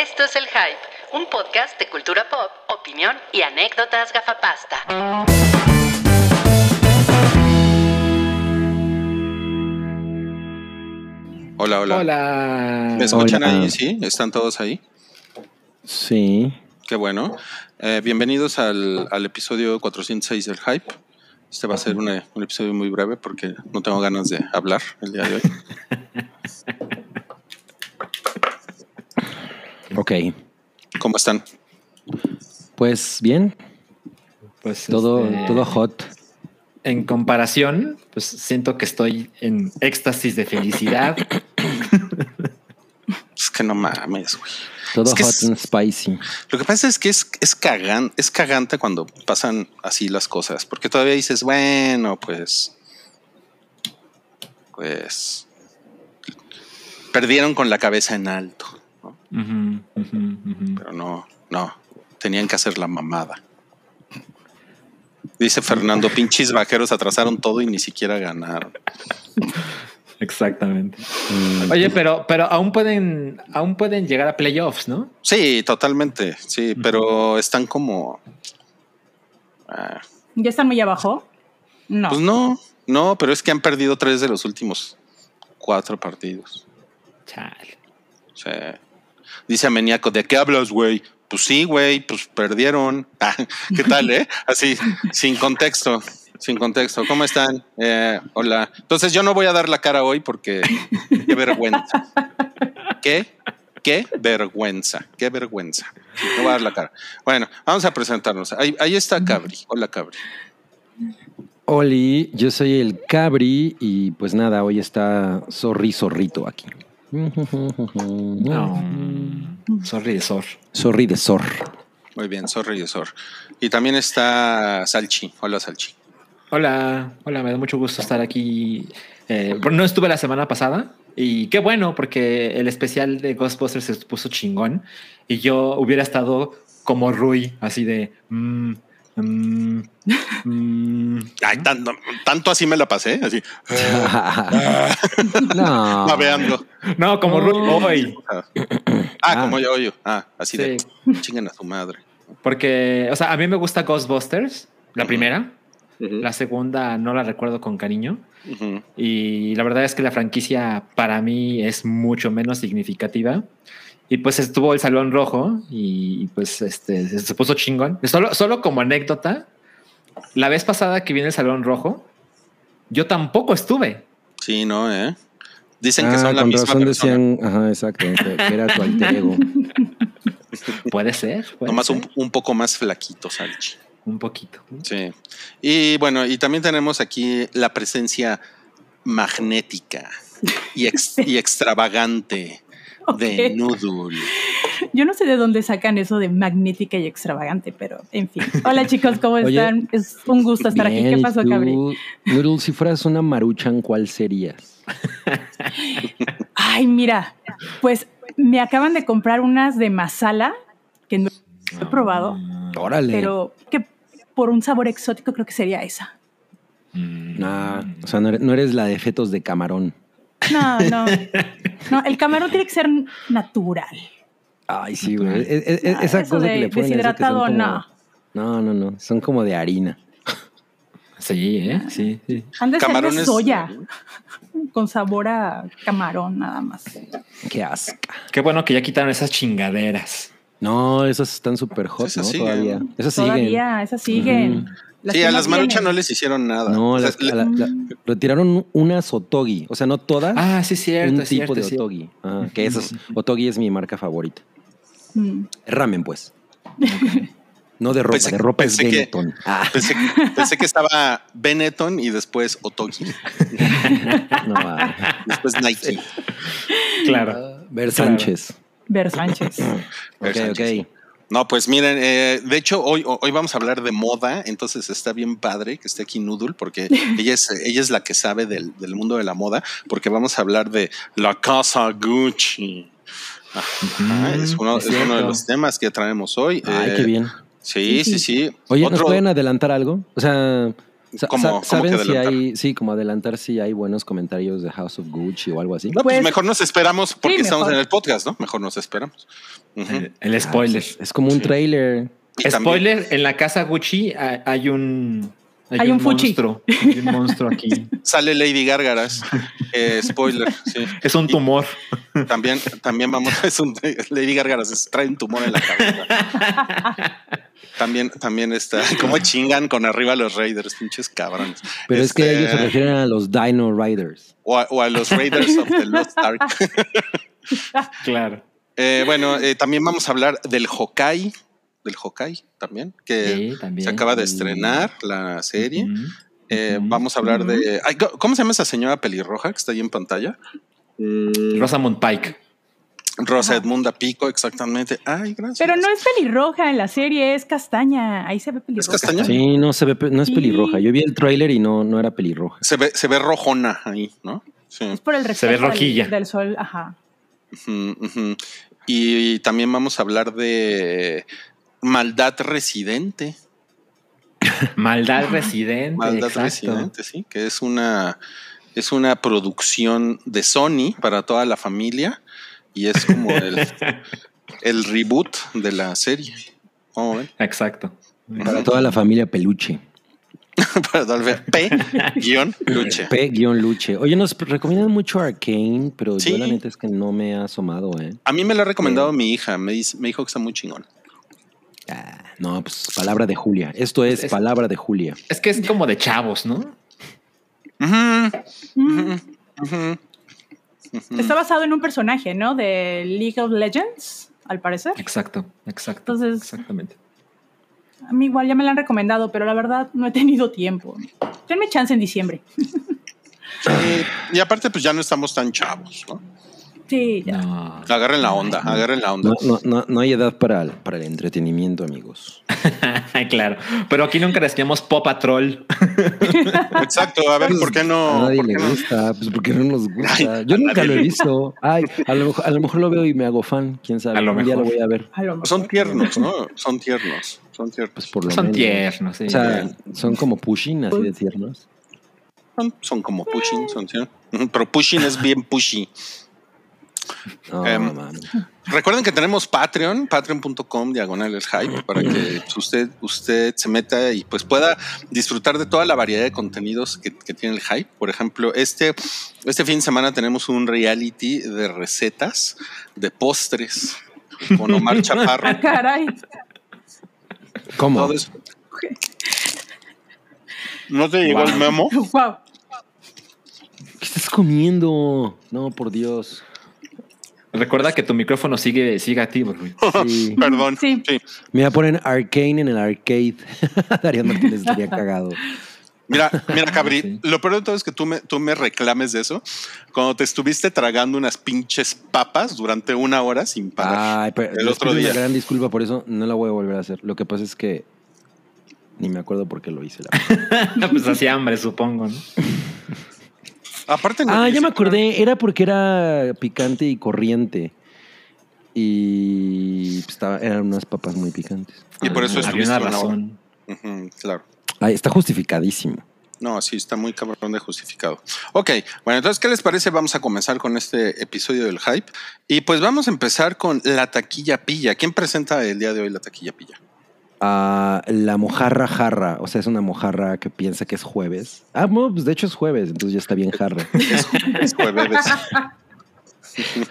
Esto es El Hype, un podcast de cultura pop, opinión y anécdotas gafapasta. Hola, hola. Hola. ¿Me escuchan Hola. ahí? ¿Sí? ¿Están todos ahí? Sí. Qué bueno. Eh, bienvenidos al, al episodio 406 del Hype. Este va a ser una- un episodio muy breve porque no tengo ganas de hablar el día de hoy. Ok. ¿Cómo están? Pues bien, Pues todo, este, todo hot. En comparación, pues siento que estoy en éxtasis de felicidad. Es que no mames, güey. Todo es que hot es- and spicy. Lo que pasa es que es, es, cagan, es cagante cuando pasan así las cosas, porque todavía dices, bueno, pues, pues, perdieron con la cabeza en alto, pero no, no, tenían que hacer la mamada. Dice Fernando, pinches vaqueros atrasaron todo y ni siquiera ganaron. Exactamente. Mm, Oye, pero, pero aún pueden, aún pueden llegar a playoffs, ¿no? Sí, totalmente, sí, pero están como... ah, ¿Ya están muy abajo? No. Pues no, no, pero es que han perdido tres de los últimos cuatro partidos. Chale. O sea, dice Ameniaco, ¿de qué hablas, güey? Pues sí, güey, pues perdieron. Ah, ¿Qué tal, eh? Así, sin contexto, sin contexto. ¿Cómo están? Eh, hola. Entonces yo no voy a dar la cara hoy porque qué vergüenza. ¿Qué? Qué vergüenza, qué vergüenza. No voy a dar la cara. Bueno, vamos a presentarnos. Ahí, ahí está Cabri. Hola, Cabri. Oli, yo soy el Cabri y pues nada, hoy está Zorri Zorrito aquí. No. Sorry de Sor. Zorri de Zor. Muy bien, sorry, Sor. Y también está Salchi. Hola, Salchi. Hola, hola, me da mucho gusto estar aquí. Eh, no estuve la semana pasada y qué bueno porque el especial de Ghostbusters se puso chingón y yo hubiera estado como Rui, así de... mm, mm, mm. Ay, tanto, tanto así me la pasé, así, no. babeando. No, como hoy. Ah, Ah. como yo, yo. Ah, así Sí. de chinguen a su madre. Porque, o sea, a mí me gusta Ghostbusters, la primera. La segunda no la recuerdo con cariño. Y la verdad es que la franquicia para mí es mucho menos significativa. Y pues estuvo el Salón Rojo y pues este se puso chingón. Solo, solo como anécdota, la vez pasada que viene el Salón Rojo, yo tampoco estuve. Sí, no, ¿eh? Dicen que Ah, son la misma razón persona. decían, ajá, exacto, que, que era tu alter ego. Puede ser. puede Nomás ser. un, un poco más flaquito, Salchi. un poquito. Sí. Y bueno, y también tenemos aquí la presencia magnética y, ex- y extravagante de. Noodle. Yo no sé de dónde sacan eso de magnética y extravagante, pero en fin. Hola chicos, ¿cómo Oye. están? Es un gusto estar aquí. ¿Qué ¿y pasó, Cabri? Noodle, si fueras una maruchan, ¿cuál serías? Ay, mira, pues me acaban de comprar unas de masala que no he probado, Órale. pero que por un sabor exótico creo que sería esa. Nah, o sea, no eres, no eres la de fetos de camarón. No, no. No, el camarón tiene que ser natural. Ay, sí, güey. E- e- e- Ah, esa eso cosa de que le ponen. a eso que son deshidratado, como- no. No, no, no. Son como de harina. Sí, ¿eh? sí, sí. Han de ser de Camarones- soya, con sabor a camarón nada más. Qué asca. Qué bueno que ya quitaron esas chingaderas. No, esas están súper hot, Esas ¿no? siguen. Todavía. Esas siguen. Todavía, esas siguen. Las sí, que a las maruchas no les hicieron nada. No, O sea, las- la- la- retiraron unas Otogi. O sea, no todas. Ah, sí, cierto, un es tipo cierto, de. Otogi. Ah, que esas, Otogi es mi marca favorita. Mm. Ramen, pues. No de ropa, Pensé- de ropa es que- Benetton. Ah, pensé, pensé que estaba Benetton y después Otogi, no, ah. después Nike. Claro. Ver Sánchez. Ver Sánchez. Ok, ok. No, pues miren, eh, de hecho hoy, hoy vamos a hablar de moda, entonces está bien padre que esté aquí Noodle, porque ella es, ella es la que sabe del, del mundo de la moda, porque vamos a hablar de la casa Gucci. Ajá, es uno, es es uno de los temas que traemos hoy. Ay, Eh, qué bien. Sí, sí, Sí, sí. Oye, ¿nos Otro- pueden adelantar algo? O sea, Sa- ¿Cómo- sa- cómo que ¿Saben si hay, sí, como adelantar si hay buenos comentarios de House of Gucci o algo así? No, pues, Pues- mejor nos esperamos porque Sí, estamos en el podcast, ¿no? Mejor nos esperamos. El, el spoiler. Es como un trailer. Y también- Spoiler, en la casa Gucci hay, hay un... Hay un fuchi. monstruo. Hay un monstruo aquí. Sale Lady Gárgaras. Eh, spoiler, sí. Es un tumor. También, también vamos, es un Lady Gárgaras es- trae un tumor en la cabeza. También, también está, como chingan con arriba los Raiders, pinches cabrones. Pero es que Este, ellos se refieren a los Dino Riders. o, a, o a los Raiders of the Lost Ark. Claro. Eh, bueno, eh, también vamos a hablar del Hokai, del Hokai también, que Sí, también. se acaba de estrenar la serie. Eh. Vamos a hablar de. ay, ¿cómo- ¿Cómo se llama esa señora pelirroja que está ahí en pantalla? Rosamund Pike. Rosa Edmunda Pico, exactamente. Ay, gracias. Pero no es pelirroja en la serie, es castaña. Ahí se ve pelirroja. ¿Es castaña? Sí, no se ve, no es pelirroja. Yo vi el trailer y no, no era pelirroja. Se ve, se ve rojona ahí, ¿no? Sí. Es por el Se ve reflejo del- rojilla. Del, sol, ajá. Y también vamos a hablar de Maldad Residente. Maldad Residente. Maldad exacto. Residente, sí, que es una, es una producción de Sony para toda la familia y es como el, el reboot de la serie. ¿Cómo ven? Exacto. Para toda la familia Peluche. para darle P guion luche. P-Luche. Oye, nos recomiendan mucho Arcane, pero Sí. yo la neta es que no me ha asomado, ¿eh? A mí me lo ha recomendado mi hija, me, dice- me dijo que está muy chingón. Ah, no, pues palabra de Julia. Esto es, Es- palabra de Julia. Es que es como de chavos, ¿no? Mm. Está basado en un personaje, ¿no? De League of Legends, al parecer. Exacto, exacto. Entonces- exactamente. A mí igual ya me la han recomendado, pero la verdad no he tenido tiempo. Denme chance en diciembre. Sí, y aparte, pues ya no estamos tan chavos, ¿no? Sí, ya. No. Agarren la onda, agarren la onda. No, no, no, no hay edad para el, para el entretenimiento, amigos. claro. Pero aquí nunca decíamos Pop Patrol. Exacto, a ver, ¿por qué A no? nadie por le gusta, pues porque no nos gusta. Ay, Yo a nunca nadie lo he visto. Ay, a lo, mejor, a lo mejor lo veo y me hago fan, quién sabe. A lo Un día lo mejor. voy a ver. A lo mejor. Son tiernos, ¿no? Son tiernos, son tiernos. Pues por lo Son menos. tiernos, sí. O sea, son como pushing, así de tiernos. Son, son como pushing, son tiernos. Pero pushing es bien pushy. No, Em. Recuerden que tenemos Patreon, patreon.com diagonal el hype, para que usted, usted se meta y pues pueda disfrutar de toda la variedad de contenidos que, que tiene el hype. Por ejemplo, este, este fin de semana tenemos un reality de recetas de postres con Omar Chaparro. Ah, caray. ¿Cómo? Todo eso. ¿No te llegó el memo? Wow. ¿Qué estás comiendo? No, por Dios. Recuerda que tu micrófono sigue, sigue activo, Rui. Sí. Perdón. Sí. sí. Mira, ponen Arcane en el arcade. Darío Martínez estaría cagado. Mira, mira, Cabri, Sí. lo peor de todo es que tú me, tú me reclames de eso. Cuando te estuviste tragando unas pinches papas durante una hora sin parar. Ay, pero El otro día. Una gran disculpa por eso, no la voy a volver a hacer. Lo que pasa es que ni me acuerdo por qué lo hice. La pues hacía hambre, supongo, ¿no? Aparte, no- ah, ya me acordé. Era porque era picante y corriente. Y pues, estaba, eran unas papas muy picantes. Y por eso Ah, había estuviste una una hora. razón. Claro. Ay, está justificadísimo. No, sí, está muy cabrón de justificado. Ok, bueno, entonces, ¿qué les parece? Vamos a comenzar con este episodio del hype. Y pues vamos a empezar con la taquilla pilla. ¿Quién presenta el día de hoy la taquilla pilla? Ah, la mojarra jarra. O sea, es una mojarra que piensa que es jueves. Ah, no, pues de hecho es jueves, entonces ya está bien jarra. Es, es jueves.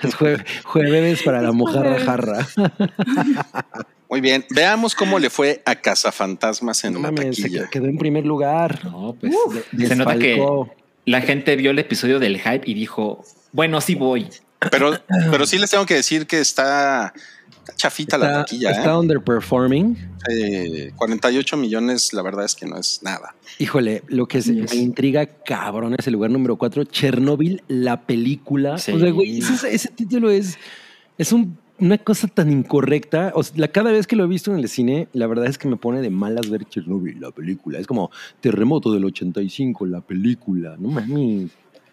Es jue- jueves para la mojarra jarra. Muy bien, veamos cómo le fue a Cazafantasmas en taquilla. quedó en primer lugar. No, pues se nota que la gente vio el episodio del hype y dijo, bueno, sí voy. Pero, pero sí les tengo que decir que está, está chafita la taquilla. está ¿eh? underperforming. Eh, 48 millones, la verdad es que no es nada. Híjole, lo que se- Yes. me intriga cabrón es el lugar número 4, Chernobyl, la película. Sí. O sea, güey, ese, ese título es, es un- una cosa tan incorrecta. O sea, la- cada vez que lo he visto en el cine, la verdad es que me pone de malas ver Chernobyl, la película. Es como Terremoto del 85, la película. No mames,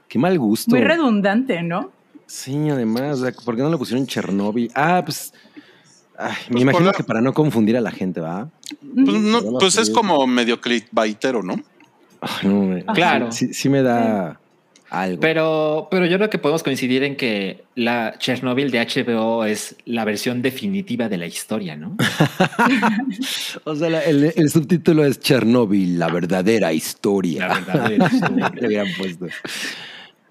qué mal gusto. Muy redundante, ¿no? Sí, además, ¿por qué no le pusieron Chernobyl? Ah, pues... ay, me Pues imagino la- que para no confundir a la gente, ¿va? Pues, no, pues es como medio clickbaitero, ¿no? Ah, no, me- Claro. Sí, sí me da algo. Pero, pero yo creo que podemos coincidir en que la Chernobyl de HBO es la versión definitiva de la historia, ¿no? o sea, la- el, el subtítulo es Chernobyl, la verdadera historia. La verdadera historia. Le hubieran puesto.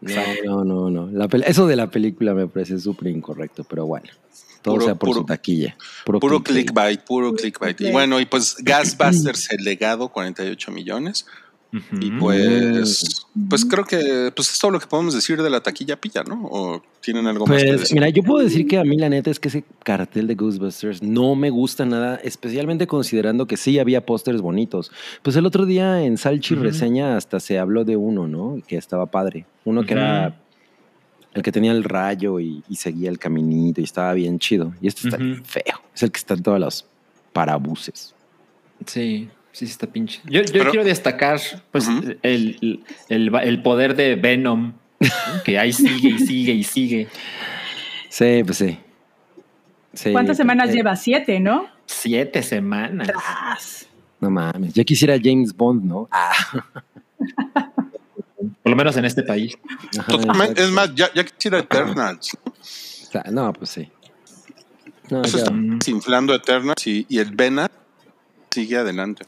No, no, no, no. La eso de la película me parece súper incorrecto, pero bueno. Todo Puro- sea por puro- su taquilla. Puro clickbait. clickbait, puro clickbait. Y bueno, y pues Gasbusters, el legado, 48 millones. Y Ujú. pues, pues creo que pues es todo lo que podemos decir de la taquilla pilla, ¿no? ¿O tienen algo más que Pues decir? mira, yo puedo decir que a mí la neta es que ese cartel de Ghostbusters no me gusta nada, especialmente considerando que sí había pósters bonitos. Pues el otro día en Salchi Ujú. Reseña hasta se habló de uno, ¿no? Que estaba padre. Uno que Ujú. era el que tenía el rayo y, y seguía el caminito y estaba bien chido. Y este está feo. Es el que está en todos los parabuses. Sí, sí, sí está pinche. Yo, yo Pero- quiero destacar pues, el, el, el- el poder de Venom, ¿no? que ahí sigue y sigue y sigue. Sí, pues sí. Sí, ¿Cuántas semanas eh, lleva? Siete, ¿no? Siete semanas. Tras. No mames. Ya quisiera James Bond, ¿no? Ah. Por lo menos en este país. Ajá, Totalmente. Es más, ya, ya quisiera Eternals. No, pues sí. No, Eso está Mm, inflando Eternals y, y el Vena sigue adelante.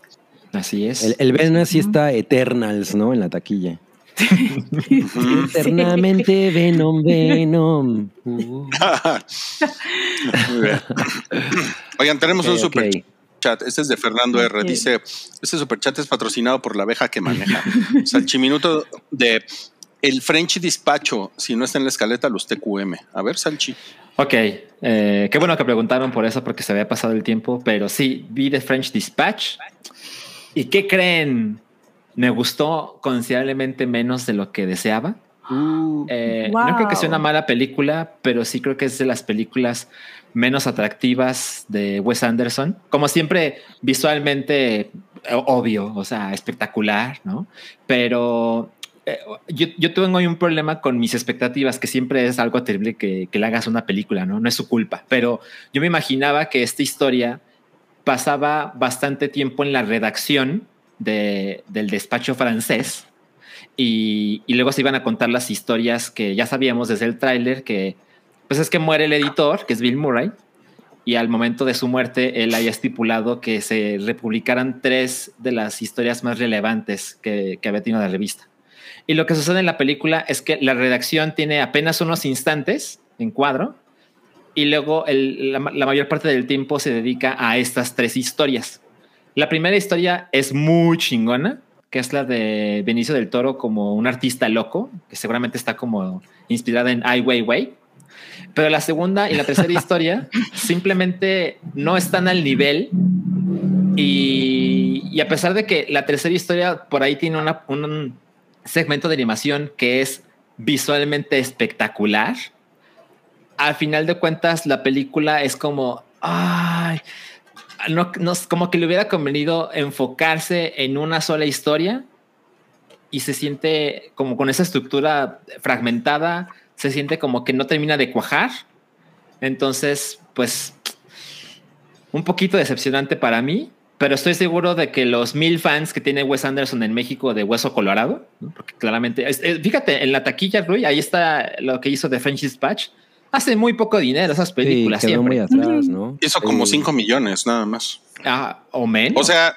Así es. El, el Venom sí está Eternals, ¿no? En la taquilla. Eternamente Venom, Venom. Uh. Muy bien. Oigan, tenemos un super. Chat. Este es de Fernando R. Dice: Este super chat es patrocinado por la abeja que maneja. Salchiminuto de el French Dispacho. Si no está en la escaleta, los TQM. A ver, Salchi. Ok, eh, qué bueno que preguntaron por eso porque se había pasado el tiempo, pero sí, vi The French Dispatch. ¿Y qué creen? Me gustó considerablemente menos de lo que deseaba. Eh, No creo que sea una mala película, pero sí creo que es de las películas menos atractivas de Wes Anderson. Como siempre, visualmente obvio, o sea, espectacular, ¿no? Pero eh, yo, yo tengo un problema con mis expectativas, que siempre es algo terrible que, que le hagas una película, ¿no? No es su culpa, pero yo me imaginaba que esta historia pasaba bastante tiempo en la redacción de- del despacho francés y, y luego se iban a contar las historias que ya sabíamos desde el tráiler que pues es que muere el editor, que es Bill Murray, y al momento de su muerte él había estipulado que se republicaran tres de las historias más relevantes que, había tenido la revista. Y lo que sucede en la película es que la redacción tiene apenas unos instantes en cuadro y luego la mayor parte del tiempo se dedica a estas tres historias. La primera historia es muy chingona, que es la de Benicio del Toro como un artista loco, que seguramente está como inspirada en Ai Weiwei. Pero la segunda y la tercera historia simplemente no están al nivel. Y, y a pesar de que la tercera historia por ahí tiene una- un segmento de animación que es visualmente espectacular, al final de cuentas la película es como, ay, no, no- como que le hubiera convenido enfocarse en una sola historia y se siente como con esa estructura fragmentada, se siente como que no termina de cuajar. Entonces, pues, un poquito decepcionante para mí, pero estoy seguro de que los mil fans que tiene Wes Anderson en México de Hueso Colorado, ¿no? porque claramente, es- es- fíjate, en la taquilla, Rui, ahí está lo que hizo de French Dispatch. Hace muy poco dinero esas películas sí, quedó muy siempre. atrás, ¿no? Hizo como Sí. 5 millones nada más. Ah, o menos. O sea,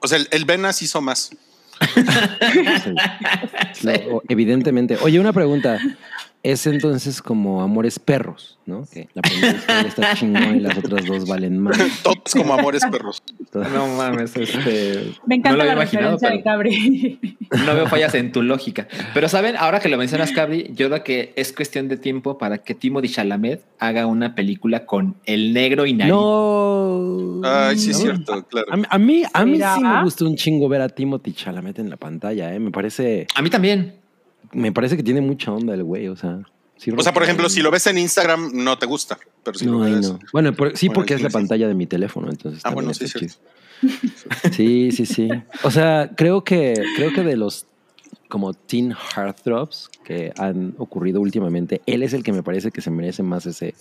o sea, el, Venas hizo más. Sí. Lo- o- evidentemente. Oye, una pregunta. Es entonces como Amores Perros, ¿no? Que la primera está chingón y las otras dos valen más. Todos como amores perros. no mames, este. Me encanta no la imaginado, referencia de Cabri. No veo fallas en tu lógica. Pero saben, ahora que lo mencionas, Cabri, yo creo que es cuestión de tiempo para que Timothy Chalamet haga una película con el negro y nariz. No. Ay, sí, es No. cierto, claro. A, mí- a mí, a mí Mira. sí me gusta un chingo ver a Timothy Chalamet en la pantalla, ¿eh? Me parece, A mí también. Me parece que tiene mucha onda el güey, o sea. sí O sea, por ejemplo, si lo ves en Instagram, no te gusta. Pero si no, lo ahí ves. no. Bueno, por- sí, Bueno, porque es la pantalla de mi teléfono, entonces. Ah, bueno, sí, sí. Sí, sí, sí. O sea, creo que, creo que de los como teen heartthrobs que han ocurrido últimamente, él es el que me parece que se merece más ese.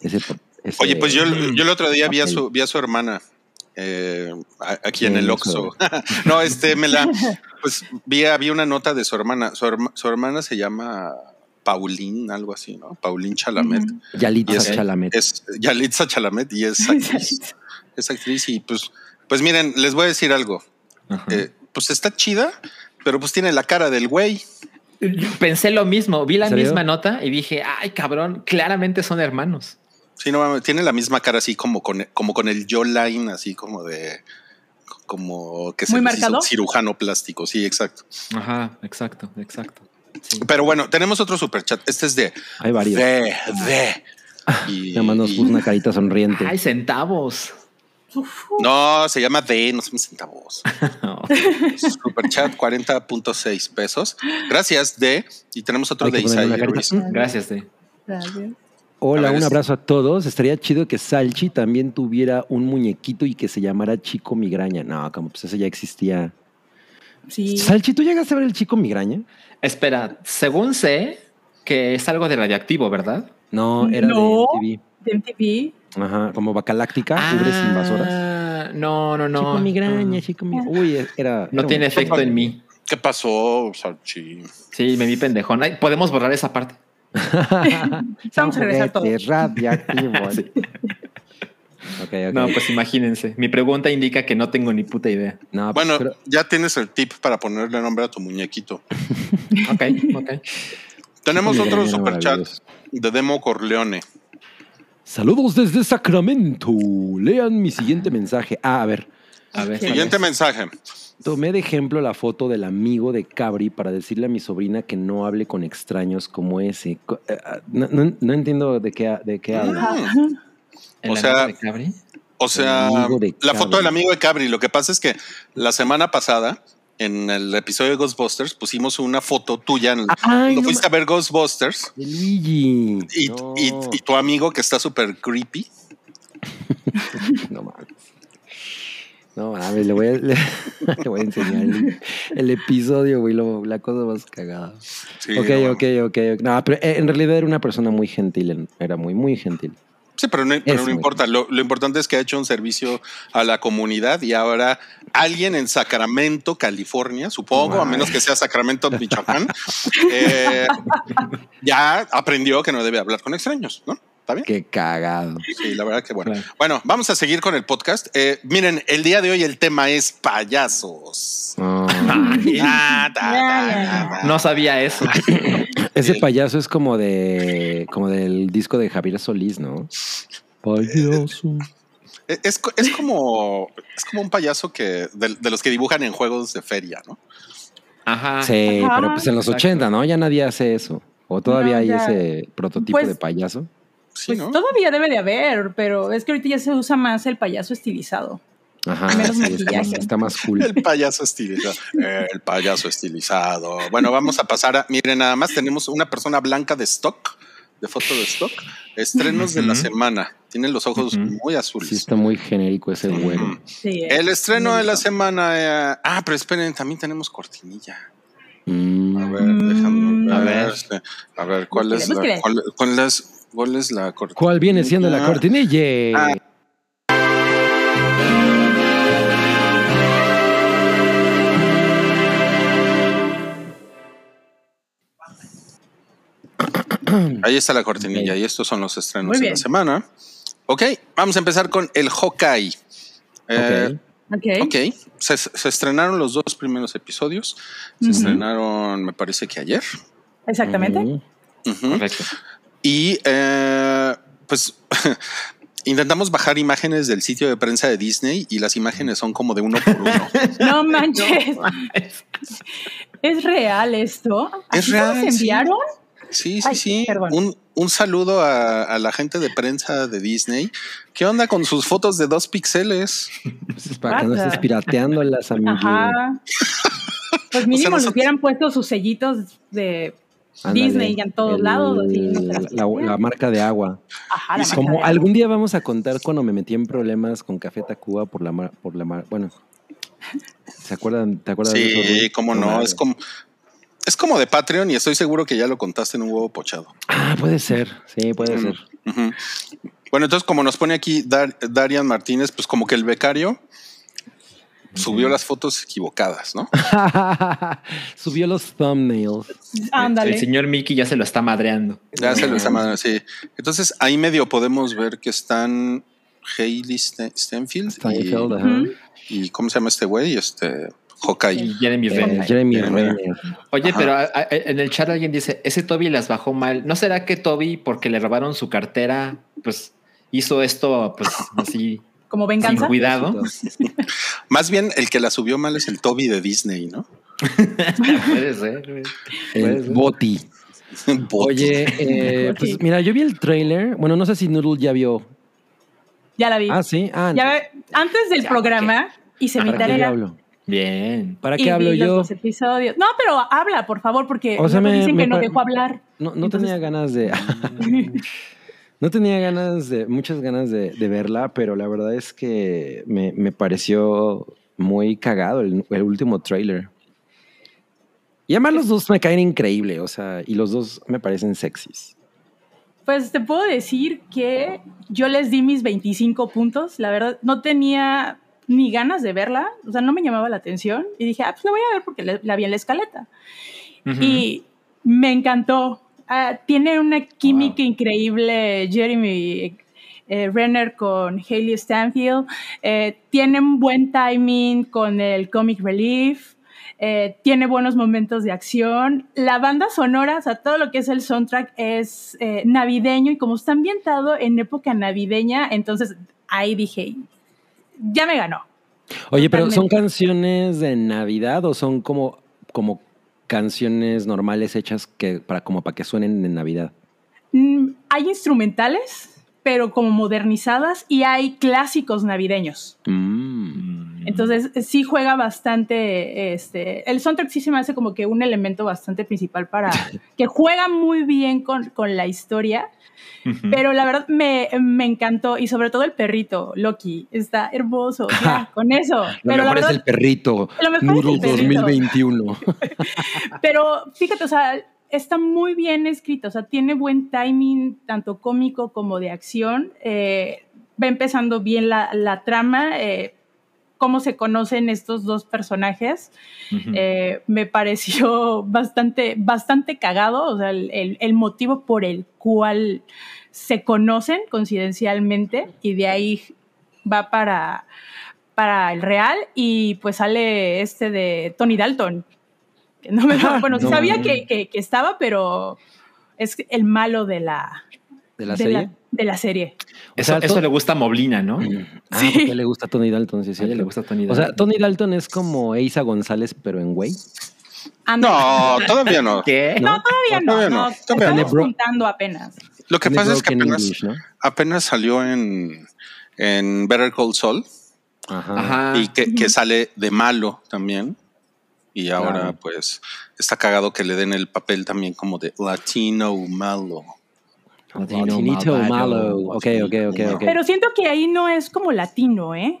ese, ese- Oye, pues yo, yo el otro día vi a, su, vi a su hermana eh, aquí en el. Oxxo. no, este, me la, pues vi, había una nota de su hermana. Su, herma- su hermana se llama Pauline, algo así, ¿no? Pauline Chalamet. Ujú. Yalitza Y es- Chalamet. Es Yalitza Chalamet y es actriz. es actriz y pues, pues miren, les voy a decir algo. Eh, pues está chida, pero pues tiene la cara del güey. Pensé lo mismo, vi la misma nota y dije, ay cabrón, claramente son hermanos. Sí, no mames, tiene la misma cara así como con, como con el jawline, así como de como que se ¿Muy les hizo cirujano plástico, sí, exacto. Ajá, exacto, exacto. Sí. Pero bueno, tenemos otro superchat. Este es de Hay varios. de, de. Y- Nada más nos y- puso una carita sonriente. Ay, centavos. no, se llama de, no son centavos. No. Superchat 40.6 pesos. Gracias, de. Y tenemos otro Hay de carita. Gracias, de. Gracias. Hola, ver, un es- abrazo a todos. Estaría chido que Salchi también tuviera un muñequito y que se llamara Chico Migraña. No, como pues ese ya existía. Sí. Salchi, ¿tú llegaste a ver el Chico Migraña? Espera, según sé que es algo de radioactivo, ¿verdad? No, era No. de De MTV. MTV. Ajá, como Bacaláctica, ubres invasoras. Ah, No, no, no. Chico Migraña, Chico Migraña. Uy, era. No era tiene un- efecto en mí. ¿Qué pasó, Salchi? Sí, me vi pendejón. Podemos borrar esa parte. Regresar todos. juguetes radioactivos. Sí. Ok, ok. No, pues imagínense. Mi pregunta indica que no tengo ni puta idea. No, pues, Bueno, pero- ya tienes el tip para ponerle nombre a tu muñequito. Ok, ok. Tenemos otro superchat maravilloso. de Demo Corleone. Saludos desde Sacramento. Lean mi siguiente mensaje. Ah, a ver. A ver. Siguiente mensaje. Tomé de ejemplo la foto del amigo de Cabri para decirle a mi sobrina que no hable con extraños como ese. Eh, ah, No, no- no entiendo de qué, de qué habla. Mm. ¿El O sea, amigo de Cabri? O sea, la Cabri. foto del amigo de Cabri. Lo que pasa es que la semana pasada, en el episodio de Ghostbusters, pusimos una foto tuya en- Ay, cuando no fuiste a ver Ghostbusters De Luigi. y, no, y- y tu amigo que está súper creepy. no mames. No mames, le voy a, le, le voy a enseñar el, el episodio, güey, lo- la cosa más cagada. Sí, ok, no, ok, ok, ok. No, pero eh, en realidad era una persona muy gentil, era muy, muy gentil. Sí, pero no, pero no importa. Lo, lo importante es que ha hecho un servicio a la comunidad y ahora alguien en Sacramento, California, supongo, a menos que sea Sacramento, Michoacán, eh, ya aprendió que no debe hablar con extraños, ¿no? ¿Está bien? Qué cagado. Sí, la verdad que bueno. Claro. Bueno, vamos a seguir con el podcast. Eh, miren, el día de hoy el tema es payasos. Ah, Ah, ta, ta, ta, ta. No sabía eso. ese payaso es como de como del disco de Javier Solís, ¿no? Payaso. Eh, Es, es como es como un payaso que de, de los que dibujan en juegos de feria, ¿no? Ajá. Sí, Ajá. pero pues en los Exacto. 80, ¿no? Ya nadie hace eso. O todavía No, hay ese prototipo Pues- de payaso. Sí, Pues ¿no? todavía debe de haber, pero es que ahorita ya se usa más el payaso estilizado. Ajá. Menos sí, está, más, maquillaje. está más cool. El payaso estilizado. El payaso estilizado. Bueno, vamos a pasar a. Miren, nada más tenemos una persona blanca de stock, de foto de stock. Estrenos de la semana. Tienen los ojos muy azules. Sí, está muy genérico ese güero. Sí, El estreno de la semana. eh, ah, pero esperen, también tenemos cortinilla. Mm. A ver, déjame A ver. ver. este, A ver, ¿cuál es la, cuál, cuál es, cuál es la cortinilla? ¿Cuál viene siendo la cortinilla? Ah. Ahí está la cortinilla y estos son los estrenos de la semana. Ok, vamos a empezar con el Hawkeye. Eh, Ok. Ok. se, se estrenaron los dos primeros episodios. Se estrenaron, me parece que ayer. Exactamente. Ujú. Correcto. Y eh, pues intentamos bajar imágenes del sitio de prensa de Disney y las imágenes son como de uno por uno. No manches. ¿Es real esto? Es ¿Así real, nos sí. enviaron? Sí, sí, Ay, sí. Un, un saludo a, a la gente de prensa de Disney. ¿Qué onda con sus fotos de dos píxeles? Pues es para que no estés pirateándolas, amigo. Ajá. Pues mínimo nosotros- hubieran puesto sus sellitos de Ándale. Disney en todos lados. la, marca de agua. Ajá, la marca Como de agua. algún día vamos a contar cuando me metí en problemas con Café Tacuba por la mar, por la mar, bueno. ¿Se acuerdan? ¿Te acuerdas de eso? Sí, cómo no. Es como, es como de Patreon y estoy seguro que ya lo contaste en un huevo pochado. Ah, puede ser. Sí, puede ser. Bueno, entonces, como nos pone aquí Dar- Darian Martínez, pues como que el becario subió las fotos equivocadas, ¿no? Subió los thumbnails. Ándale. El señor Mickey ya se lo está madreando. Ya se lo está mandando, sí. Entonces, ahí medio podemos ver que están Hailey Sten- Stenfield Steinfeld, y, ajá. Ujú. y ¿cómo se llama este güey? Este Hawkeye. Y Jeremy Eh, Renner. Jeremy Jeremy Renner. Oye, Ajá. pero a- a- en el chat alguien dice, ese Toby las bajó mal. ¿No será que Toby, porque le robaron su cartera, pues hizo esto pues así Como sin venganza. cuidado? Más bien el que la subió mal es el Toby de Disney, ¿no? Puede ser. güey. Puede El ser. Boti. Bot. Oye, eh, pues mira, yo vi el trailer. Bueno, no sé si Noodle ya vio. Ya la vi. Ah, sí. Ah, Ya antes del Ya, programa hice mi ¿para qué tarea. hablo? Bien. ¿Para y qué hablo vi los yo? dos episodios. No, pero habla, por favor, porque O sea, luego me- dicen me que no dejó hablar. No, no Entonces- tenía ganas de. No tenía ganas de. Muchas ganas de, de verla, pero la verdad es que me, me pareció muy cagado el, el último trailer. Y además los dos me caen increíble, o sea, y los dos me parecen sexys. Pues te puedo decir que yo les di mis 25 puntos. La verdad, no tenía ni ganas de verla. O sea, no me llamaba la atención. Y dije, ah, pues la voy a ver porque la, la vi en la escaleta. Y me encantó. Ah, tiene una química increíble Jeremy eh, Renner con Hailey Stanfield. Eh, tiene un buen timing con el comic relief. Eh, tiene buenos momentos de acción. La banda sonora, o sea, todo lo que es el soundtrack es eh, navideño y como está ambientado en época navideña, entonces ahí dije, ya me ganó. Oye, pero ¿son canciones de Navidad o son como, como canciones normales hechas que, para, como para que suenen en Navidad? Mm, hay instrumentales, pero como modernizadas y hay clásicos navideños. Mm. Entonces sí juega bastante, este, el soundtrack sí se me hace como que un elemento bastante principal para que juega muy bien con, con la historia, Pero la verdad me, me encantó y sobre todo el perrito, Loki, está hermoso, ya, con eso. Lo Pero la mejor verdad, es el perrito. lo mejor es el Noodle perrito. 2021. Pero fíjate, o sea, está muy bien escrito, o sea, tiene buen timing, tanto cómico como de acción. eh, va empezando bien la, la trama, eh, cómo se conocen estos dos personajes. Eh, me pareció bastante, bastante cagado, o sea, el, el- el motivo por el cual se conocen coincidencialmente y de ahí va para, para el real y pues sale este de Tony Dalton. que No me, bueno, No. sabía que, que- que estaba, pero es el malo de la, ¿De la de serie? de la serie. Eso, o sea, eso le gusta a Moblina, ¿no? Ah, Sí. porque le gusta Tony Dalton, sí, A ella cierto. le gusta Tony O sea, Dalton. Tony Dalton es como Eisa González, pero en güey. No, todavía no. ¿Qué? No, todavía no, Todavía no, no, todavía estamos no. juntando apenas. Lo que pasa es que apenas, English, ¿no? apenas salió en, en Better Call Saul Ajá. Ajá. y que, que sale de malo también. Y ahora, Claro. pues, está cagado que le den el papel también como de latino malo. Latino Latinito malvado. malo. Ok, ok, ok, ok. Pero siento que ahí no es como latino, ¿eh?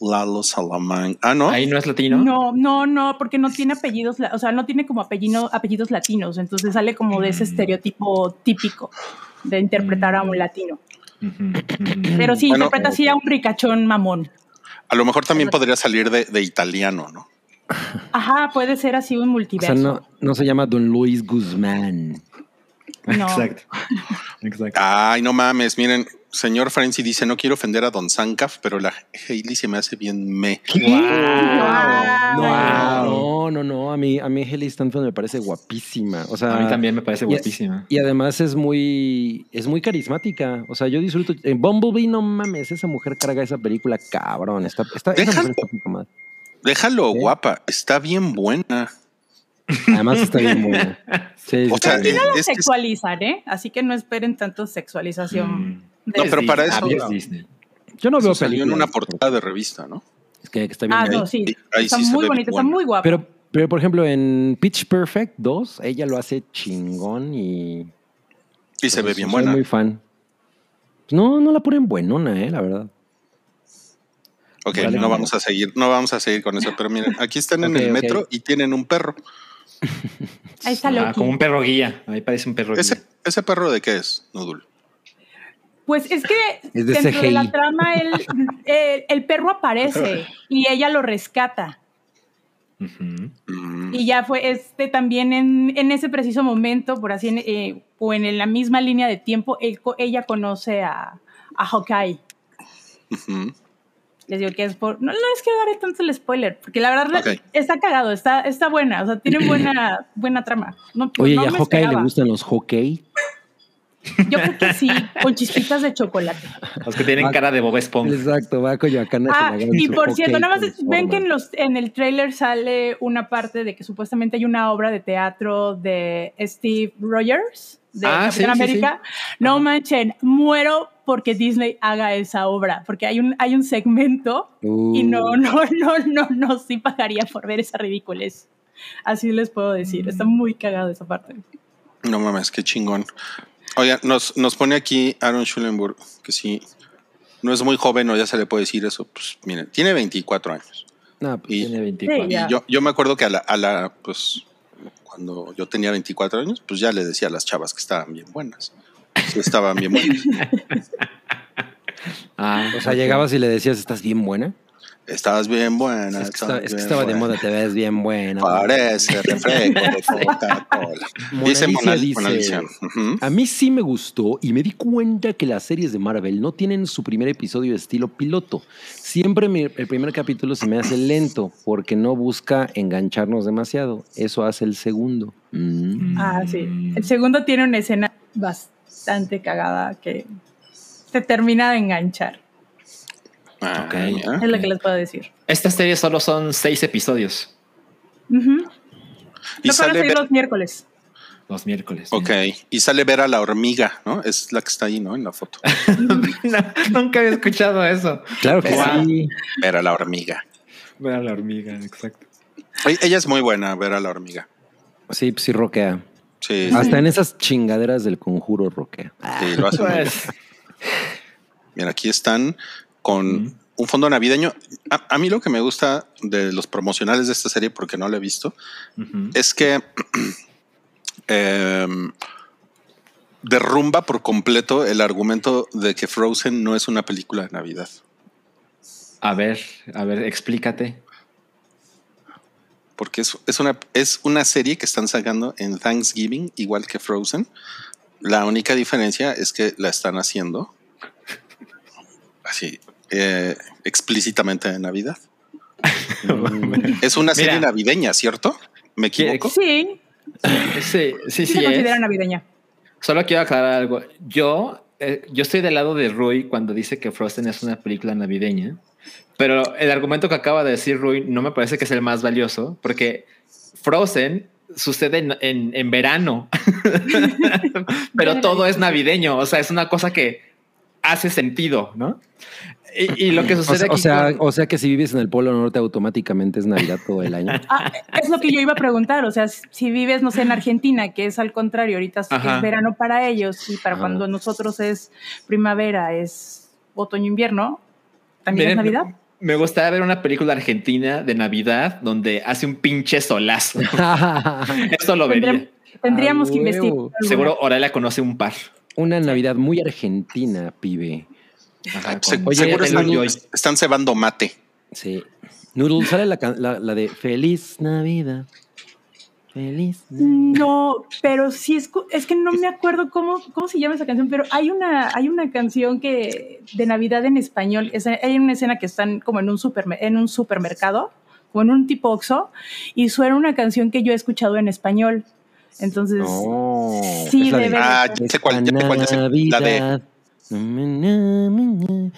Lalo Salamanca. Ah, ¿no? Ahí no es latino. No, no, no, porque no tiene apellidos, o sea, no tiene como apellido, apellidos latinos, entonces sale como de Mm. ese estereotipo típico de interpretar a un latino. Ujú, ujú. Pero sí, Bueno, interpreta así a un ricachón mamón. A lo mejor también podría salir de, de italiano, ¿no? Ajá, puede ser así un O multiverso. sea, no, no se llama Don Luis Guzmán. No. Exacto. Exacto. Ay, no mames. Miren, señor Frenzy dice: No quiero ofender a Don Sankaf, pero la Hailey se me hace bien me. Wow. No, no, no. A mí, a mí Haley Stanfield me parece guapísima. O sea, A mí también me parece y- guapísima. Y además es muy, es muy carismática. O sea, yo disfruto. En Bumblebee, no mames, esa mujer carga esa película cabrón. Está, está, esa Déjalo. mujer está poca madre. Déjalo, ¿Sí? guapa. Está bien buena. Además está bien buena. Sí, O sea, bien. eh, Lo es que- sexualizan, ¿eh? Así que no esperen tanto sexualización. Mm. de- No, pero para Disney. eso- Ah, es Disney. yo no veo salió en una portada de revista, ¿no? Es que, que está bien. Ah, no, sí. Ahí- ahí está sí muy bonita, está muy guapa. Pero, pero, por ejemplo, en Pitch Perfect 2, ella lo hace chingón y. Y se ve pues, bien soy buena. muy fan. No, no la ponen buenona, eh, la verdad. Ok, Vale. no vamos a seguir, no vamos a seguir con eso, pero miren, aquí están en el metro y tienen un perro. Ahí está Ah, como un perro guía. Ahí parece un perro ¿Ese, guía. ese perro de qué es, Nudul? Pues es que Es de dentro de la trama el, el- el perro aparece y ella lo rescata. Y ya fue este también en, en ese preciso momento, por así, eh, o en la misma línea de tiempo, él ella conoce a, a Hawkeye. Les digo que es por. No, no les quiero dar tanto el spoiler, porque la verdad está cagado, está, está buena, o sea, tiene buena, buena trama. No, Oye, no ¿y a me Hawkeye le gustan los hockey? Yo creo que sí, con chispitas de chocolate. Los que tienen cara de Bob Esponja. Exacto, va a Coyoacán Ah, y por cierto, nada más ven que en, los, en el trailer sale una parte de que supuestamente hay una obra de teatro de Steve Rogers, de Ah, Capitán sí, sí, América. No manchen, muero porque Disney haga esa obra, porque hay un, hay un segmento y no, Uh, no, no, no, no, sí pagaría por ver esa ridiculez. Así les puedo decir, está muy cagado esa parte. No mames, qué chingón. Oiga, nos, nos pone aquí Aaron Schulenburg, que sí, no es muy joven o ya se le puede decir eso. Pues miren, tiene 24 años. no, pues, Y, Tiene 24. Sí, y yo, yo me acuerdo que a la, a la, pues, cuando yo tenía 24 años, pues ya le decía a las chavas que estaban bien buenas. Estaban bien buenas. Ah, o sea, llegabas y le decías, ¿estás bien buena? Estabas bien buena. Es que, estaba, es que estaba de moda, te ves bien buena. Parece refresco de Coca-Cola. Dice Mona Mona. A mí sí me gustó y me di cuenta que las series de Marvel no tienen su primer episodio de estilo piloto. Siempre mi- el primer capítulo se me hace lento porque no busca engancharnos demasiado. Eso hace el segundo. Mm. Ah, sí. El segundo tiene una escena bastante cagada que te termina de enganchar. Ah. Es lo que les puedo decir. Estas series solo son seis episodios. Ujú. Y Lo sale Ver- los miércoles. Los miércoles. Ok, y sale ver a la hormiga, ¿no? Es la que está ahí, ¿no? En la foto. No, nunca había escuchado eso. Claro que sí. Ver a la hormiga. Ver a la hormiga, exacto. Oye, Ella es muy buena, ver a la hormiga. Sí, pues sí roquea. Sí, Hasta en esas chingaderas del conjuro roquea. sí, lo bien. Pues, Mira, aquí están con un fondo navideño. A, a mí lo que me gusta de los promocionales de esta serie, porque no la he visto, es que em, derrumba por completo el argumento de que Frozen no es una película de Navidad. A ver, a ver, explícate. Porque es, es una, es una serie que están sacando en Thanksgiving, igual que Frozen. La única diferencia es que la están haciendo así, eh, explícitamente de Navidad. Es una serie Mira. navideña, ¿cierto? ¿Me equivoco? Sí, Sí, sí, sí, sí. se considera navideña. Solo quiero aclarar algo. Yo, eh, yo estoy del lado de Rui cuando dice que Frozen es una película navideña, pero el argumento que acaba de decir Rui no me parece que es el más valioso, porque Frozen sucede en, en- en verano, pero todo es navideño, o sea, es una cosa que hace sentido, ¿no? Y, y lo que O sucede o sea, con- o sea que si vives en el Polo Norte automáticamente es Navidad todo el año. Ah, es lo que yo iba a preguntar. O sea, si vives, no sé, en Argentina, que es al contrario, ahorita es- Ajá. es verano para ellos y para Ah. cuando nosotros es primavera, es otoño-invierno, también es Navidad. Me gustaría ver una película argentina de Navidad donde hace un pinche solazo. Esto lo vería. Tendríamos A que investigar. huevo. alguna. Seguro Oralia conoce un par. Una Navidad muy argentina, pibe. Ajá, Se- con- Oye, seguro están, están cebando mate. Sí. Noodle, sale la, can- la, la de Feliz Navidad. Feliz. No, pero sí es, es que no me acuerdo cómo, cómo se llama esa canción, pero hay una, hay una canción que de Navidad en español, es- hay una escena que están como en un, supermer- en un supermercado, como en un tipo Oxxo, y suena una canción que yo he escuchado en español. Entonces, No. Sí, es la de- Ah, ya sé cuál, ya sé cuál, ya sé. La de.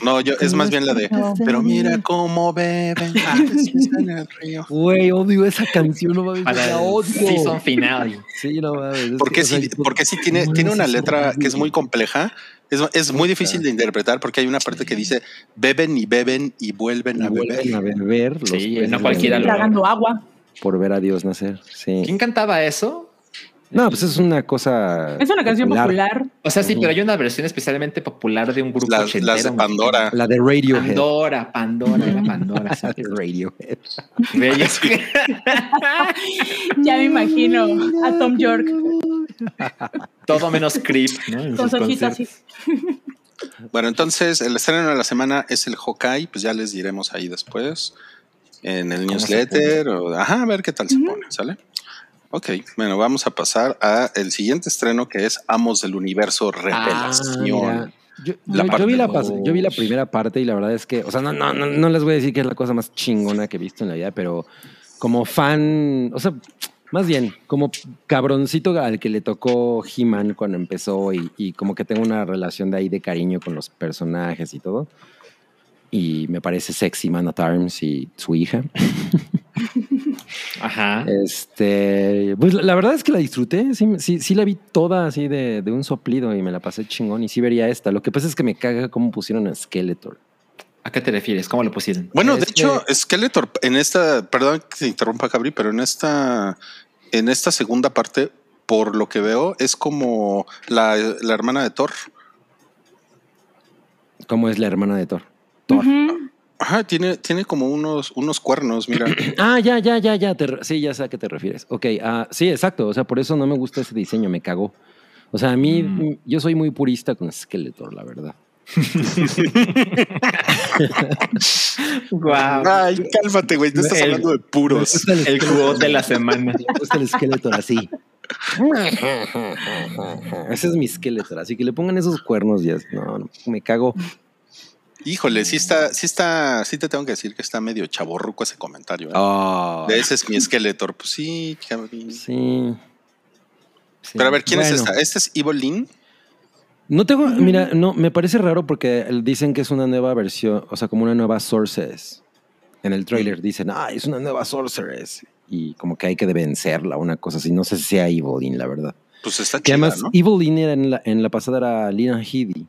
No, yo, es más bien la de. Pero mira cómo beben peces en el río. Güey, odio esa canción, no mames, la odio. season final. Sí, no mames. es Porque que, o sea, sí, porque sí tiene, tiene una letra que es muy compleja. Es, es muy difícil de interpretar porque hay una parte que dice beben y beben y vuelven a Y vuelven beber. a beber. los Sí, peces no cualquiera beber lo- tragando agua. Por ver a Dios nacer. Sí. ¿Quién cantaba eso? No, pues es una cosa. Es una canción popular. O sea, sí, pero hay una versión especialmente popular de un grupo Las, ochentero. las de Pandora. La de Radiohead. Pandora, Pandora, era Pandora. sí. La de Radiohead. Bella. Ya me imagino a Tom York Todo menos creep, ¿no? Con sus su ojito así. Bueno, entonces el estreno de la semana es el Hawkeye, pues ya les diremos ahí después en el ¿Cómo se newsletter o ajá, a ver qué tal se pone, ¿sale? Ok, bueno, vamos a pasar a el siguiente estreno que es Amos del Universo Ah, Revelación. mira. Yo, La yo- yo parte vi la, dos. pas- yo vi la primera parte y la verdad es que, o sea, no, no, no, no les voy a decir que es la cosa más chingona que he visto en la vida, pero como fan, o sea, más bien, como cabroncito al que le tocó He-Man cuando empezó y, y como que tengo una relación de ahí de cariño con los personajes y todo. Y me parece sexy Man at Arms y su hija. Ajá. Este, pues la, la verdad es que la disfruté, sí, sí, sí la vi toda así de, de un soplido y me la pasé chingón y sí vería esta. Lo que pasa es que me caga cómo pusieron a Skeletor. ¿A qué te refieres? ¿Cómo lo pusieron? Bueno, de Es hecho, Skeletor, en esta, perdón que te interrumpa, Cabri, pero en esta, en esta segunda parte, por lo que veo, es como la, la hermana de Thor. ¿Cómo es la hermana de Thor? Thor. Ajá, tiene, tiene como unos, unos cuernos, mira. Ah, ya, ya, ya, ya. te sí, ya sé a qué te refieres. Ok, ah, sí, exacto. O sea, por eso no me gusta ese diseño, me cagó. O sea, a mí, Mm. yo soy muy purista con Skeletor, la verdad. Guau. Ay, cálmate, güey, no estás El- hablando de puros. el, El de la semana. me gusta el Skeletor así. Ese es mi Skeletor. Así que le pongan esos cuernos y es- no, no, me cago. Híjole, sí está, sí está, sí te tengo que decir que está medio chaborruco ese comentario. ¿eh? Ah, De ese es mi Skeletor. Pues sí, sí. Sí. Pero a ver, ¿quién es esta? ¿Este es Evelyn? No tengo, mira, no, me parece raro porque dicen que es una nueva versión, o sea, como una nueva Sorceress. En el trailer dicen, ah, es una nueva Sorceress. Y como que hay que vencerla, una cosa así. No sé si sea Evelyn, la verdad. Pues está Que chida, además, ¿no? Evelyn era en la, en la pasada era Lina Headey.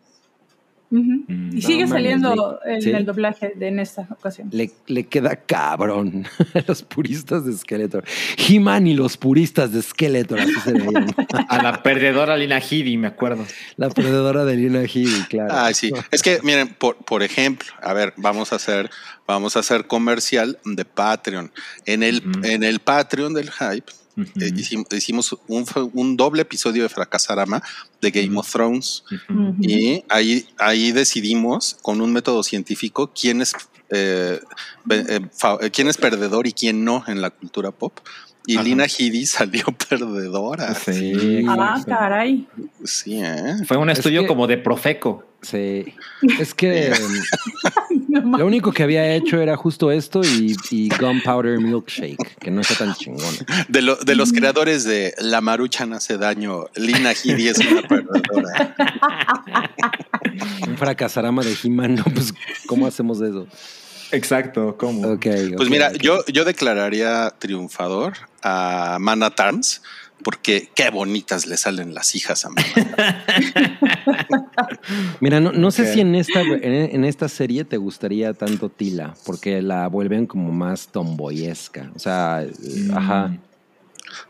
Mm, Y sigue saliendo le- en ¿sí? el doblaje de, en esta ocasión. Le, le queda cabrón a los puristas de Skeletor. He-Man y los puristas de Skeletor, así se veían. A la perdedora Lina Headey, me acuerdo. La perdedora de Lina Headey, claro. Ah, sí. Es que, miren, por, por ejemplo, a ver, vamos a hacer, vamos a hacer comercial de Patreon. En el, en el Patreon del Hype, Eh, hicim- hicimos un, doble episodio de Fracasarama de Game of Thrones. Y ahí, ahí decidimos con un método científico quién es, eh, eh, eh, quién es perdedor y quién no en la cultura pop. Y Ajá. Lina Headey salió perdedora. Sí. Ah, caray. Sí, ¿eh? Fue un Es estudio que- como de Profeco. Sí. Es que lo único que había hecho era justo esto y, y Gunpowder Milkshake, que no está tan chingón. De, lo- de los creadores de La Maruchan hace daño, Lina Headey es una perdedora. Un fracasarama de He-Man, no, pues, ¿cómo hacemos eso? Exacto, ¿cómo? Ok. Pues mira, yo, yo declararía triunfador a Mana Tarns porque qué bonitas le salen las hijas a Mana. Mira, no, no sé si en esta, en, en esta serie te gustaría tanto Tila, porque la vuelven como más tomboyesca. O sea, eh, Mm. ajá.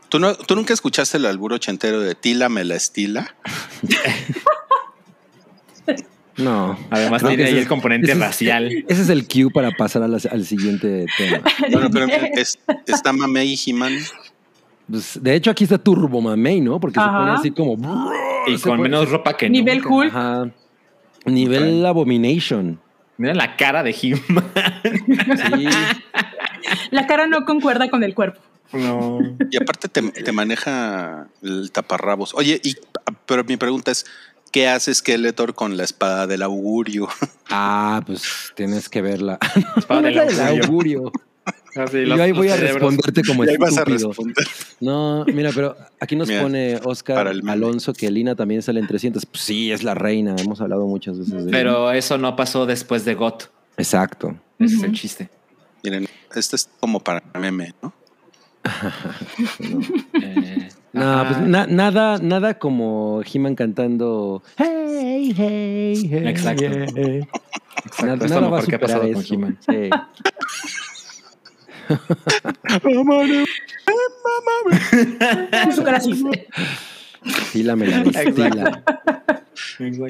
¿Tú, no, ¿Tú nunca escuchaste el albur ochentero de Tila me la estila? No. Además tiene ahí ese el es- componente ese es- racial. Ese es el cue para pasar a la- al siguiente tema. Bueno, pero es- está Mamey y He-Man. Pues, de hecho, aquí está Turbo Mamey, ¿no? Porque se Ajá. pone así como. Y se con pone- menos ropa que Nivel nunca. Hulk. Ajá. Nivel Abomination. Mira la cara de He-Man. Sí. La cara no concuerda con el cuerpo. No. Y aparte te, te maneja el taparrabos. Oye, y, pero mi pregunta es, ¿qué hace Skeletor con la espada del augurio? Ah, pues tienes que verla. Espada del El augurio. augurio. Los- yo ahí voy a cerebros. responderte como a estúpido. responder. No, mira, pero aquí nos Mira, pone para Oscar. Alonso que Lina también sale en 300. Pues sí, es la reina. Hemos hablado muchas veces de ella. Pero eso no pasó después de GOT. Exacto. Ese es el chiste. Miren, este es como para meme, ¿no? Eh, No, pues na- nada, nada como He-Man cantando Hey, hey, hey. Exacto. hey". Exacto, Nada, es lo va a mejor que ha superar pasado con eso. He-Man. Sí. Su cara así. Tila me la destila.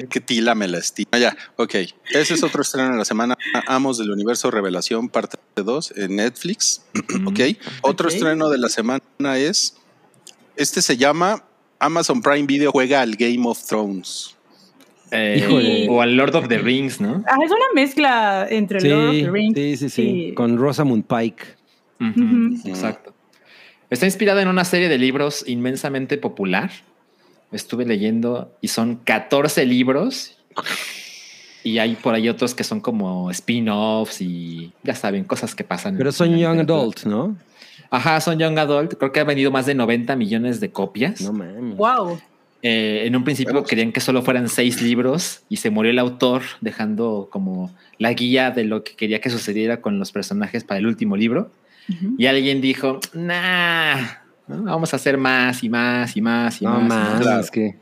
Que Tila me la estima. Ya, ok. Ese es otro estreno de la semana. Amos del Universo Revelación, parte 2 en Netflix. ok. Otro estreno de la semana es. Este se llama Amazon Prime Video juega al Game of Thrones. Eh, Híjole. o al Lord of the Rings, ¿no? Ah, es una mezcla entre Sí, Lord of the Rings. sí, sí, sí. Con Rosamund Pike. Exacto. Está inspirada en una serie de libros inmensamente popular. Estuve leyendo y son 14 libros. Y hay por ahí otros que son como spin-offs y ya saben, cosas que pasan. Pero son young adult, ¿no? Ajá, son Young Adult. Creo que ha vendido más de 90 millones de copias. No mames. Wow. Eh, en un principio Vamos. querían que solo fueran seis libros y se murió el autor dejando como la guía de lo que quería que sucediera con los personajes para el último libro. Y alguien dijo, nah, ¿no? vamos a hacer más y más y más y No más. más". Claro. es que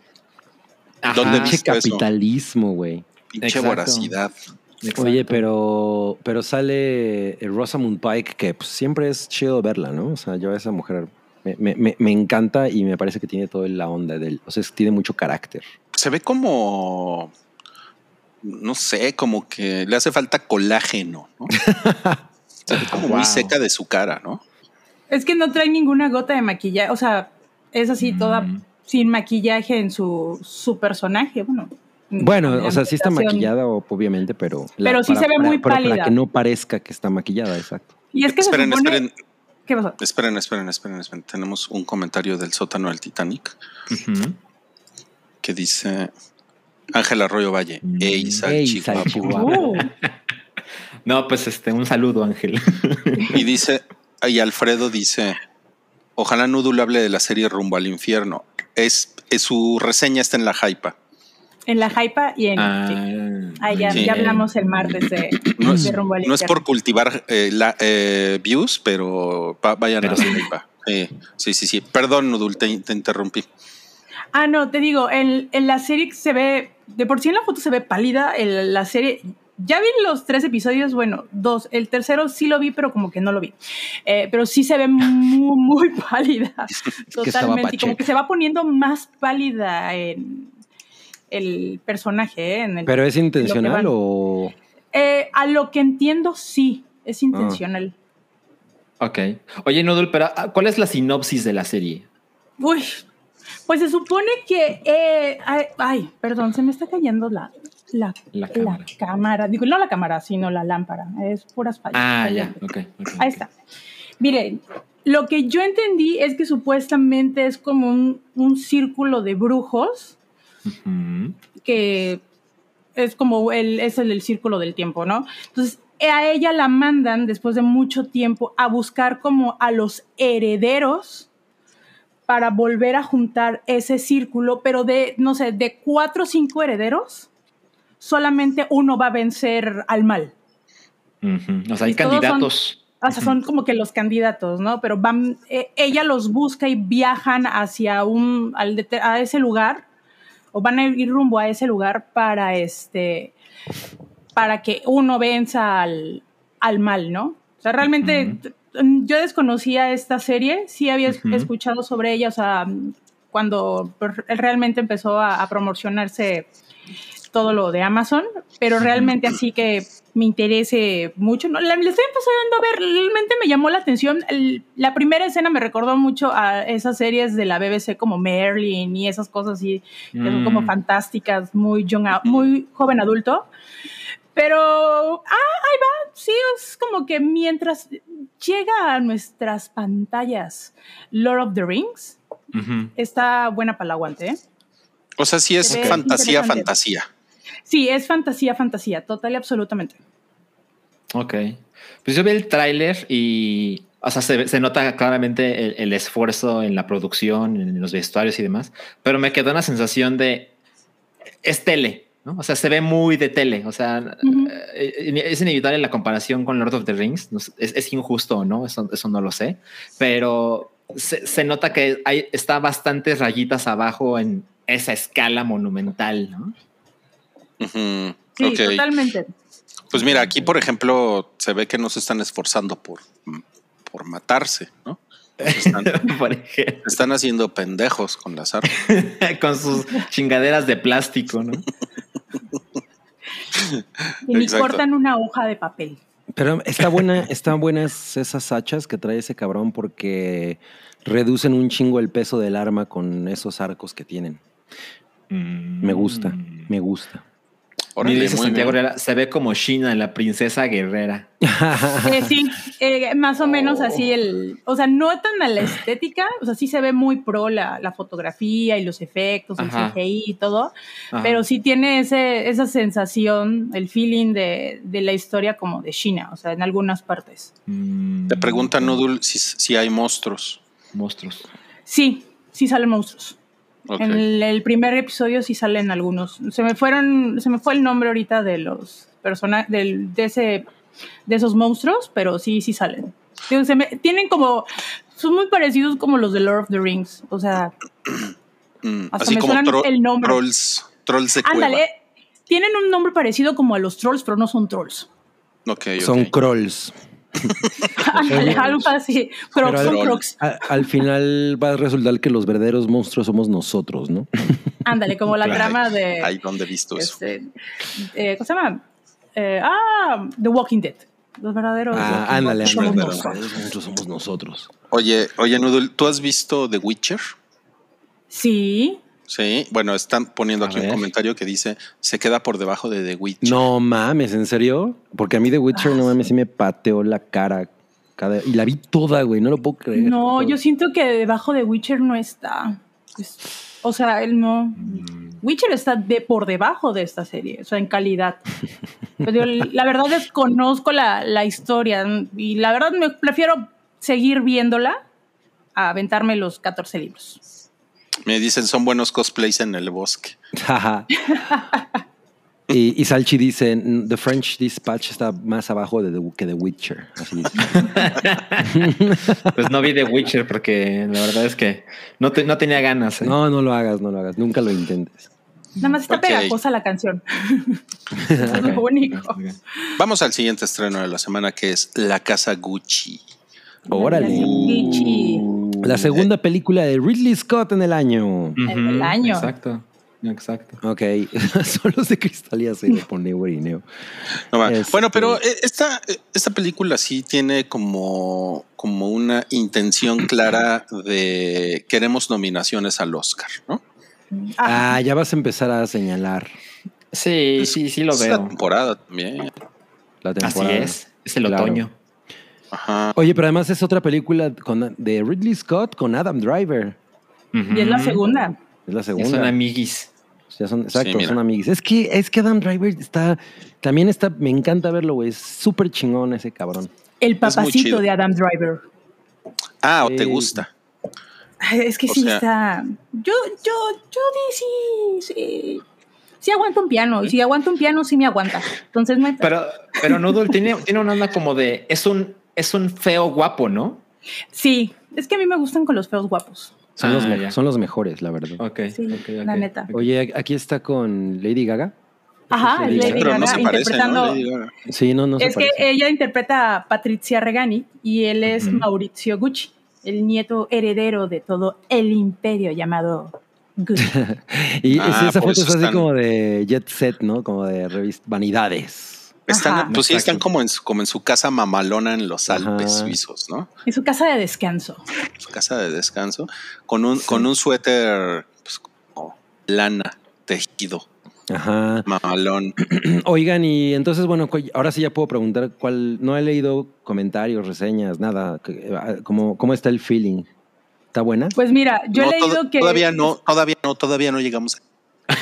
capitalismo, güey. Pinche Exacto. voracidad. Exacto. Oye, pero, pero sale eh, Rosamund Pike, que pues, siempre es chido verla, ¿no? O sea, yo a esa mujer me, me- me- encanta y me parece que tiene toda la onda del. O sea, es- tiene mucho carácter. Se ve como. No sé, como que le hace falta colágeno, ¿no? Se ve como Wow. muy seca de su cara, ¿no? Es que no trae ninguna gota de maquillaje. O sea, es así toda Mm. sin maquillaje en su, su personaje. Bueno, Bueno, en o sea, sí está maquillada, o- obviamente, pero. Pero sí se ve muy pero pálida. Para que no parezca que está maquillada, exacto. Y es que Esperen, se supone... esperen, ¿Qué pasó? esperen, esperen, esperen, esperen. Tenemos un comentario del sótano del Titanic que dice Ángel Arroyo Valle. Mm. Ey, salchihuapo. Uh, No, pues este, un saludo, Ángel. Y dice, y Alfredo dice, ojalá Noodle hable de la serie Rumbo al Infierno. Es, es su reseña está en la hypa. En la hypa y en... Ah, sí. Ah, ya, Sí. ya hablamos el martes de, No es, de Rumbo al no es por cultivar eh, la, eh, views, pero va- vayan Pero a la sí. hypa. Sí, sí, sí, sí. Perdón, Noodle, te, te interrumpí. Ah, no, te digo, en, en la serie se ve, de por sí en la foto se ve pálida, en la serie, ya vi los tres episodios, bueno, dos, el tercero sí lo vi, pero como que no lo vi, Eh, pero sí se ve muy, muy pálida, totalmente, y como que se va poniendo más pálida en el personaje, ¿eh? en el- ¿Pero es intencional o.? Eh, a lo que entiendo, sí, es intencional. ok. Oye, Noodle, pero ah, ¿cuál es la sinopsis de la serie? Uy, pues se supone que. eh, ay, ay, perdón, se me está cayendo la, la, La la cámara. Digo, no la cámara, sino la lámpara. Es puras fallas. Ah, ya, Fallando. ok. ok, Ahí está. Miren, lo que yo entendí es que supuestamente es como un, un círculo de brujos Que es como el, es el, el círculo del tiempo, ¿no? Entonces, a ella la mandan después de mucho tiempo a buscar como a los herederos para volver a juntar ese círculo, pero de, no sé, de cuatro o cinco herederos, solamente uno va a vencer al mal. Ujú. O sea, hay Y todos son- candidatos. O sea, son como que los candidatos, ¿no? Pero van, eh, ella los busca y viajan hacia un, al a ese lugar, o van a ir rumbo a ese lugar para este, para que uno venza al, al mal, ¿no? O sea, realmente yo desconocía esta serie, sí había escuchado sobre ella, o sea, cuando realmente empezó a, a promocionarse todo lo de Amazon, pero realmente así que me interese mucho. ¿no? La, la estoy empezando a ver, realmente me llamó la atención. El- la primera escena me recordó mucho a esas series de la BBC como Merlin y esas cosas así, que son como Mm. fantásticas, muy, young, muy joven adulto. Pero, ah, ahí va, sí, es como que mientras llega a nuestras pantallas Lord of the Rings, está buena para el aguante, ¿eh? O sea, sí es Se fantasía, fantasía. Sí, es fantasía, fantasía, total y absolutamente. Ok. Pues yo vi el tráiler y, o sea, se, se nota claramente el, el esfuerzo en la producción, en los vestuarios y demás, pero me quedó una sensación de, es tele, ¿no? O sea, se ve muy de tele, o sea, Ujú. eh, es inevitable la comparación con Lord of the Rings, es injusto o no, eso, eso no lo sé, pero se, se nota que hay, está bastantes rayitas abajo en esa escala monumental, ¿no? Sí, totalmente. Pues mira, aquí, por ejemplo, se ve que no se están esforzando por, por matarse, ¿no? Están, están haciendo pendejos con las armas. con sus chingaderas de plástico, ¿no? Y ni cortan una hoja de papel. Pero está buena, están buenas esas hachas que trae ese cabrón porque reducen un chingo el peso del arma con esos arcos que tienen. Me gusta, me gusta. Órale, dice Santiago. Herrera, se ve como China, la princesa guerrera. Eh, sí, eh, más o menos así el, o sea, no tan a la estética, o sea, sí se ve muy pro la, la fotografía y los efectos, el. CGI y todo, Ajá. pero sí tiene ese, esa sensación, el feeling de, de la historia como de China, o sea, en algunas partes. Mm, Te pregunta Noodle si, si hay monstruos. Monstruos. Sí, sí salen monstruos. En el, el primer episodio sí salen algunos. Se me fueron, se me fue el nombre ahorita de los personajes, de ese, de esos monstruos, pero sí, sí salen. Digo, se me- tienen como, son muy parecidos como los de Lord of the Rings. O sea, Mm, hasta así me como suenan tro- el nombre. trolls, trolls de cueva. ándale, tienen un nombre parecido como a los trolls, pero no son trolls. Son crolls. Ándale, algo así. Crocs, Pero son al- crocs. A- al final va a resultar que los verdaderos monstruos somos nosotros, ¿no? Ándale, como la trama de. ¿dónde he visto eso? este, eh, ¿Cómo se llama? Eh, ah, The Walking Dead. Los verdaderos. Ah, ándale, somos. Los nosotros. verdaderos monstruos somos nosotros. Oye, oye, Noodle, ¿tú has visto The Witcher? Sí. Sí. Bueno, están poniendo A aquí un comentario que dice se queda por debajo de The Witcher. No mames, ¿en serio? Porque a mí The Witcher, Ah, no mames, sí me pateó la cara. cada- y la vi toda, güey, no lo puedo creer. No, yo siento que debajo de Witcher no está. Es- o sea, él no. Witcher está de, por debajo de esta serie, o sea, en calidad. Pero la verdad desconozco la, la historia y la verdad me prefiero seguir viéndola a aventarme los 14 libros. Me dicen son buenos cosplays en el bosque. Jaja. y, y Salchi dice, The French Dispatch está más abajo de The- que The Witcher. Así dice. Pues no vi The Witcher porque la verdad es que no, te- no tenía ganas. ¿eh? No, no lo hagas, no lo hagas. Nunca lo intentes. Nada más está Ok. pegajosa la canción. Eso es lo único. Vamos al siguiente estreno de la semana que es La Casa Gucci. Órale. Gucci. La segunda película de Ridley Scott en el año. En el año. Exacto. Exacto. Ok, son los de Cristal ya se lo pone Guarineo. No. Este- Bueno, pero eh, esta, eh, esta película sí tiene como, como una intención clara de queremos nominaciones al Oscar, ¿no? Ah, Ah, ya vas a empezar a señalar Sí, sí, sí lo Es la veo. temporada también. la Así es. Es el Claro. otoño. Ajá. Oye, pero además es otra película con- de Ridley Scott con Adam Driver. y es la segunda. Es la Ya segunda. son amiguis. Ya son, exacto, son amigos. Es que, es que Adam Driver está, también está, me encanta verlo, güey. Es súper chingón ese cabrón. El papacito de Adam Driver. Ah, o te gusta. Es que O sí sea- está. Yo, yo, yo di sí, sí. Sí aguanta un piano. Y si aguanta un piano, sí me aguanta. Entonces hay- Pero, pero Noodle tiene, tiene una onda como de. Es un, es un feo guapo, ¿no? Sí, es que a mí me gustan con los feos guapos. Son, Ah, los, me- ya. son los mejores, la verdad. Ok. Sí, ok, la neta. Oye, aquí está con Lady Gaga. Ajá, Lady Pero no Gaga se parece, interpretando. ¿no? Lady Gaga. Sí, no, no se es que parece. ella interpreta a Patrizia Regani y él es Maurizio Gucci, el nieto heredero de todo el imperio llamado Gucci. Y Ah, esa foto es así están- como de Jet Set, ¿no? Como de revista Vanidades. Están, Ajá. pues sí, están como en, su, como en su casa mamalona en los Ajá. Alpes suizos, ¿no? en su casa de descanso. Su casa de descanso, con un, con un suéter, pues, como lana, tejido, Ajá. mamalón. Oigan, y entonces, bueno, ahora sí ya puedo preguntar cuál. No he leído comentarios, reseñas, nada. que- ah, ¿Cómo, cómo está el feeling? ¿Está buena? Pues mira, yo No, he leído que. Todavía no, todavía no, todavía no llegamos.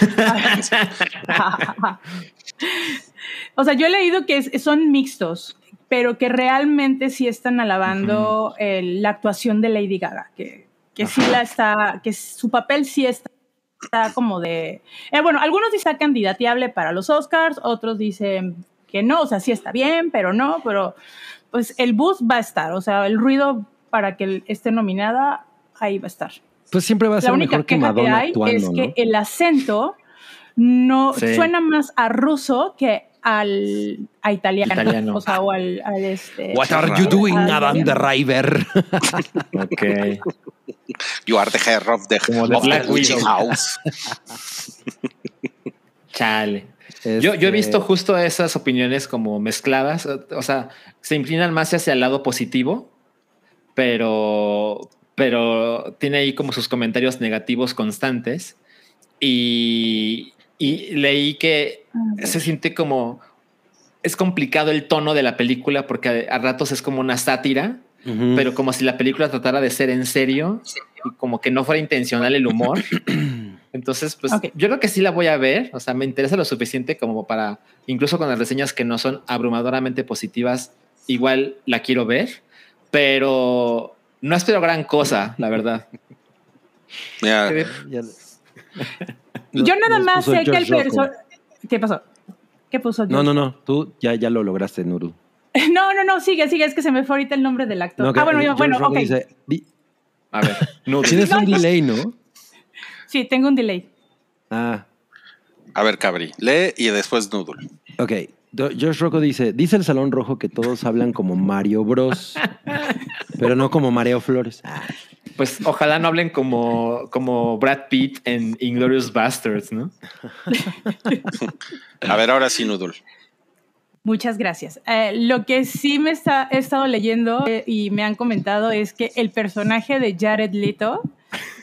o sea, yo he leído que es- son mixtos, pero que realmente sí están alabando el- la actuación de Lady Gaga, que, que sí la está, que su papel sí está, está como de... eh, bueno, algunos dicen que está candidateable para los Oscars, otros dicen que no, o sea, sí está bien, pero no, pero pues el bus va a estar, o sea, el ruido para que esté nominada, ahí va a estar. Pues siempre va a La ser única mejor que queja que Madonna hay actuando, es que ¿no? el acento no Sí. suena más a ruso que al a italiano, Italiano. o sea, o al, al este. What are you doing, Adam Driver? Ok. You are the head of the, Como of the Widow. house. Chale. Yo, yo he Este, visto justo esas opiniones como mezcladas, o o sea, se inclinan más hacia el lado positivo, pero, pero tiene ahí como sus comentarios negativos constantes. y, y leí que se siente como es complicado el tono de la película porque a, a ratos es como una sátira, pero como si la película tratara de ser en serio y como que no fuera intencional el humor. Entonces, pues yo creo que sí la voy a ver. O sea, me interesa lo suficiente como para, incluso con las reseñas que no son abrumadoramente positivas, igual la quiero ver, pero no espero gran cosa, la verdad. Ya- Yo nada más sé que el personaje. ¿Qué pasó? ¿Qué puso? No, George? no, no. Tú ya, ya lo lograste, Nuru. No, no, no, sigue, sigue. Es que se me fue ahorita el nombre del actor. No, que ah, bueno, yo- George bueno, Rocco ok. dice, "Di- A ver, Noodle. Tienes un delay, ¿no? Sí, tengo un delay. Ah, a ver, Cabri, lee y después Noodle. ok. Josh Rocco dice, dice el Salón Rojo que todos hablan como Mario Bros, pero no como Mario Flores. Pues ojalá no hablen como, como Brad Pitt en Inglorious Bastards, ¿no? A ver, ahora sí, Noodle. Muchas gracias. Eh, lo que sí me está, he estado leyendo eh, y me han comentado es que el personaje de Jared Leto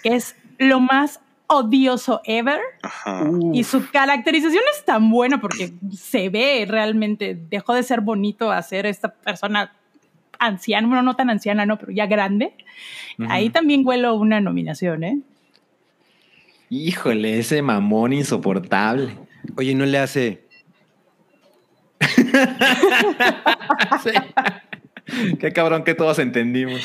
es lo más odioso ever Ajá. y su caracterización es tan buena porque se ve realmente, dejó de ser bonito a ser esta persona anciana, bueno, no tan anciana, no, pero ya grande. Ahí también huelo una nominación, ¿eh? Híjole, ese mamón insoportable. Oye, no le hace... Sí. Qué cabrón que todos entendimos.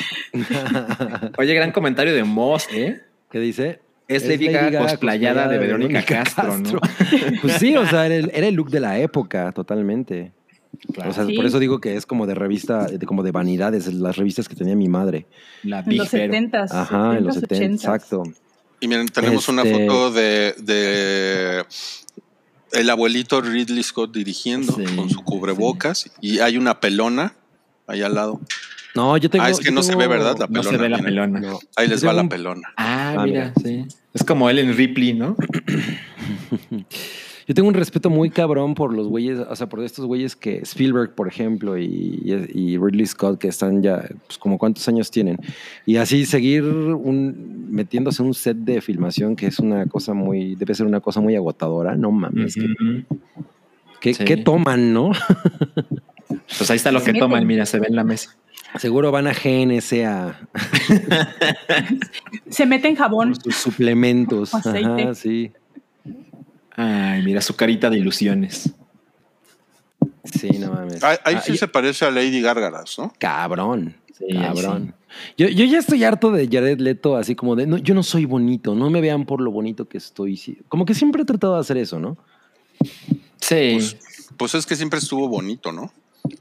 Oye, gran comentario de Moss, ¿eh? ¿Qué dice? Es Lady Gaga cosplayada de Verónica Castro, ¿no? Pues sí, o sea, era el, era el look de la época, totalmente. O sea, Sí. por eso digo que es como de revista, de, como de vanidades, las revistas que tenía mi madre. La En los Hero. 70 Ajá, en los 70, exacto. Y miren, tenemos una Este- foto de, de el abuelito Ridley Scott dirigiendo Sí, con su cubrebocas y hay una pelona ahí al lado. No, yo tengo... ah, es que no se ve, ¿verdad? La No se pelona. ve la miren. pelona. No. Ahí les va tengo la pelona. Ah, Ah, mira, sí. Es como él en Ripley, ¿no? Yo tengo un respeto muy cabrón por los güeyes, o sea, por estos güeyes que Spielberg, por ejemplo, y, y Ridley Scott, que están ya, pues como cuántos años tienen. Y así seguir un, metiéndose en un set de filmación que es una cosa muy, debe ser una cosa muy agotadora, no mames. que- Ujú. ¿Qué, Sí. qué toman, no? Pues ahí está lo que toman, mira, se ve en la mesa. Seguro van a GNC a Se mete en jabón. por sus suplementos. Aceite. Ajá, sí. Ay, mira su carita de ilusiones. Sí, no mames. Ahí, ahí Ah, sí y- se parece a Lady Gárgaras, ¿no? Cabrón. Sí, cabrón. Yo, yo ya estoy harto de Jared Leto, así como de, no, yo no soy bonito, no me vean por lo bonito que estoy. Como que siempre he tratado de hacer eso, ¿no? Sí. Pues, pues es que siempre estuvo bonito, ¿no?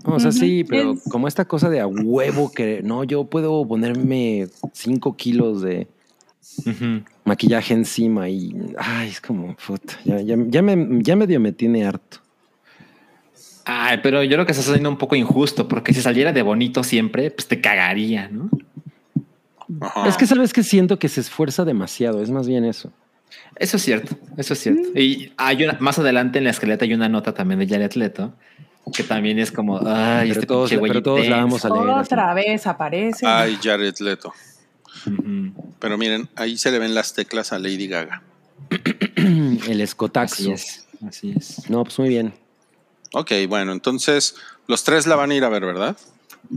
O sea, sí, pero Es- como esta cosa de a huevo que, no, yo puedo ponerme cinco kilos de maquillaje encima y, ay, es como, puta, ya, ya, ya, me, ya medio me tiene harto. Ay, pero yo creo que estás haciendo un poco injusto, porque si saliera de bonito siempre, pues te cagaría, ¿no? Ajá. Es que sabes que siento que se esfuerza demasiado, es más bien eso. Eso es cierto, eso es cierto. Y hay una, más adelante en la esqueleta hay una nota también de Jared Leto, que también es como, ay, Pero este todos- pinche güey pero todos la vamos a leer. así. Otra vez aparece. Ay, Jared Leto. Pero miren, ahí se le ven las teclas a Lady Gaga. El escotaxo. Así es, así es. No, pues muy bien. Ok, bueno, entonces los tres la van a ir a ver, ¿verdad?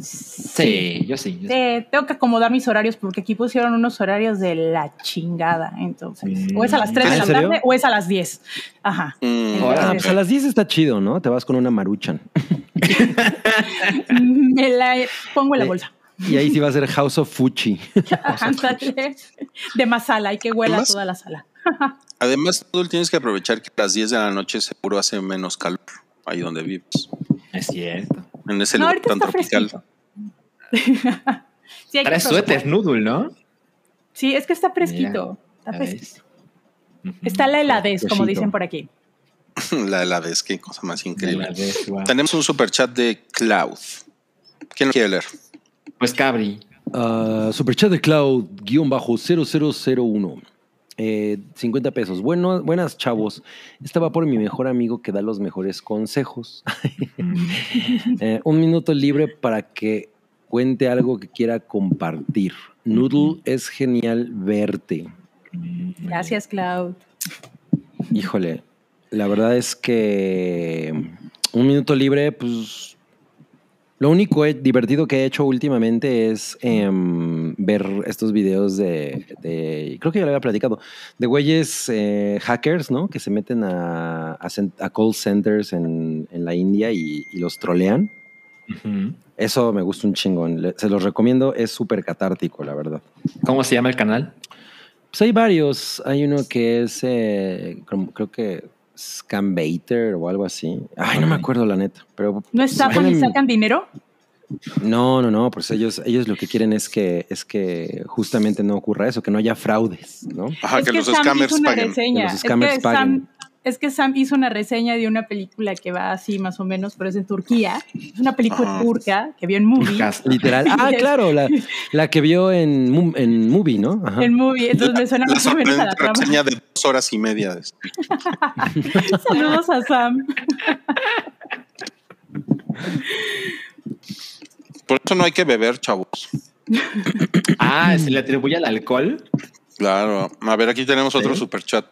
Sí, yo sí. yo sí. Eh, tengo que acomodar mis horarios porque aquí pusieron unos horarios de la chingada. Entonces, o es a las 3 ¿Ah, de en la serio? tarde o es a las 10. Ajá. Mm, Entonces, Ah, pues a las 10 está chido, ¿no? Te vas con una maruchan. Me la pongo en la Eh, bolsa. Y ahí sí va a ser House of Fuchi. De masala y que huela Además- toda la sala. Además, tú tienes que aprovechar que a las 10 de la noche seguro hace menos calor ahí donde vives. Es cierto. En ese No, lugar ahorita tan está tropical. fresquito. sí, suéter noodle, ¿no? Sí, es que está fresquito. Está, fresquito. está la heladez, como dicen por aquí. La heladez, qué cosa más increíble. Tenemos un super chat de Cloud. ¿Quién lo quiere leer? Pues Cabri. Uh, Superchat de Cloud, guion bajo 0001. Eh, 50 pesos. Bueno, buenas, chavos. Estaba por mi mejor amigo que da los mejores consejos. Eh, un minuto libre para que cuente algo que quiera compartir. Noodle, es genial verte. Gracias, Cloud. Híjole, la verdad es que un minuto libre, pues lo único divertido que he hecho últimamente es em, ver estos videos de, de- creo que ya lo había platicado, de güeyes eh, hackers, ¿no? Que se meten a, a, cen- a call centers en, en la India y, y los trolean. Eso me gusta un chingón. Se los recomiendo, es súper catártico, la verdad. ¿Cómo se llama el canal? Pues hay varios. Hay uno que es, eh, creo que Scambaiter o algo así. Ay, no me acuerdo la neta. Pero ¿No estafan y sacan dinero? No, no, no. Pues ellos, ellos lo que quieren es que, es que justamente no ocurra eso, que no haya fraudes, ¿no? Ajá, es que, los Sam scammers hizo una paguen. reseña. Que los Es scammers que paguen. Es que Sam hizo una reseña de una película que va así más o menos, pero es en Turquía. Es una película Ajá. turca que vio en movie. Literal. Ah, claro, la, la que vio en, en Movie, ¿no? Ajá. En movie, entonces me suena La más o menos a la reseña de dos horas y media. de- Saludos a Sam. Por eso no hay que beber, chavos. Ah, se le atribuye al alcohol. Claro. A ver, aquí tenemos otro Sí. superchat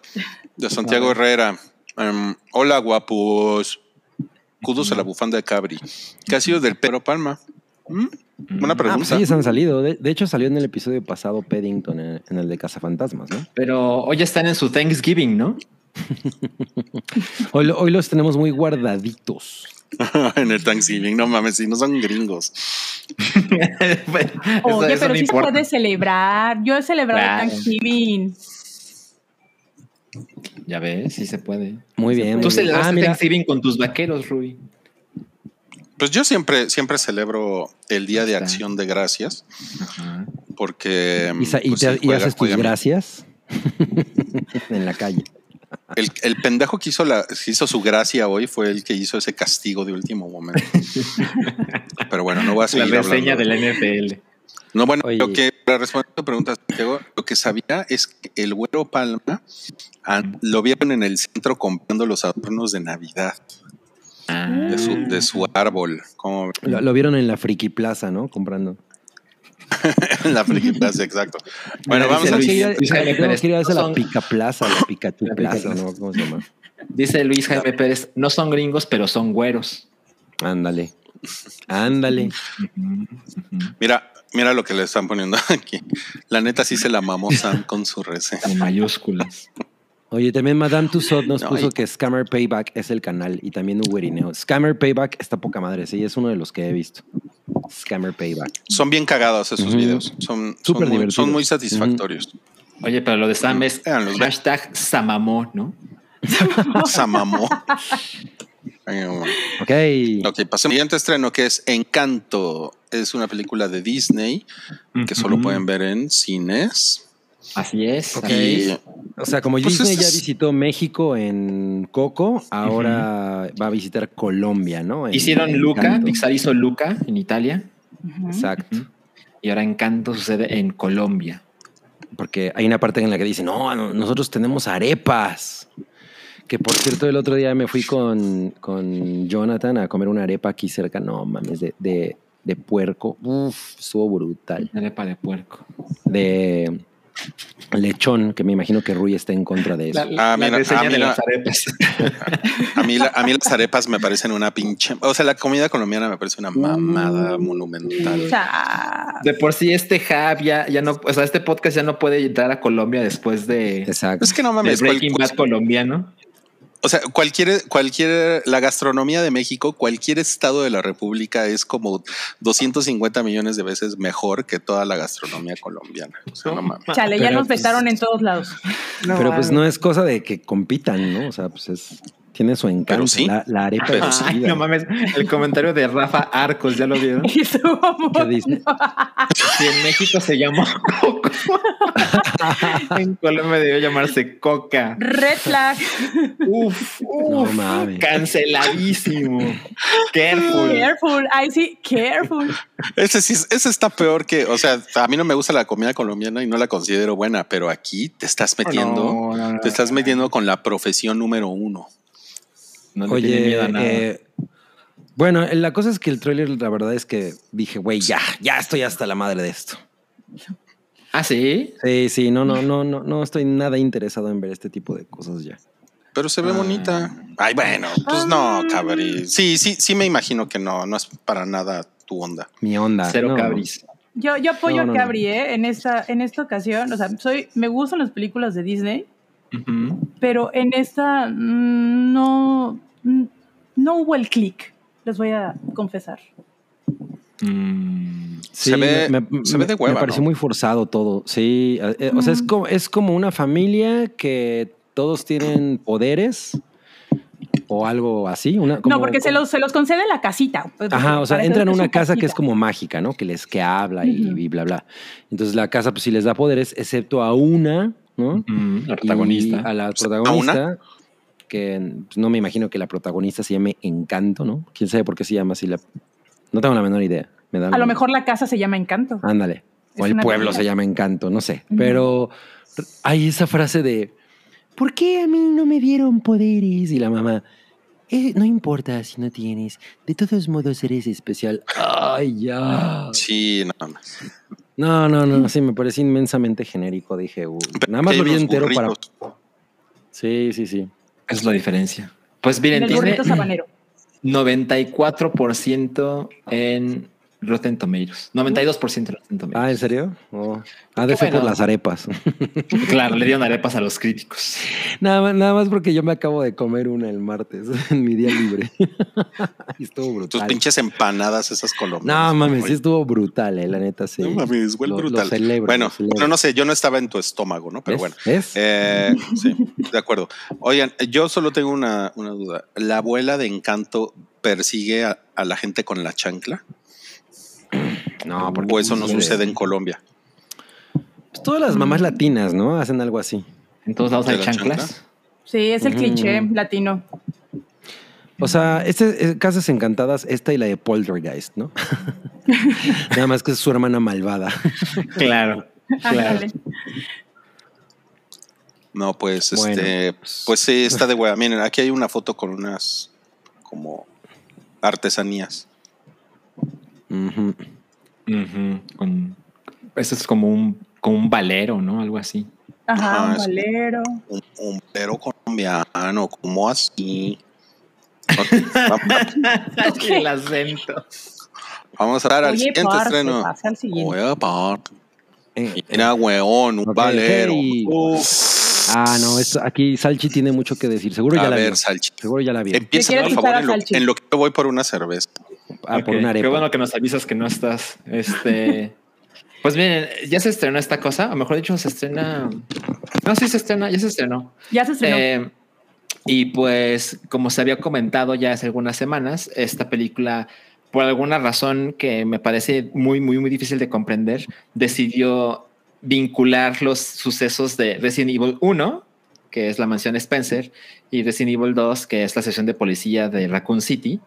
de Santiago Herrera. Em, hola, guapos. Kudos a la bufanda de Cabri. ¿Qué ha sido del Pedro Palma? ¿Mm? Buena Ah, pues pregunta. ellos han salido. De, de hecho, salió en el episodio pasado Paddington, en, en el de Cazafantasmas, ¿no? Pero hoy están en su Thanksgiving, ¿no? Hoy, lo- hoy los tenemos muy guardaditos. en el Thanksgiving. No mames, si no son gringos. Eso- Oye, eso pero no sí se importa. puede celebrar. Yo he celebrado Claro. Thanksgiving. Ya ves, sí se puede. Muy Se bien. puede. Tú celebraste Ah, mira, Thanksgiving con tus vaqueros, Rui. Pues yo siempre, siempre celebro el Día de. Acción de Gracias Ajá. porque y, pues, te- sí, y juega- haces tus juega- gracias en la calle. El, el pendejo que hizo, la, que hizo su gracia hoy fue el que hizo ese castigo de último momento. Pero bueno, no voy a La seguir reseña hablando. de la NFL. No, bueno, Oye. lo que para responder a tu pregunta, Santiago, lo que sabía es que el güero Palma ah, lo vieron en el centro comprando los adornos de Navidad Ah. de su, de su árbol. Como Lo, lo vieron en la Friki Plaza, ¿no? Comprando. En la Friki Plaza, exacto. Bueno, vamos a seguir. Luis Jaime Tengo Pérez, que ir a la son- Pica Plaza, la Pikachu Plaza, Plaza. ¿no? ¿Cómo se llama? Dice Luis Jaime Pérez, no son gringos, pero son güeros. Ándale. Ándale. Mira, mira lo que le están poniendo aquí. La neta sí se la mamó Sam con su reseña. Con mayúsculas. Oye, también Madame Tussauds nos No, puso y- que Scammer Payback es el canal y también Uberineo. Scammer Payback está poca madre, sí, es uno de los que he visto. Scammer Payback. Son bien cagados esos videos. Son, Súper son, muy, divertidos. son muy satisfactorios. Oye, pero lo de Sam es Véanlos, hashtag Samamó, ¿no? Samamó. Ok. Ok, pasemos al siguiente estreno que es Encanto. Es una película de Disney que solo pueden ver en cines. Así es. Ok. así O sea, como Pues Disney ya visitó México en Coco, ahora va a visitar Colombia, ¿no? En- Hicieron en Luca. Pixar hizo Luca en Italia. Exacto. y ahora Encanto sucede en Colombia. Porque hay una parte en la que dice, no, no, nosotros tenemos arepas. Que por cierto, el otro día me fui con, con Jonathan a comer una arepa aquí cerca. No mames, de, de, de puerco. Uf, estuvo brutal. Arepa de puerco. De lechón, que me imagino que Rui está en contra de eso. La, Ah, la reseña ah, de mira. las arepas. a mí, la- a mí las arepas me parecen una pinche. O sea, la comida colombiana me parece una mamada monumental. De por sí este hub ya, ya no, o sea, este podcast ya no puede entrar a Colombia después de Exacto. Es que no mames. cual- Breaking Bad colombiano. O sea, cualquier, cualquier, la gastronomía de México, cualquier estado de la República es como 250 millones de veces mejor que toda la gastronomía colombiana. O sea, no mames. chale, ya Pero, nos pues, vetaron en todos lados. Pero pues no es cosa de que compitan, ¿no? O sea, pues es, tiene su encanto. sí. La, la arepa Pero sí. Ay, no mames, el comentario de Rafa Arcos, ¿ya lo vieron? Y estuvo ¿Qué dice? Si en México se llamó Coco, en Colombia debió llamarse Coca. Red flag. Uf, No uf, mames. canceladísimo. Careful. Careful. Ay, sí, careful. Ese sí, es- ese está peor que, o sea, a mí no me gusta la comida colombiana y no la considero buena, pero aquí te estás metiendo, No, no, no, te estás metiendo con la profesión número uno. No le tiene Oye, miedo a nada. eh, bueno, la cosa es que el tráiler, la verdad es que dije, güey, ya, ya estoy hasta la madre de esto. ¿Ah, sí? Sí, sí, no, no, no, no, no estoy nada interesado en ver este tipo de cosas ya. pero se ve Ah. bonita. Ay, bueno, pues no, cabri. Sí, sí, sí me imagino que no, no es para nada tu onda. Mi onda. Cero no. cabris. Yo, yo apoyo No, no, a. Cabri, ¿eh? En esta, en esta ocasión. O sea, soy, me gustan las películas de Disney, Ujú. pero en esta mm, no, mm, no hubo el click. Les voy a confesar. Mm, Sí, Se ve- me, se ve de me- hueva, Me pareció ¿no? muy forzado todo. Sí, eh, eh, o sea, es como, es como una familia que todos tienen poderes o algo así. Una, como- no, porque se como- los, se los concede la casita. Ajá, o sea, entran a una casa que es casita. como mágica, ¿no? Que les que habla y, y bla, bla. Entonces la casa, pues sí les da poderes, excepto a una, ¿no? ujú, La Y protagonista. a la ¿A protagonista, que pues, no me imagino que la protagonista se llame Encanto, ¿no? ¿Quién sabe por qué se llama así? La... No tengo la menor idea. Me da A lo la- mejor la casa se llama Encanto. Ándale. O Es el pueblo realidad. se llama Encanto, no sé. Pero hay esa frase de, ¿por qué a mí no me dieron poderes? Y la mamá, "Eh, no importa si no tienes, de todos modos eres especial. Ay, ya. Sí, nada más. No, no, no, sí, me parece inmensamente genérico. Dije, nada más lo vi entero para... Sí, sí, sí. Es la diferencia. Pues miren, tiene burrito sabanero. 94% en Rotten Tomatoes. 92% en Rotten Ah, ¿en Tomatoes. serio? Oh. Ha de ser Bueno. por las arepas. claro, le dieron arepas a los críticos. nada, más, nada más porque yo me acabo de comer una el martes, en mi día libre. y estuvo Tus brutal. pinches empanadas, esas colombianas. No mames, sí estuvo brutal, eh, la neta, sí. No mames, huele Lo- brutal. bueno, lo celebro. bueno, no sé, yo no estaba en tu estómago, ¿no? Pero ¿Ves? bueno. ¿Ves? Eh, sí, de acuerdo. Oigan, yo solo tengo una, una duda. ¿La abuela de Encanto persigue a, a la gente con la chancla? No, ¿O eso no sucede? en Colombia? Pues todas las mamás latinas, ¿no? Hacen algo así. En todos lados ¿De hay la chanclas. Sí, es el Ujú. cliché latino. O sea, este, eh, Casas Encantadas, esta y la de Poltergeist, ¿no? Nada más que es su hermana malvada. Claro. No, pues Bueno, este, pues sí, está de hueá. Miren, aquí hay una foto con unas como artesanías. Ujú, con- eso es como un, como un valero, ¿no? Algo así. Ajá, Ajá, un es- valero. Un, un pero colombiano, como así. Ok, El acento. Vamos a dar al siguiente estreno. pasa al siguiente. Oye, parce. Eh, Mira, weón, un Ok, valero. hey. Ah, no, esto, aquí Salchi tiene mucho que decir. Seguro ya A la ver, vio. Salchi. Seguro ya la vio. Empieza, por favor, en lo, en lo que yo voy por una cerveza. Ah, por una arepa. Qué bueno que nos avisas que no estás. Este. Pues miren, ya se estrenó esta cosa, o mejor dicho, se estrena. No, sí se estrena, ya se estrenó. Ya se estrenó. Eh, y pues, como se había comentado ya hace algunas semanas, esta película, por alguna razón que me parece muy, muy, muy difícil de comprender, decidió vincular los sucesos de Resident Evil 1, que es la mansión Spencer, y Resident Evil 2, que es la sesión de policía de Raccoon City,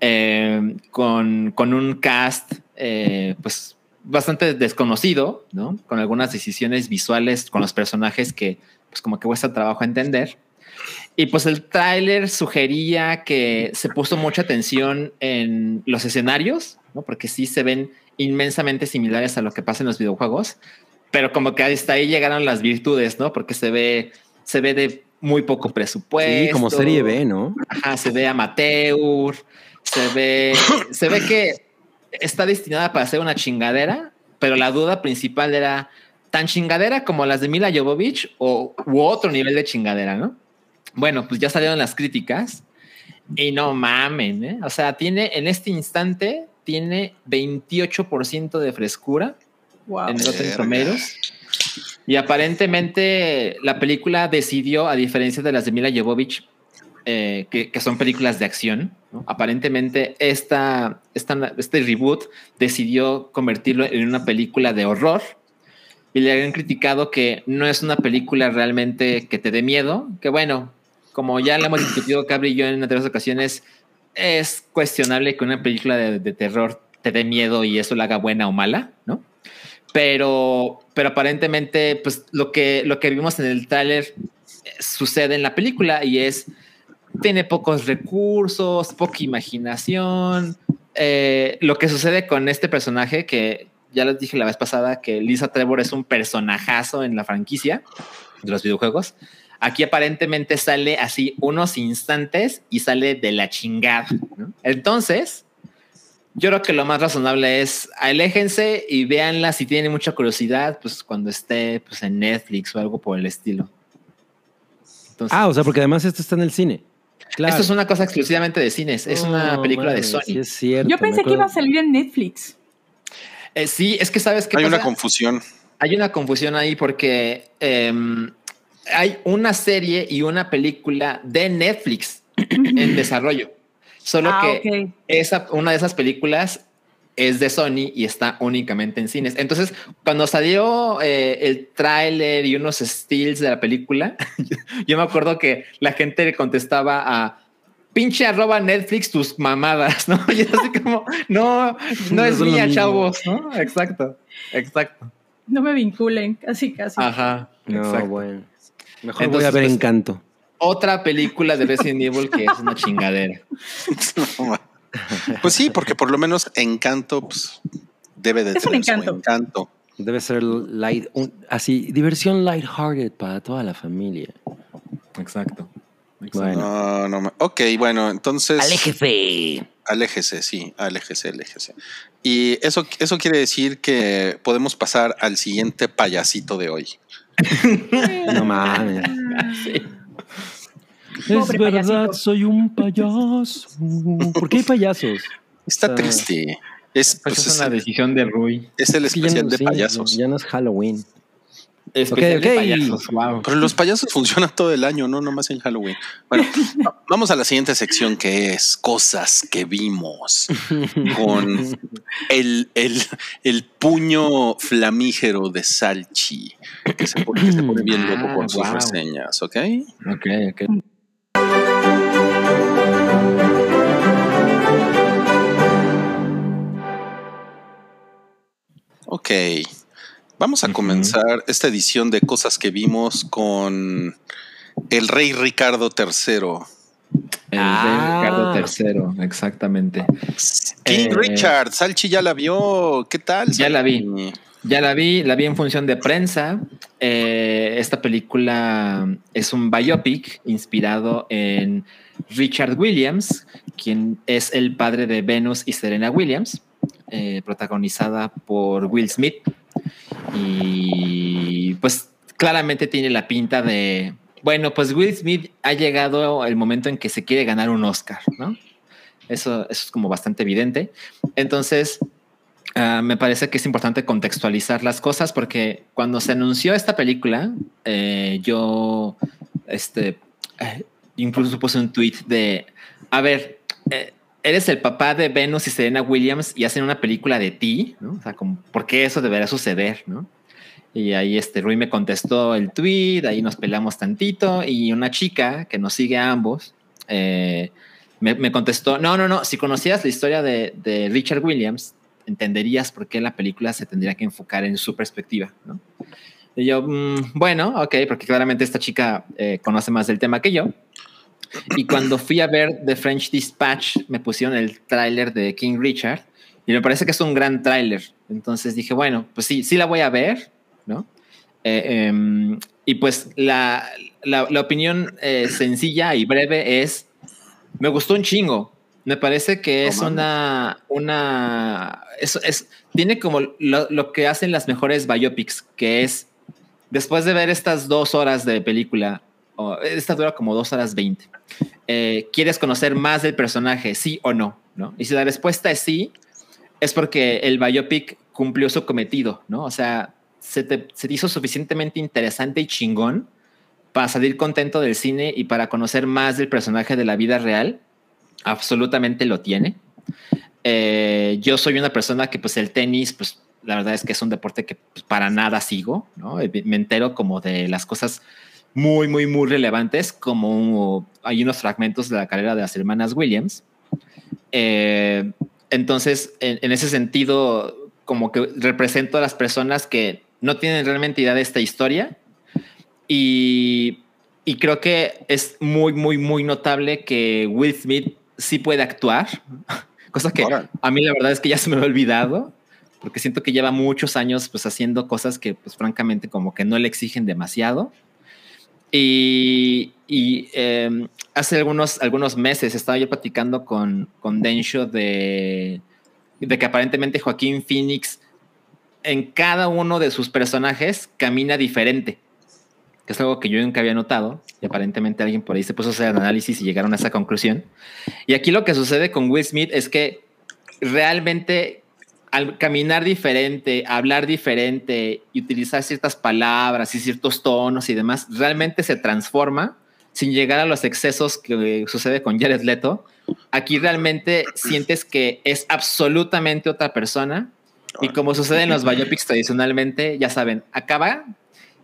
eh, con, con un cast, eh, pues bastante desconocido, ¿no? Con algunas decisiones visuales con los personajes que, pues como que cuesta trabajo entender. Y pues el tráiler sugería que se puso mucha atención en los escenarios, ¿no? Porque sí se ven inmensamente similares a lo que pasa en los videojuegos, pero como que hasta ahí llegaron las virtudes, ¿no? Porque se ve, se ve de muy poco presupuesto. Sí, como serie B, ¿no? Ajá, se ve amateur, se ve, se ve que está destinada para ser una chingadera, pero la duda principal era tan chingadera como las de Mila Jovovich o u otro nivel de chingadera, ¿no? Bueno, pues ya salieron las críticas y no mamen, ¿eh? O sea, tiene en este instante tiene 28% de frescura wow. en Rotten. Tomatoes. Y aparentemente la película decidió, a diferencia de las de Mila Jovovich, eh, que, que son películas de acción, ¿no? aparentemente esta, esta- este reboot decidió convertirlo en una película de horror y le habían criticado que no es una película realmente que te dé miedo, que bueno, como ya le hemos discutido Cabri y yo en otras ocasiones, es cuestionable que una película de, de terror te dé miedo y eso la haga buena o mala, ¿no? Pero, pero aparentemente, pues lo que, lo que vimos en el tráiler eh, sucede en la película y es, tiene pocos recursos, poca imaginación. Eh, lo que sucede con este personaje, que ya les dije la vez pasada, que Lisa Trevor es un personajazo en la franquicia de los videojuegos. Aquí aparentemente sale así unos instantes y sale de la chingada. Entonces, yo creo que lo más razonable es aléjense y véanla si tienen mucha curiosidad, pues cuando esté pues, en Netflix o algo por el estilo. Ah, o sea, porque además esto está en el cine. Claro. esto es una cosa exclusivamente de cines, es una Oh, película de Sony. Sí, es cierto. Yo pensé que iba a salir en Netflix. Eh, sí, es que sabes que Hay una confusión. hay una confusión ahí porque em, hay una serie y una película de Netflix en desarrollo. Solo Ah, que esa, una de esas películas es de Sony y está únicamente en cines. Entonces, cuando salió eh, el tráiler y unos stills de la película, yo me acuerdo que la gente le contestaba a pinche arroba Netflix tus mamadas, ¿no? Y así como, no, no es mía, chavos, ¿no? Exacto, exacto. No me vinculen, casi, casi. Ajá. No, exacto. bueno. Mejor voy Entonces, a ver pues, Encanto. Otra película de Resident Evil que es una chingadera. Pues sí, porque por lo menos Encanto pues, debe de Es un tener su encanto. encanto. Debe ser light, un- así, diversión lighthearted para toda la familia. Exacto. Bueno. No, no. Ok, bueno, entonces. Aléjese. Aléjese, sí, aléjese, aléjese. Y eso, eso quiere decir que podemos pasar al siguiente payasito de hoy. No mames. Es Pobre verdad, payasito. soy un payaso. ¿Por qué hay payasos? Está Ah. triste. Es, Pues pues, es es, una decisión de Rui. es el especial no- de sí, payasos. Ya no es Halloween. Especial de ok. payasos, wow. Pero los payasos funcionan todo el año, no nomás en Halloween. Bueno, va- vamos a la siguiente sección que es cosas que vimos con el, el, el puño flamígero de Salchi, que se pone, que se pone bien loco Ah, con sus wow. reseñas, ¿ok? Ok, ok. Ok. Vamos a comenzar esta edición de cosas que vimos con el rey Ricardo III. El Ah. de Ricardo III, exactamente. King Eh, Richard, Salchi ya la vio. ¿Qué tal? Ya la vi. Ya la vi, la vi en función de prensa. Eh, esta película es un biopic inspirado en Richard Williams, quien es el padre de Venus y Serena Williams, eh, protagonizada por Will Smith. Y pues claramente tiene la pinta de, bueno, pues Will Smith ha llegado el momento en que se quiere ganar un Oscar, ¿no? Eso, eso es como bastante evidente. Entonces, Ah, me parece que es importante contextualizar las cosas porque cuando se anunció esta película, eh, yo este, eh, incluso puse un tweet de, a ver, eres el papá de Venus y Serena Williams y hacen una película de ti, ¿no? O sea, ¿por qué eso debería suceder, no? Y ahí este Rui me contestó el tweet, ahí nos pelamos tantito y una chica que nos sigue a ambos eh, me, contestó, no, no, no, si conocías la historia de, de Richard Williams, entenderías por qué la película se tendría que enfocar en su perspectiva, ¿no? Y yo, mm, bueno, ok, porque claramente esta chica eh, conoce más del tema que yo. Y cuando fui a ver The French Dispatch, me pusieron el tráiler de King Richard y me parece que es un gran tráiler. Entonces dije, bueno, pues sí, sí la voy a ver, ¿no? Eh, em, y pues la, la, la opinión eh, sencilla y breve es, me gustó un chingo. Me parece que es mames. una, una, es, es, tiene como lo, lo que hacen las mejores biopics, que es, después de ver estas dos horas de película, o esta dura como dos horas veinte, eh, ¿quieres conocer más del personaje, sí o no? ¿no? Y si la respuesta es sí, es porque el biopic cumplió su cometido, ¿no? O sea, se te, se te hizo suficientemente interesante y chingón para salir contento del cine y para conocer más del personaje de la vida real. Absolutamente lo tiene. Eh, yo soy una persona que pues el tenis, pues la verdad es que es un deporte que pues, para nada sigo, ¿no? Eh, Me entero como de las cosas muy, muy, muy relevantes, como hay unos fragmentos de la carrera de las hermanas Williams. Eh, entonces, en, en, ese sentido, como que represento a las personas que no tienen realmente idea de esta historia y, y creo que es muy, muy, muy notable que Will Smith sí puede actuar, cosa que Ahora. a mí la verdad es que ya se me ha olvidado, porque siento que lleva muchos años pues haciendo cosas que pues francamente como que no le exigen demasiado. Y, em, hace algunos, algunos meses estaba yo platicando con, con Densho de, de que aparentemente Joaquín Phoenix en cada uno de sus personajes camina diferente, que es algo que yo nunca había notado y aparentemente alguien por ahí se puso a hacer análisis y llegaron a esa conclusión. Y aquí lo que sucede con Will Smith es que realmente al caminar diferente, hablar diferente y utilizar ciertas palabras y ciertos tonos y demás, realmente se transforma sin llegar a los excesos que sucede con Jared Leto. Aquí realmente sientes que es absolutamente otra persona y como sucede en los biopics tradicionalmente, ya saben, acaba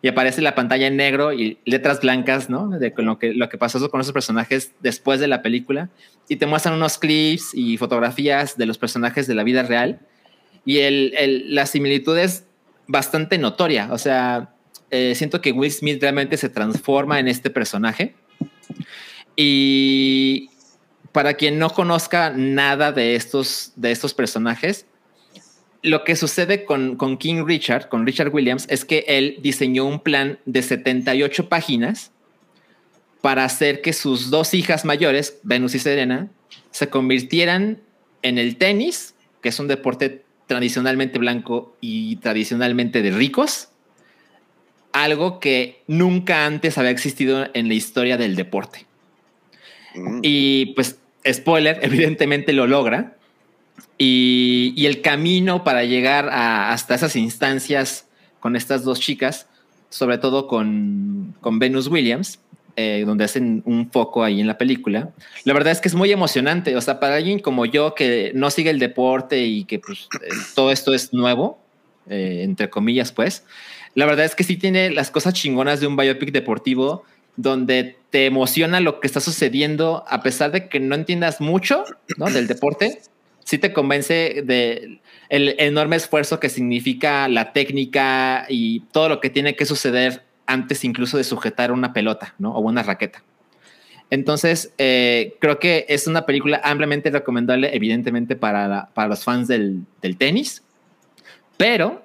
y aparece la pantalla en negro y letras blancas, ¿no? De lo que, lo que pasó con esos personajes después de la película. Y te muestran unos clips y fotografías de los personajes de la vida real. Y el, el, la similitud es bastante notoria. O sea, eh, siento que Will Smith realmente se transforma en este personaje. Y para quien no conozca nada de estos, de estos personajes, lo que sucede con, con, King Richard, con Richard Williams, es que él diseñó un plan de 78 páginas para hacer que sus dos hijas mayores, Venus y Serena, se convirtieran en el tenis, que es un deporte tradicionalmente blanco y tradicionalmente de ricos, algo que nunca antes había existido en la historia del deporte. Mm. Y pues, spoiler, evidentemente lo logra y, el camino para llegar hasta esas instancias con estas dos chicas, sobre todo con, con Venus Williams, eh, donde hacen un foco ahí en la película. La verdad es que es muy emocionante. O sea, para alguien como yo que no sigue el deporte y que pues, eh, todo esto es nuevo, eh, entre comillas, pues, la verdad es que sí tiene las cosas chingonas de un biopic deportivo donde te emociona lo que está sucediendo a pesar de que no entiendas mucho ¿no? del deporte sí te convence de el enorme esfuerzo que significa la técnica y todo lo que tiene que suceder antes incluso de sujetar una pelota, ¿no? O una raqueta. Entonces, eh, creo que es una película ampliamente recomendable, evidentemente, para, para los fans del, del tenis, pero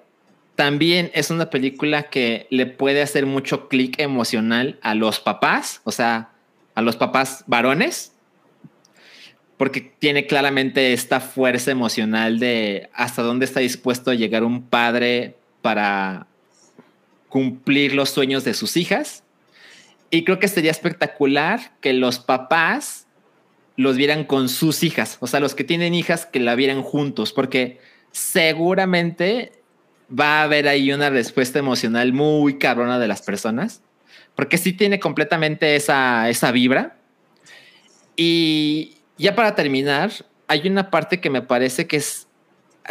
también es una película que le puede hacer mucho clic emocional a los papás, o sea, a los papás varones, porque tiene claramente esta fuerza emocional de hasta dónde está dispuesto a llegar un padre para cumplir los sueños de sus hijas. Y creo que sería espectacular que los papás los vieran con sus hijas, o sea, los que tienen hijas que la vieran juntos, porque seguramente va a haber ahí una respuesta emocional muy cabrona de las personas, porque sí tiene completamente esa, esa vibra. Y, ya para terminar, hay una parte que me parece que es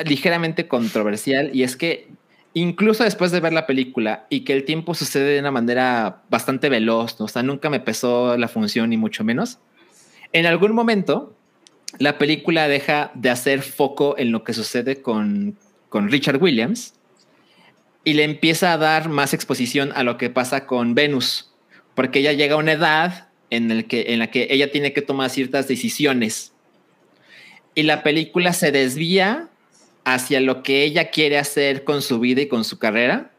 ligeramente controversial y es que incluso después de ver la película y que el tiempo sucede de una manera bastante veloz, ¿no? o sea, nunca me pesó la función ni mucho menos. En algún momento, la película deja de hacer foco en lo que sucede con, con Richard Williams y le empieza a dar más exposición a lo que pasa con Venus, porque ella llega a una edad en, el que, en la que ella tiene que tomar ciertas decisiones. Y la película se desvía hacia lo que ella quiere hacer con su vida y con su carrera.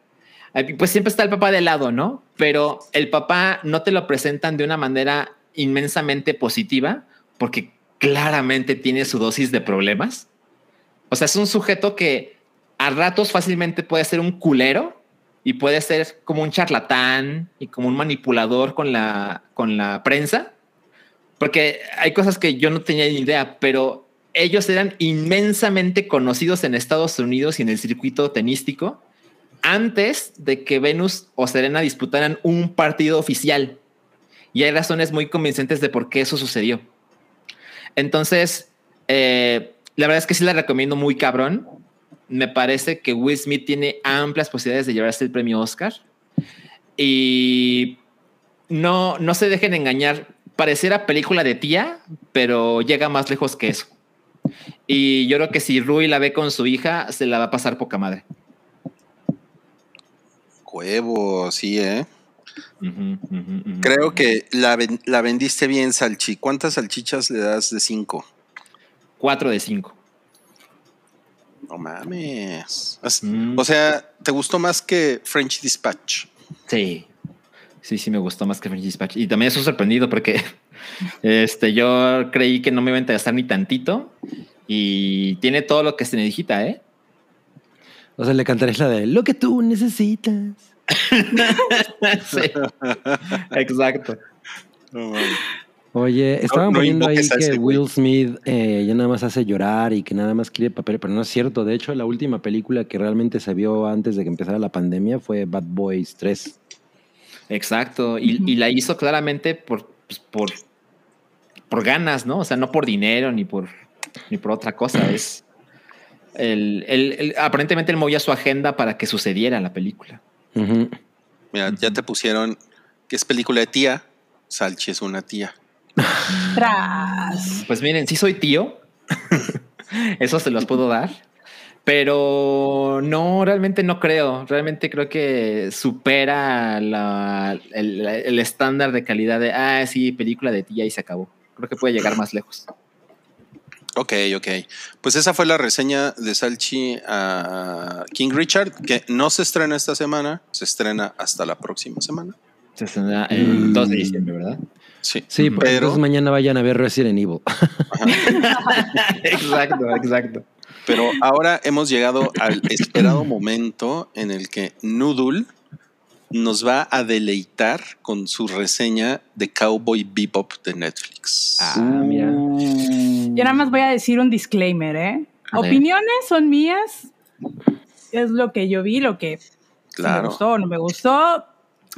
Pues siempre está el papá de lado, ¿no? Pero el papá no te lo presentan de una manera inmensamente positiva porque claramente tiene su dosis de problemas. O sea, es un sujeto que a ratos fácilmente puede ser un culero, y puede ser como un charlatán y como un manipulador con la, con la prensa, porque hay cosas que yo no tenía ni idea, pero ellos eran inmensamente conocidos en Estados Unidos y en el circuito tenístico antes de que Venus o Serena disputaran un partido oficial. Y hay razones muy convincentes de por qué eso sucedió. Entonces, eh, la verdad es que sí la recomiendo muy cabrón me parece que Will Smith tiene amplias posibilidades de llevarse el premio Oscar. Y no, no se dejen engañar. Pareciera película de tía, pero llega más lejos que eso. Y yo creo que si Rui la ve con su hija, se la va a pasar poca madre. Huevo, sí, ¿eh? Creo que la, la vendiste bien, Salchi. ¿Cuántas salchichas le das de cinco? Cuatro de cinco. No mames. Mm. O sea, ¿te gustó más que French Dispatch? Sí. Sí, sí, me gustó más que French Dispatch. Y también estoy sorprendido porque este, yo creí que no me iba a interesar ni tantito. Y tiene todo lo que se necesita, ¿eh? O sea, le cantaré la de lo que tú necesitas. sí. Exacto. Oye, estaban no poniendo ahí que ese. Will Smith eh, ya nada más hace llorar y que nada más quiere papel, pero no es cierto. De hecho, la última película que realmente se vio antes de que empezara la pandemia fue Bad Boys 3. Exacto. Y, y la hizo claramente por, pues, por, por ganas, ¿no? O sea, no por dinero ni por, ni por otra cosa. Es el, el- el- aparentemente él movía su agenda para que sucediera la película. Mira, ya te pusieron que es película de tía. Salchi es una tía. Tras. Pues miren, sí soy tío. Eso se los puedo dar. Pero no, realmente no creo. Realmente creo que supera la- el, el estándar de calidad de, ah, sí, película de tía y se acabó. Creo que puede llegar más lejos. Ok, ok. Pues esa fue la reseña de Salchi a King Richard, que no se estrena esta semana, se estrena hasta la próxima semana. Se estrena el Mm. 2 de diciembre, ¿verdad? Sí, Sí, porque pero, entonces mañana vayan a ver Resident Evil. exacto, exacto. pero ahora hemos llegado al esperado momento en el que Noodle nos va a deleitar con su reseña de Cowboy Bebop de Netflix. Ah, mira. Yo nada más voy a decir un disclaimer, ¿eh? Opiniones son mías. Es lo que yo vi, lo que si me Claro. gustó o no me gustó.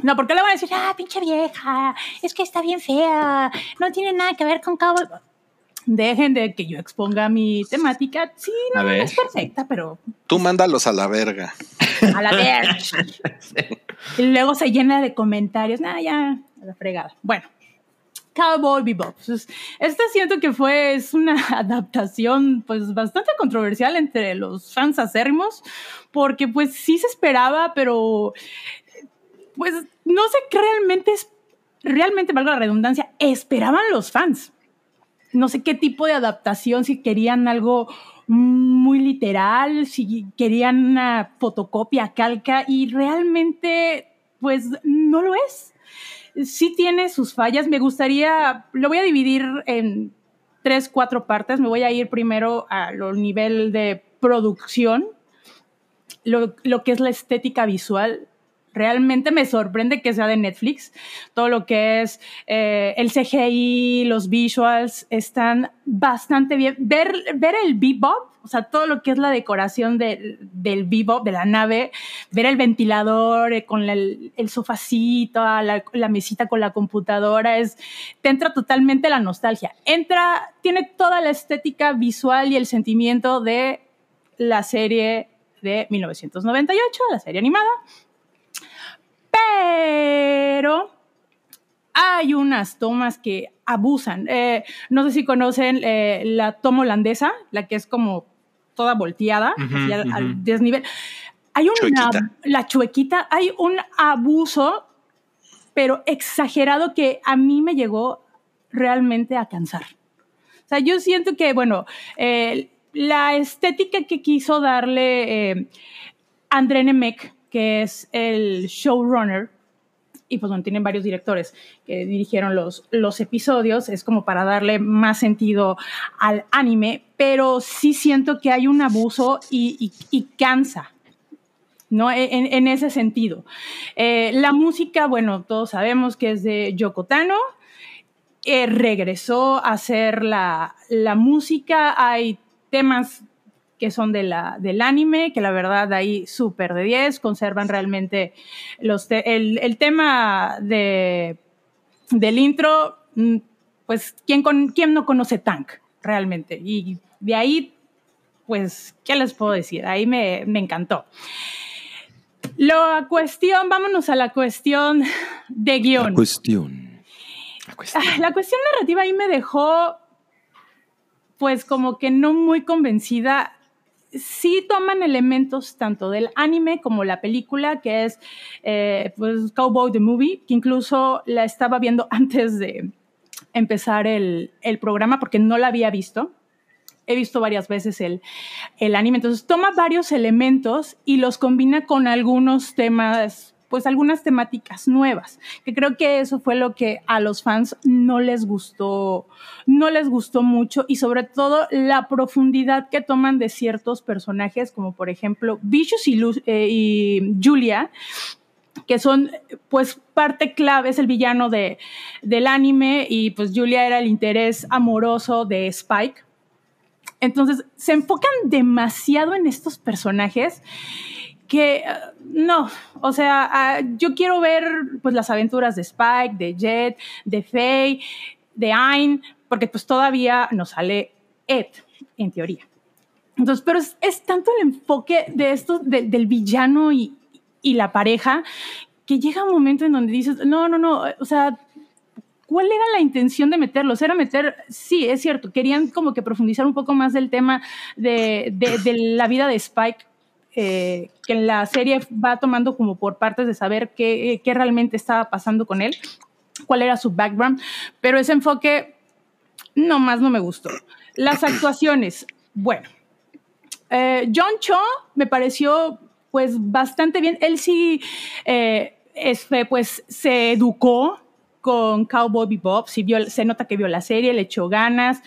No, porque le van a decir, ah, pinche vieja, es que está bien fea, no tiene nada que ver con Cowboy. Dejen de que yo exponga mi temática. Sí, no, ver. es perfecta, pero Tú mándalos a la verga. a la vez. Y luego se llena de comentarios. Nada, ya, la fregada. Bueno, Cowboy Bebop. Pues, esta siento que fue es una adaptación pues bastante controversial entre los fans acérrimos, porque pues sí se esperaba, pero pues no sé qué realmente es, realmente valga la redundancia, esperaban los fans. No sé qué tipo de adaptación, si querían algo muy literal, si querían una fotocopia, calca, y realmente, pues no lo es. Sí tiene sus fallas. Me gustaría, lo voy a dividir en tres, cuatro partes. Me voy a ir primero a lo nivel de producción, lo, lo que es la estética visual. Realmente me sorprende que sea de Netflix. Todo lo que es eh, el CGI, los visuals, están bastante bien. Ver, el bebop, o sea, todo lo que es la decoración de- del bebop, de la nave, ver el ventilador eh, con el, sofacito, la, la mesita con la computadora, es, te entra totalmente la nostalgia. Entra, tiene toda la estética visual y el sentimiento de la serie de 1998, la serie animada. Pero hay unas tomas que abusan. Eh, no sé si conocen eh, la toma holandesa, la que es como toda volteada, así al, desnivel. Hay una, Chuequita. la chuequita, hay un abuso, pero exagerado que a mí me llegó realmente a cansar. O sea, yo siento que, bueno, eh, la estética que quiso darle eh, André Nemec, que es el showrunner, y pues bueno, tienen varios directores que dirigieron los, los episodios, es como para darle más sentido al anime, pero sí siento que hay un abuso y, y- cansa. ¿no? E, En, ese sentido. Eh, la música, bueno, todos sabemos que es de Yoko Tano. Eh, regresó a hacer la, la música. Hay temas que son de la, del anime, que la verdad ahí súper de 10, conservan realmente los te- el, el tema de, del intro, mm, pues, ¿quién, con, ¿quién no conoce Tank realmente? Y de ahí, pues, ¿qué les puedo decir? Ahí me, me encantó. La cuestión, vámonos a la cuestión de La guion. cuestión. La cuestión. Ah, La cuestión narrativa ahí me dejó, pues como que no muy convencida. Sí toman elementos tanto del anime como la película, que es eh, pues Cowboy the Movie, que incluso la estaba viendo antes de empezar el, el programa porque no la había visto. He visto varias veces el, el anime, entonces toma varios elementos y los combina con algunos temas pues algunas temáticas nuevas, que creo que eso fue lo que a los fans no les gustó, no les gustó mucho y sobre todo la profundidad que toman de ciertos personajes, como por ejemplo Vicious y, eh, y Julia, que son pues parte clave, es el villano de, del anime y pues Julia era el interés amoroso de Spike. Entonces se enfocan demasiado en estos personajes que uh, no, o sea, uh, yo quiero ver pues las aventuras de Spike, de Jet, de Faye, de Ayn, porque pues todavía nos sale Ed, en teoría. Entonces, pero es, tanto el enfoque de esto, de, del villano y, y la pareja, que llega un momento en donde dices, no, no, no, o sea, ¿cuál era la intención de meterlos? Era meter, sí, es cierto, querían como que profundizar un poco más del tema de, de la vida de Spike, eh, que la serie va tomando como por partes de saber qué, qué, realmente estaba pasando con él, cuál era su background, pero ese enfoque no más no me gustó. Las actuaciones, bueno, eh, John Cho me pareció pues bastante bien, él sí, eh, este, pues se educó con Cowboy Bebop, sí vio, se nota que vio la serie, le echó ganas,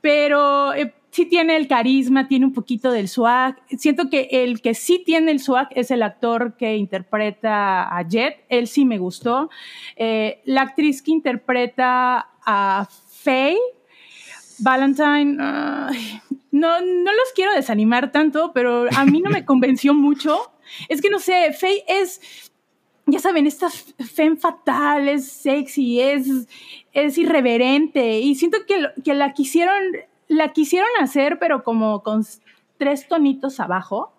pero eh, sí tiene el carisma, tiene un poquito del swag. Siento que el que sí tiene el swag es el actor que interpreta a Jet. Él sí me gustó. Eh, la actriz que interpreta a Faye, Valentine, uh, no, no los quiero desanimar tanto, pero a mí no me convenció mucho. Es que no sé, Faye es, ya saben, esta femme fatal, es sexy, es, es irreverente y siento que, que la quisieron la quisieron hacer, pero como con tres tonitos abajo.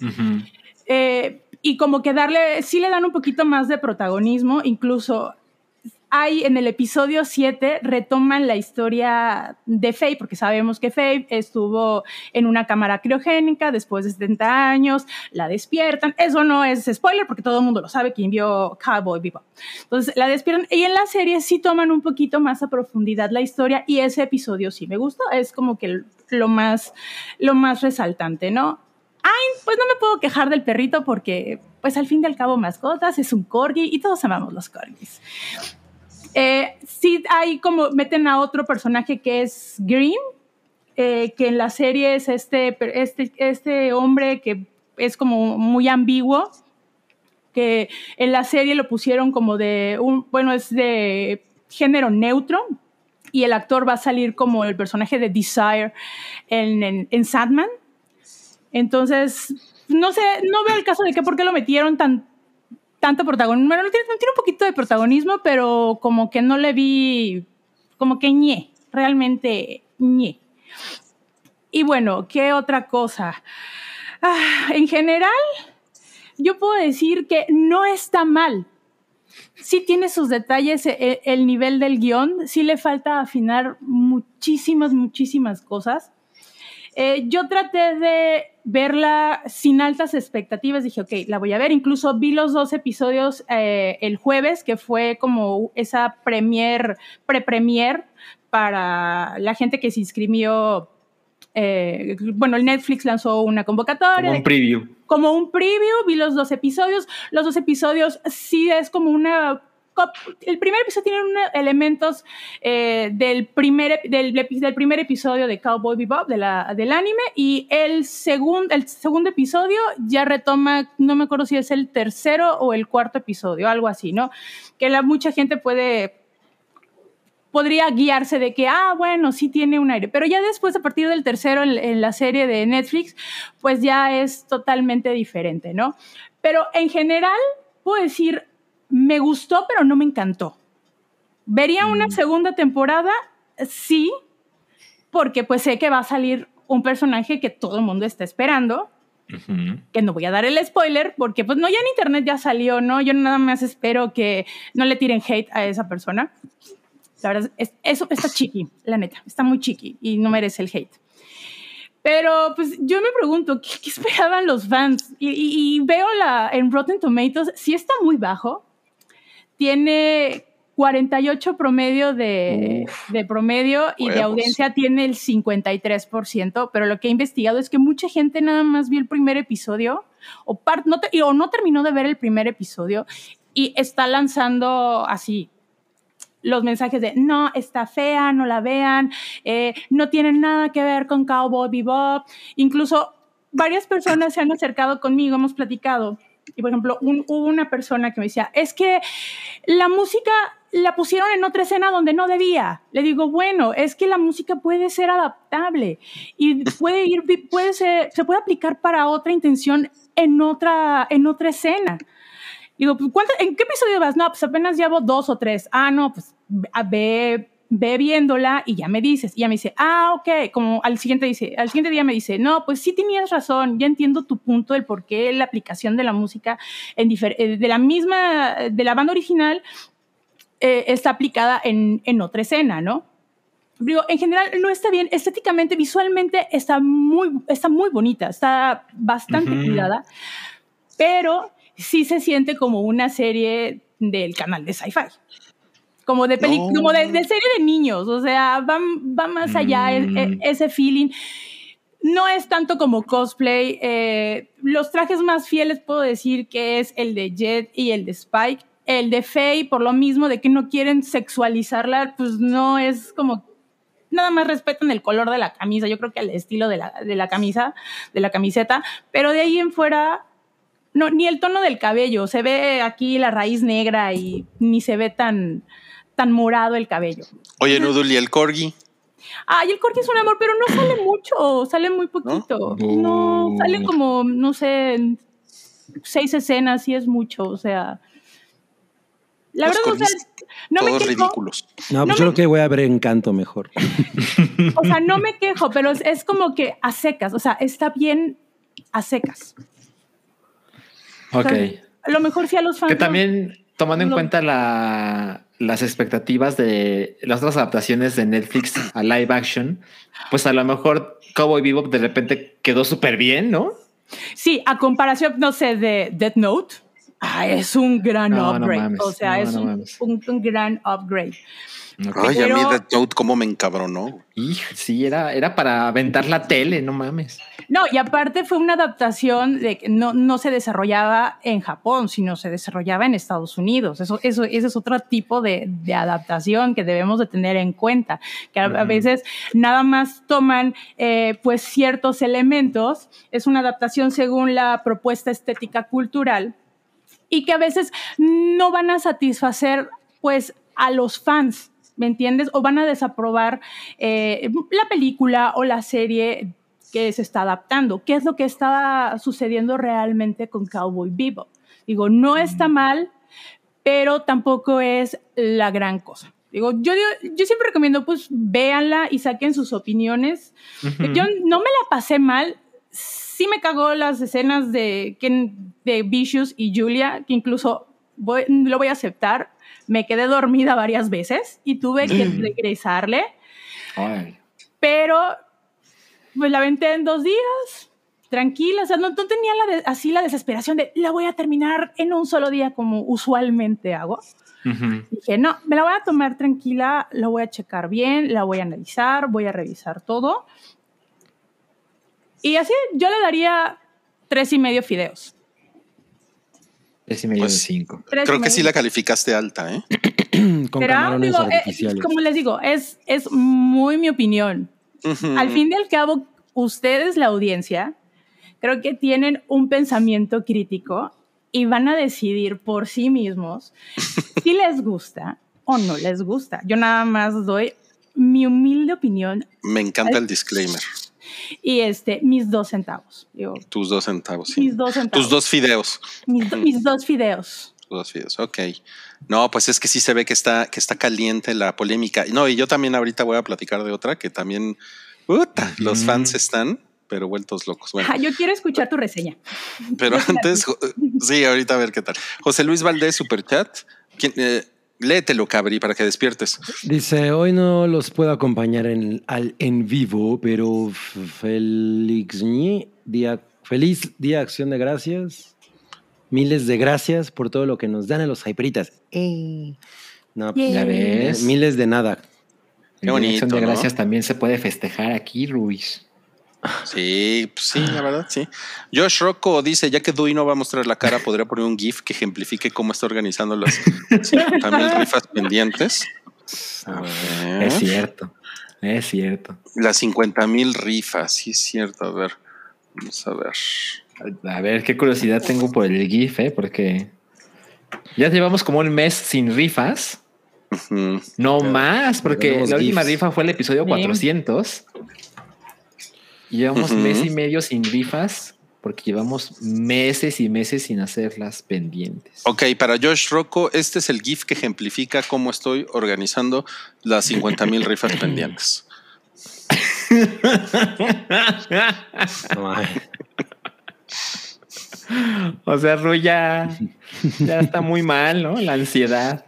Uh -huh. eh, y como que darle, sí le dan un poquito más de protagonismo, incluso hay en el episodio 7 retoman la historia de Faye, porque sabemos que Faye estuvo en una cámara criogénica después de 70 años, la despiertan. Eso no es spoiler porque todo el mundo lo sabe quien vio Cowboy Bebop. Entonces la despiertan y en la serie sí toman un poquito más a profundidad la historia y ese episodio sí me gustó. Es como que lo más, lo más resaltante, ¿no? Ay, pues no me puedo quejar del perrito porque, pues al fin y al cabo, mascotas, es un corgi y todos amamos los corgis. Eh, sí hay como meten a otro personaje que es Green, eh, que en la serie es este, este, este hombre que es como muy ambiguo, que en la serie lo pusieron como de un, bueno, es de género neutro, y el actor va a salir como el personaje de Desire en, en, en Sandman. Entonces, no sé, no veo el caso de que por qué lo metieron tan, tanto protagonismo. Bueno, tiene, tiene, un poquito de protagonismo, pero como que no le vi, como que ñe, realmente ñe. Y bueno, ¿qué otra cosa? Ah, en general, yo puedo decir que no está mal. Sí tiene sus detalles el, el nivel del guion, sí le falta afinar muchísimas, muchísimas cosas. Eh, yo traté de verla sin altas expectativas. Dije, ok, la voy a ver. Incluso vi los dos episodios eh, el jueves, que fue como esa premier, pre-premier para la gente que se inscribió. Eh, bueno, el Netflix lanzó una convocatoria. Como un preview. Como un preview, vi los dos episodios. Los dos episodios sí es como una el primer episodio tiene elementos eh, del, primer, episodio de Cowboy Bebop, del anime, y el, segun, el segundo episodio ya retoma, no me acuerdo si es el tercero o el cuarto episodio, algo así, ¿no? Que mucha gente puede podría guiarse de que, ah, bueno, sí tiene un aire, pero ya después, a partir del tercero en la serie de Netflix, pues ya es totalmente diferente, ¿no? Pero en general, puedo decir, me gustó, pero no me encantó. ¿Vería una mm. segunda temporada? Sí, porque pues sé que va a salir un personaje que todo el mundo está esperando, uh -huh. que no voy a dar el spoiler, porque pues no, ya en internet ya salió, ¿no? Yo nada más espero que no le tiren hate a esa persona. La verdad, es, eso está chiqui, la neta, está muy chiqui y no merece el hate. Pero pues yo me pregunto, ¿qué, qué esperaban los fans? Y, y, y, veo la, en Rotten Tomatoes, sí está muy bajo, tiene 48 promedio de, de promedio y de Huevos. audiencia tiene el 53%, pero lo que he investigado es que mucha gente nada más vio el primer episodio o, par- no, te- o no terminó de ver el primer episodio y está lanzando así los mensajes de no, está fea, no la vean, eh, no tiene nada que ver con Cowboy Bebop. Incluso varias personas se han acercado conmigo, hemos platicado. Por ejemplo, hubo una persona que me decía, es que la música la pusieron en otra escena donde no debía. Le digo, bueno, es que la música puede ser adaptable y puede ir, puede ser, se puede aplicar para otra intención en otra, en otra escena. Digo, pues, ¿cuánto- ¿en qué episodio vas? No, pues apenas llevo dos o tres. Ah, no, pues a- ve, ve viéndola y ya me dices. Y ya me dice, ah, ok. Como al siguiente, dice, al siguiente día me dice, no, pues sí tenías razón. Ya entiendo tu punto del por qué la aplicación de la música en eh, de la misma, de la banda original eh, está aplicada en, en otra escena, ¿no? Digo, en general no está bien, estéticamente, visualmente está muy, está muy bonita, está bastante cuidada, pero sí se siente como una serie del canal de sci-fi. Como de, peli- No. como de, de serie de niños, o sea, va, va más allá e- Mm. e- ese feeling. No es tanto como cosplay. eh, los trajes más fieles puedo decir que es el de Jet y el de Spike. El de Faye, por lo mismo de que no quieren sexualizarla, pues no es como nada más respetan el color de la camisa, yo creo que el estilo de la, de la camisa, de la camiseta, pero de ahí en fuera, no, ni el tono del cabello, se ve aquí la raíz negra y ni se ve tan, tan morado el cabello. Oye, Noodle, ¿y el corgi? Ay, el corte es un amor, pero no sale mucho, sale muy poquito. No, sale como, no sé, seis escenas, sí es mucho, o sea. La Los verdad, o sea, no me Todos quejo. ridículos. No, pues No yo creo que voy a ver Encanto mejor. O sea, no me quejo, pero es, es como que a secas, o sea, está bien a secas. Ok. A lo mejor sí a los fans. Que también, tomando en cuenta la- las expectativas de las otras adaptaciones de Netflix a live action, pues a lo mejor Cowboy Bebop de repente quedó súper bien, ¿no? Sí, a comparación, no sé, de Death Note, ah, es un gran No, no upgrade. mames, o sea, no, es un gran upgrade. Ay, a mí Death Note cómo me encabronó. Sí, era, era para aventar la tele, no mames. No, y aparte fue una adaptación de que no, no se desarrollaba en Japón, sino se desarrollaba en Estados Unidos. Eso, eso, ese es otro tipo de, de adaptación que debemos de tener en cuenta, que a, veces nada más toman eh, pues ciertos elementos, es una adaptación según la propuesta estética cultural y que a veces no van a satisfacer pues a los fans. ¿Me entiendes? O van a desaprobar eh, la película o la serie que se está adaptando. ¿Qué es lo que está sucediendo realmente con Cowboy Bebop? Digo, no está mal, pero tampoco es la gran cosa. Digo, yo, yo siempre recomiendo, pues, véanla y saquen sus opiniones. Yo no me la pasé mal. Sí me cagó las escenas de, de Vicious y Julia, que incluso voy- lo voy a aceptar. Me quedé dormida varias veces y tuve que regresarle, Ay. pero pues la aventé en dos días, tranquila. O sea, no, no tenía la de- así la desesperación de la voy a terminar en un solo día como usualmente hago. Ujú. Dije, no, me la voy a tomar tranquila, la voy a checar bien, la voy a analizar, voy a revisar todo. Y así yo le daría tres y medio fideos. Es y medio Pues, de cinco. Tres Creo que sí la calificaste alta, ¿eh? Con camarones Digo, eh, artificiales. como les digo, es, es muy mi opinión. Al fin y al cabo, ustedes, la audiencia, creo que tienen un pensamiento crítico y van a decidir por sí mismos si les gusta o no les gusta. Yo nada más doy mi humilde opinión Me encanta el disclaimer. Y este, mis dos centavos. Digo, Tus dos centavos, sí. mis dos centavos. Tus dos fideos. Mis, do- mis dos fideos. Tus dos fideos, ok. No, pues es que sí se ve que está, que está caliente la polémica. No, y yo también ahorita voy a platicar de otra que también puta, los fans están, pero vueltos locos. Bueno, Ja, yo quiero escuchar tu reseña. pero antes, sí, ahorita a ver qué tal. José Luis Valdés, Superchat. ¿Quién, eh, léetelo, Cabri, para que despiertes. Dice, hoy no los puedo acompañar en, al, en vivo, pero Félix Ñi, día, feliz día de acción de gracias. Miles de gracias por todo lo que nos dan a los hyperitas. Eh. No, Yay. Ya ves. miles de nada. Qué bonito, Acción de ¿no? Gracias también se puede festejar aquí, Ruiz. Sí, pues sí, la verdad, sí. Josh Rocco dice, ya que Dewey no va a mostrar la cara, podría poner un GIF que ejemplifique cómo está organizando las 50 mil rifas pendientes. A ver. Es cierto. Es cierto. Las 50 mil rifas, sí es cierto. A ver, vamos a ver. A ver, qué curiosidad tengo por el GIF, ¿eh? porque ya llevamos como un mes sin rifas. No más, porque la última GIFs. rifa fue el episodio Sí. 400. Llevamos mes y medio sin rifas porque llevamos meses y meses sin hacerlas pendientes. Ok, para Josh Rocco, este es el GIF que ejemplifica cómo estoy organizando las 50 mil rifas pendientes. O sea, Rui ya, ya está muy mal, ¿no? La ansiedad.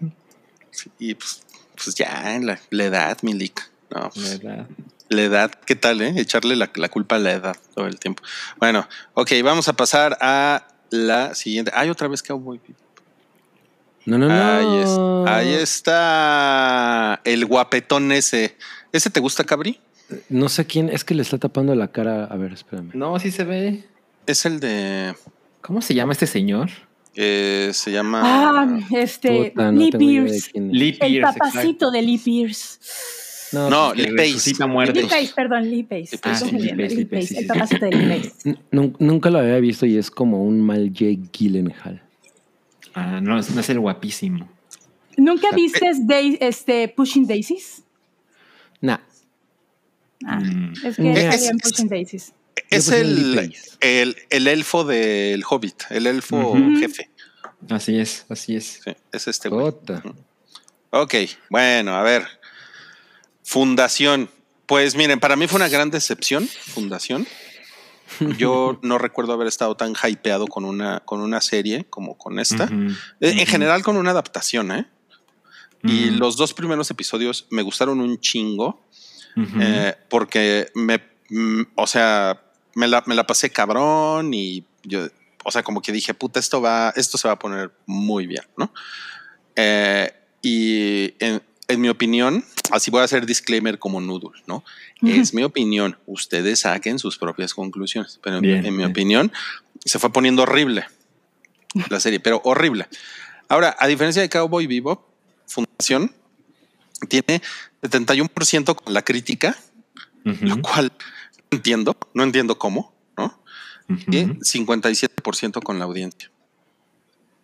Y pues, pues ya, la, la edad, Milik. No, pues, ¿verdad? La edad, ¿qué tal, eh? Echarle la, la culpa a la edad todo el tiempo. Bueno, ok, vamos a pasar a la siguiente. Ay, otra vez Cowboy no, no. no. Ahí, es- ahí está el guapetón ese. ¿Ese te gusta, Cabri? No sé quién, es que le está tapando la cara. A ver, espérame. No, sí se ve. Es el de. ¿Cómo se llama este señor? eh, se llama. Ah, este, Puta, no Lee Pierce. El papacito de Lee Pierce. No, No, Lee que Pace. resucita Lee muertos. Pace, perdón, Lee Pace. Lee Estoy Pace, sí, confundiendo, Lee Pace, Lee Lee Pace, Pace, sí, el papacito de Lee Pace. nun- nunca lo había visto y es como un mal Jake Gyllenhaal. Ah, no, no es el guapísimo. ¿Nunca viste este, Pushing Daisies? Nah. Ah, Mm. Es que Es- salía en es- Pushing Daisies. Es el, el, el elfo del Hobbit, el elfo jefe. Así es, así es. Sí, es este güey. Ok, bueno, a ver. Fundación. Pues miren, para mí fue una gran decepción, Fundación. Yo no recuerdo haber estado tan hypeado con una, con una serie como con esta. Eh, En general con una adaptación, ¿eh? Y los dos primeros episodios me gustaron un chingo eh, porque me, mm, o sea, me la, me la pasé cabrón y yo, o sea, como que dije, puta, esto va, esto se va a poner muy bien, ¿no? Eh, y en, en mi opinión, así voy a hacer disclaimer como Noodle, ¿no? Es mi opinión. Ustedes saquen sus propias conclusiones. Pero en, Bien, en mi opinión, se fue poniendo horrible la serie, pero horrible. Ahora, a diferencia de Cowboy Vivo, Fundación tiene 71% con la crítica, lo cual no entiendo, no entiendo cómo, ¿no? Y 57% con la audiencia.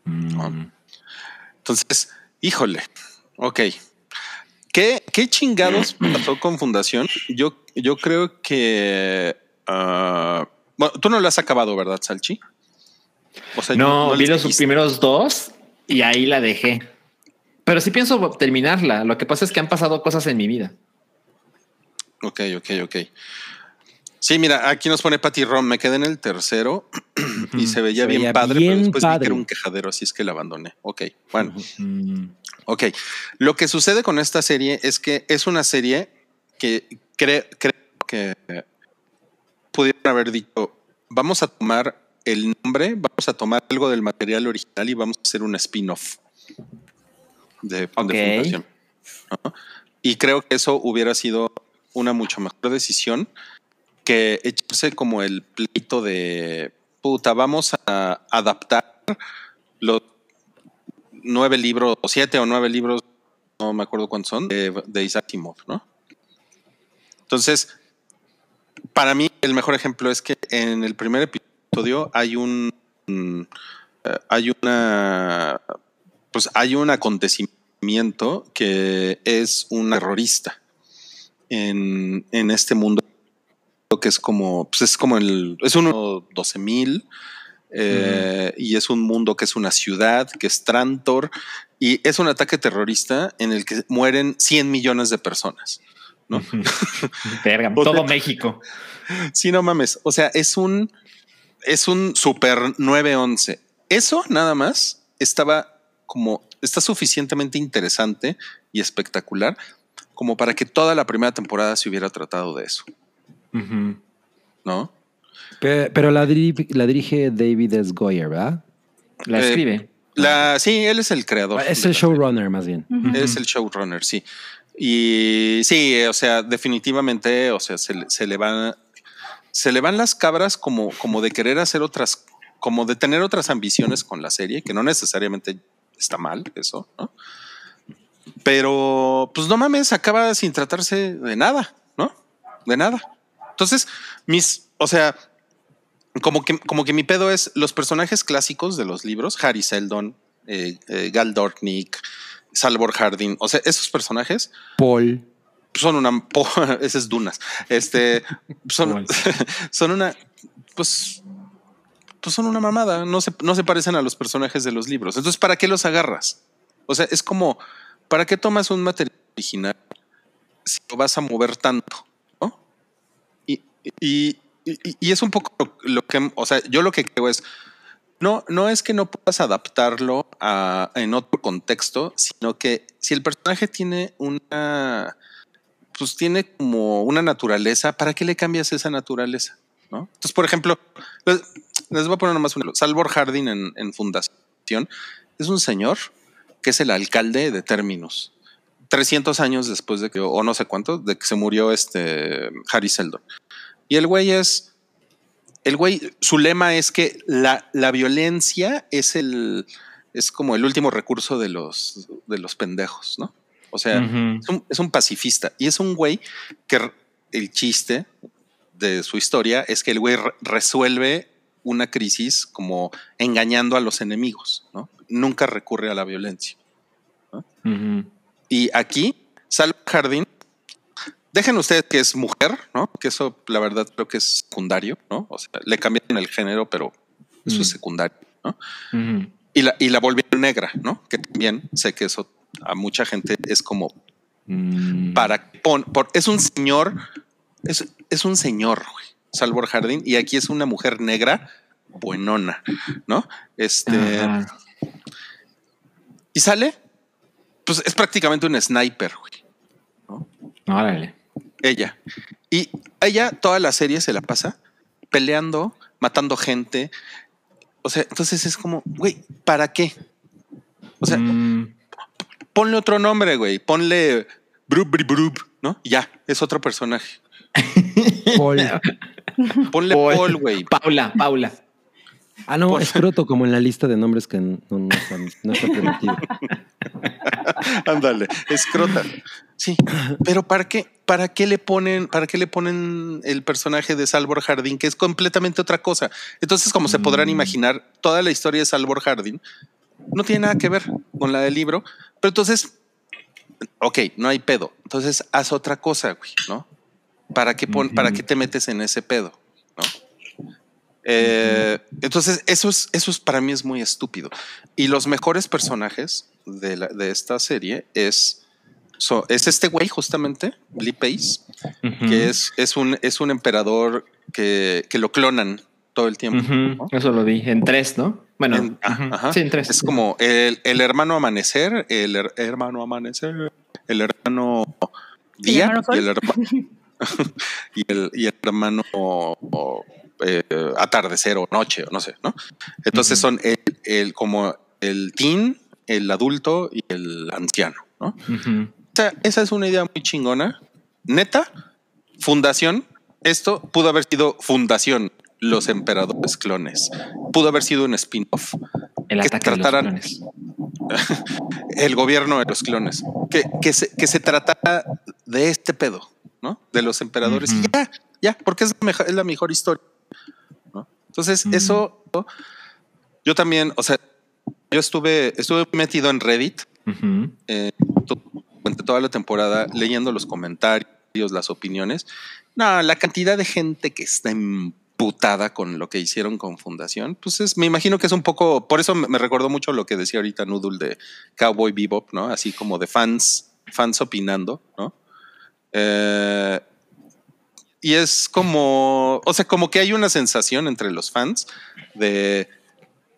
Mm. Entonces, híjole, ok. ¿Qué, qué chingados pasó con Fundación? Yo, yo creo que... ah, bueno, tú no lo has acabado, ¿verdad, Salchi? O sea, No, vi los dijiste. primeros dos y ahí la dejé. Pero sí pienso terminarla. Lo que pasa es que han pasado cosas en mi vida. Ok, ok, ok. Sí, mira, aquí nos pone Patty Rom. Me quedé en el tercero y se veía Se bien veía padre, bien pero después vi que padre. era un quejadero, así es que la abandoné. Ok, bueno. Mm, Ok, lo que sucede con esta serie es que es una serie que creo que pudieron haber dicho, vamos a tomar el nombre, vamos a tomar algo del material original y vamos a hacer un spin-off de, de Ok. Fundación. ¿no? Y creo que eso hubiera sido una mucho mejor decisión que echarse como el pleito de puta, vamos a adaptar los nueve libros, o siete o nueve libros, no me acuerdo cuántos son, de, de Isaac ¿no? Entonces, para mí el mejor ejemplo es que en el primer episodio hay un eh, hay una pues hay un acontecimiento que es un terrorista en, en este mundo que es como pues es como el es uno 12 mil eh, y es un mundo que es una ciudad, que es Trantor, y es un ataque terrorista en el que mueren 100 millones de personas. ¿no? Verga, todo sea- México. Sí, no mames. O sea, es un, es un super 911. Eso nada más estaba como, está suficientemente interesante y espectacular como para que toda la primera temporada se hubiera tratado de eso. Pe- Pero la, diri- la dirige David S. Goyer, ¿verdad? La Eh, escribe. La, sí, él es el creador. Es el showrunner, más bien. Es el showrunner, sí. Y sí, o sea, definitivamente, o sea, se, le- se le van, se le van las cabras como, como de querer hacer otras, como de tener otras ambiciones con la serie, que no necesariamente está mal eso, ¿no? Pero, pues no mames, acaba sin tratarse de nada, ¿no? De nada. Entonces, mis, o sea, como que, como que mi pedo es los personajes clásicos de los libros, Harry Seldon, eh, eh, Gal Dornick, Salvor Hardin, o sea, esos personajes Paul. son una, ese es Dunas, este, son, son una, pues, pues son una mamada, no se, no se parecen a los personajes de los libros. Entonces, ¿para qué los agarras? O sea, es como, ¿para qué tomas un material original si lo vas a mover tanto? Y, es un poco lo, que, o sea, yo lo que creo es, no, no es que no puedas adaptarlo a, en otro contexto, sino que si el personaje tiene una, pues tiene como una naturaleza, ¿para qué le cambias esa naturaleza? Entonces, por ejemplo, les, les voy a poner nomás un ejemplo. Salvor Hardin en, Fundación es un señor que es el alcalde de Terminus. 300 años después de que, o no sé cuánto, de que se murió este Harry Seldon. Y el güey es, el güey, su lema es que la, la violencia es el, es como el último recurso de los, de los pendejos, ¿no? O sea, es, un, es un pacifista y es un güey que el chiste de su historia es que el güey re- resuelve una crisis como engañando a los enemigos, ¿no? Nunca recurre a la violencia. Y aquí, Salva Jardín, dejen ustedes que es mujer, ¿no? Que eso la verdad creo que es secundario, ¿no? O sea, le cambian el género, pero eso Mm. es secundario, ¿no? Y la, y la volvieron negra, ¿no? Que también sé que eso a mucha gente es como Mm. para pon- por- es un señor, es, es un señor, güey, Salvor Jardín, y aquí es una mujer negra buenona, ¿no? Este Ajá. y sale, pues es prácticamente un sniper, güey. Órale. Ella. Y ella toda la serie se la pasa peleando, matando gente. O sea, entonces es como, güey, ¿para qué? O sea, Mm. ponle otro nombre, güey. Ponle Brub, Brub, Brub, ¿no? Y Ya, es otro personaje. Paul. Ponle Paul. Paul, güey. Paula, Paula. Ah, no, Paul. escroto, como en la lista de nombres que no, no está permitido. Ándale, escrota. Sí, pero ¿para qué? ¿Para qué le ponen, para qué le ponen el personaje de Salvor Jardín, que es completamente otra cosa? Entonces, como se podrán imaginar, toda la historia de Salvor Jardín no tiene nada que ver con la del libro, pero entonces, ok, no hay pedo. Entonces, haz otra cosa, güey, ¿no? ¿Para qué, pon- ¿para qué te metes en ese pedo? Eh, Entonces, eso es, eso es para mí es muy estúpido. Y los mejores personajes de, la- de esta serie es, so- es este güey, justamente, Lee Pace, que es, es, un, es un emperador que, que lo clonan todo el tiempo. Eso lo vi en tres, ¿no? Bueno, En- ajá, ujú. ajá. sí, en tres. Es como el, el hermano amanecer, el her- hermano amanecer, el hermano día y el hermano y el, y el hermano eh, atardecer o noche o no sé, ¿no? Entonces son el, el- como el teen, el adulto y el anciano, ¿no? Ujú. O sea, esa es una idea muy chingona. Neta, fundación. Esto pudo haber sido fundación, los emperadores clones. Pudo haber sido un spin-off. El que ataque de los trataran- clones. El gobierno de los clones. Que, que, se, que se tratara de este pedo, ¿no? De los emperadores. Ya, ya, porque es la mejor, es la mejor historia. Entonces, Ujú. eso yo también, o sea, yo estuve, estuve metido en Reddit Ujú. eh, to- durante toda la temporada leyendo los comentarios, las opiniones. No, la cantidad de gente que está emputada con lo que hicieron con Fundación, pues es, me imagino que es un poco, por eso me, me recordó mucho lo que decía ahorita Noodle de Cowboy Bebop, ¿no? Así como de fans, fans opinando, ¿no? Eh, y es como, o sea, como que hay una sensación entre los fans de,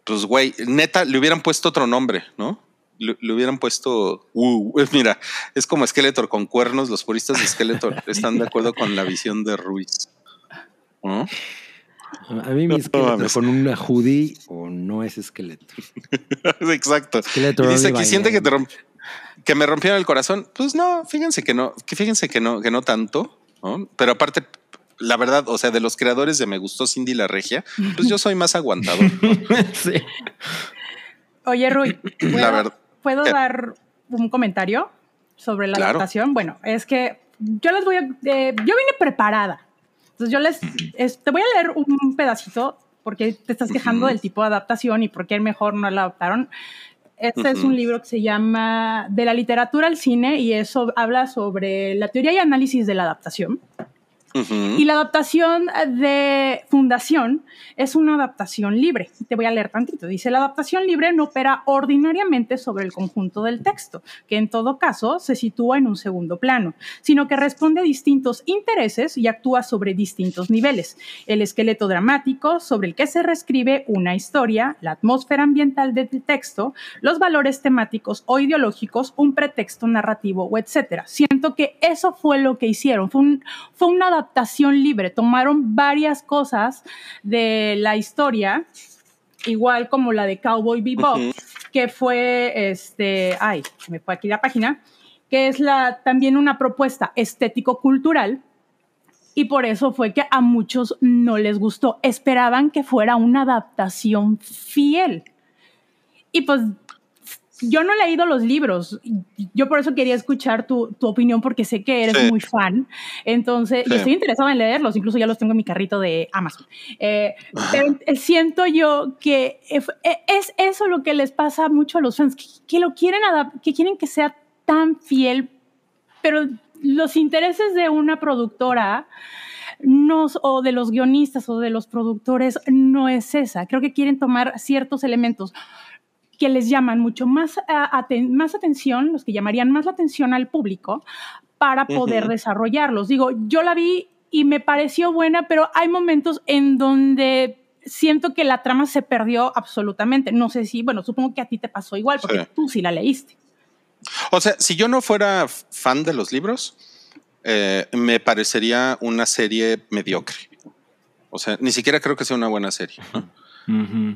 pues, güey, neta, le hubieran puesto otro nombre, ¿no? Le, le hubieran puesto, uh, mira, es como Skeletor con cuernos. Los puristas de Skeletor están de acuerdo con la visión de Ruiz. ¿no? A mí mi No con una hoodie o no es esqueleto. Exacto. Esqueleto Y dice aquí, siente que te romp- que me rompieron el corazón. Pues no, fíjense que no, que fíjense que no, que no tanto, ¿no? Pero aparte, la verdad, o sea, de los creadores de Me gustó Cindy la Regia, pues yo soy más aguantador. sí. Oye, Rui, ¿puedo, La verdad. ¿puedo ¿Qué? dar un comentario sobre la Claro. adaptación? Bueno, es que yo les voy a... eh, yo vine preparada. Entonces yo les... es- te voy a leer un pedacito porque te estás quejando del tipo de adaptación y por qué mejor no la adaptaron. Este es un libro que se llama De la literatura al cine y eso habla sobre la teoría y análisis de la adaptación. Ujú. Y la adaptación de Fundación es una adaptación libre. Te voy a leer tantito. Dice, la adaptación libre no opera ordinariamente sobre el conjunto del texto, que en todo caso se sitúa en un segundo plano, sino que responde a distintos intereses y actúa sobre distintos niveles. El esqueleto dramático sobre el que se reescribe una historia, la atmósfera ambiental del texto, los valores temáticos o ideológicos, un pretexto narrativo o etcétera. Siento que eso fue lo que hicieron. Fue, un- fue una adaptación libre. Tomaron varias cosas de la historia, igual como la de Cowboy Bebop, que fue este, ay, se me fue aquí la página, que es la también una propuesta estético-cultural. Y por eso fue que a muchos no les gustó. Esperaban que fuera una adaptación fiel. Y pues yo no he leído los libros. Yo por eso quería escuchar tu, tu opinión porque sé que eres Sí. muy fan. Entonces, y Sí. estoy interesada en leerlos. Incluso ya los tengo en mi carrito de Amazon. Eh, pero siento yo que es eso lo que les pasa mucho a los fans, que, que lo quieren que quieren que sea tan fiel, pero los intereses de una productora no, o de los guionistas o de los productores no es esa. Creo que quieren tomar ciertos elementos que les llaman mucho más, a- aten- más atención, los que llamarían más la atención al público, para poder desarrollarlos. Digo, yo la vi y me pareció buena, pero hay momentos en donde siento que la trama se perdió absolutamente. No sé si, bueno, supongo que a ti te pasó igual, porque Sí. tú sí la leíste. O sea, si yo no fuera fan de los libros, eh, me parecería una serie mediocre. O sea, ni siquiera creo que sea una buena serie.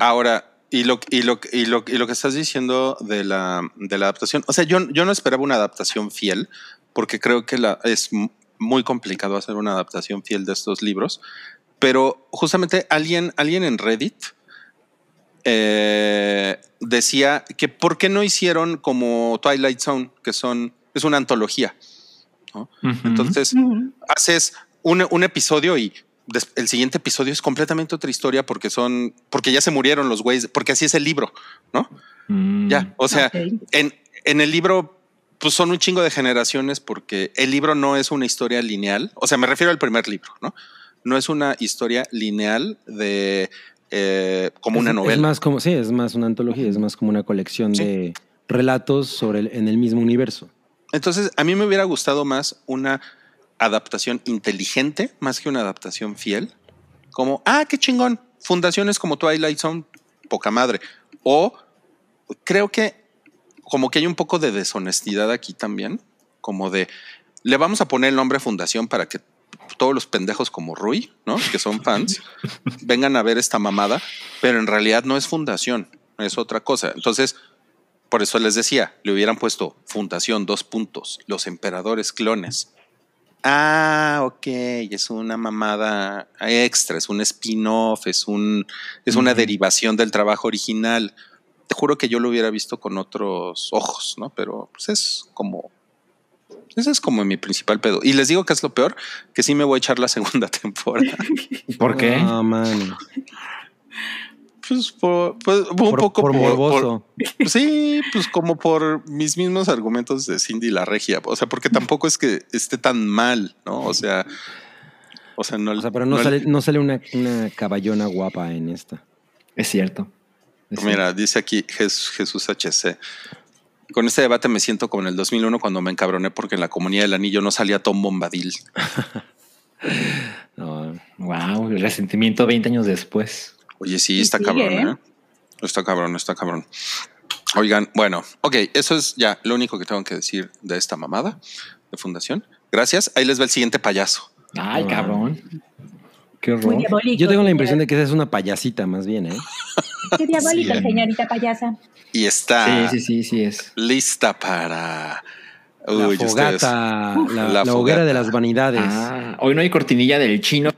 Ahora, y lo, y, lo, y, lo, y lo que estás diciendo de la, de la adaptación, o sea, yo, yo no esperaba una adaptación fiel, porque creo que la, es muy complicado hacer una adaptación fiel de estos libros, pero justamente alguien, alguien en Reddit eh, decía que por qué no hicieron como Twilight Zone, que son, es una antología. Entonces, haces un, un episodio y el siguiente episodio es completamente otra historia porque son, porque ya se murieron los güeyes, porque así es el libro, ¿no? Mm. Ya, o sea, en, en el libro, pues son un chingo de generaciones porque el libro no es una historia lineal. O sea, me refiero al primer libro, ¿no? No es una historia lineal de eh, como una novela. Es más como, sí, es más una antología, es más como una colección Sí. de relatos sobre el- en el mismo universo. Entonces, a mí me hubiera gustado más una adaptación inteligente, más que una adaptación fiel. Como, ah, qué chingón. Fundaciones como Twilight Zone, poca madre. O creo que como que hay un poco de deshonestidad aquí también, como de, le vamos a poner el nombre Fundación para que todos los pendejos como Rui, ¿no? Que son fans, vengan a ver esta mamada, pero en realidad no es Fundación, es otra cosa. Entonces, por eso les decía, le hubieran puesto Fundación, dos puntos, los emperadores clones. Ah, ok, es una mamada extra, es un spin-off, es, un, es una derivación del trabajo original. Te juro que yo lo hubiera visto con otros ojos, ¿no? Pero pues es como... Ese es como mi principal pedo. Y les digo que es lo peor, que sí me voy a echar la segunda temporada. ¿Por qué? Ah, mano. Pues por, pues, un Por, poco por por- morboso. por- sí, pues como por mis mismos argumentos de Cindy la regia. O sea, porque tampoco es que esté tan mal, ¿no? O sea, o sea, no, O sea, pero no, no- sale, no sale una, una caballona guapa en esta. Es cierto. Es Mira, dice aquí Jes- Jesús HC. Con este debate me siento como en el 2001 cuando me encabroné porque en la comunidad del anillo no salía Tom Bombadil. No, Wow, el resentimiento 20 años después. Oye, sí, está sigue, cabrón, ¿eh? ¿eh? Está cabrón, está cabrón. Oigan, bueno, ok, eso es ya lo único que tengo que decir de esta mamada de fundación. Gracias. Ahí les va el siguiente payaso. Ay, Ah. cabrón. Qué horror. Muy diabólico. Yo tengo la impresión de que esa es una payasita más bien, ¿eh? Qué diabólica, Sí. señorita payasa. Y está Sí, sí, sí, sí es. lista para. La Uy, ustedes. fogata, la, La la fogata. hoguera de las vanidades. Ah, hoy no hay cortinilla del chino.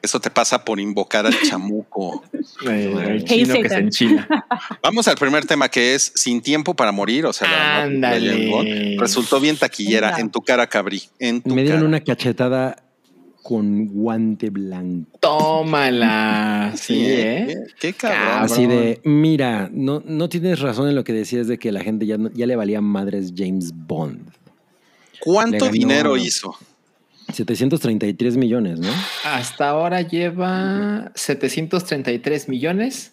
Eso te pasa por invocar al chamuco. El chino que se Satan. enchila. Vamos al primer tema que es Sin tiempo para morir. O sea, la- Ándale. resultó bien taquillera. En tu cara, cabrí. En tu Me dieron cara. una cachetada con guante blanco. Tómala. Sí, ¿eh? Qué, qué cabrón. Cabrón. Así de, mira, no, no tienes razón en lo que decías de que la gente ya, ya le valía madres James Bond. ¿Cuánto ganó- dinero hizo? 733 millones, ¿no? Hasta ahora lleva 733 millones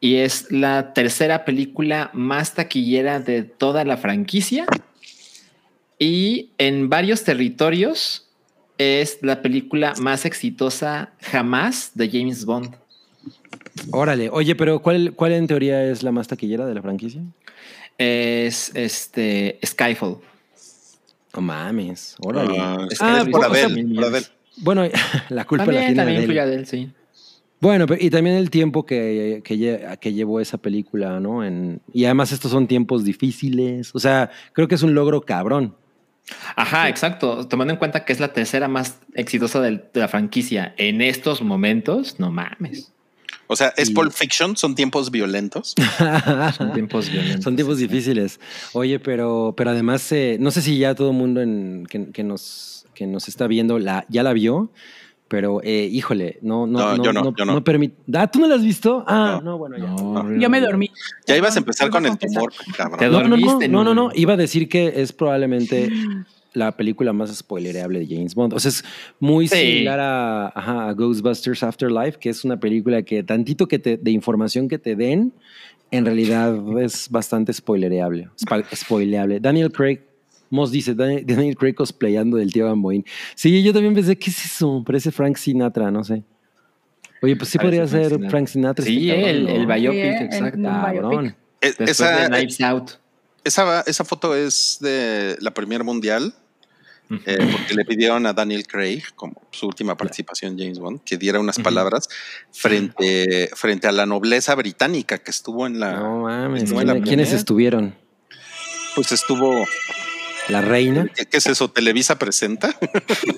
y es la tercera película más taquillera de toda la franquicia. Y en varios territorios es la película más exitosa jamás de James Bond. Órale, oye, pero ¿cuál, ¿cuál en teoría es la más taquillera de la franquicia? Es este Skyfall. No mames, órale. Ah, Es Ah, que por mil por millones. Adele. Bueno, la culpa la También, tiene también Adele. fui Adele, sí. Bueno, pero- y también el tiempo que, que, lle- que llevó esa película, ¿no? En, y además estos son tiempos difíciles. O sea, creo que es un logro cabrón. Ajá, exacto. Tomando en cuenta que es la tercera más exitosa del- de la franquicia en estos momentos, no mames. O sea, es Y- Pulp Fiction, son tiempos violentos. Son tiempos violentos. Son tiempos difíciles. Oye, pero, pero además, eh, no sé si ya todo el mundo en, que, que nos, que nos está viendo la, ya la vio, pero eh, híjole, no, no, No, no, yo no, yo no. permite. Ah, ¿tú no la has visto? Ah, No. no, bueno, ya. No, Yo me dormí. Ya ibas a empezar con el tumor, Te cabrón. No, no, no, dormiste, no, no, no. no. Iba a decir que es probablemente la película más spoilereable de James Bond. O sea, es muy Sí. similar a, ajá, a Ghostbusters Afterlife, que es una película que tantito que te, de información que te den, en realidad es bastante spoilereable. Spa- Spoileable. Daniel Craig. Moss dice, Daniel, Daniel Craig cosplayando del tío Gamboín. Sí, yo también pensé, ¿qué es eso? Parece Frank Sinatra, no sé. Oye, pues sí Parece podría Frank ser Sinatra. Frank Sinatra. Sí, este el, cabrón, el ¿no? biopic, Sí, exacto. biopic. Después Esa, de Knives Out. esa, esa foto es de la Premier Mundial, eh, porque le pidieron a Daniel Craig, como su última participación James Bond, que diera unas palabras frente, frente a la nobleza británica que estuvo en la. No mames. la ¿quién- ¿Quiénes estuvieron? Pues estuvo. La reina. ¿Qué, qué es eso? ¿Televisa presenta?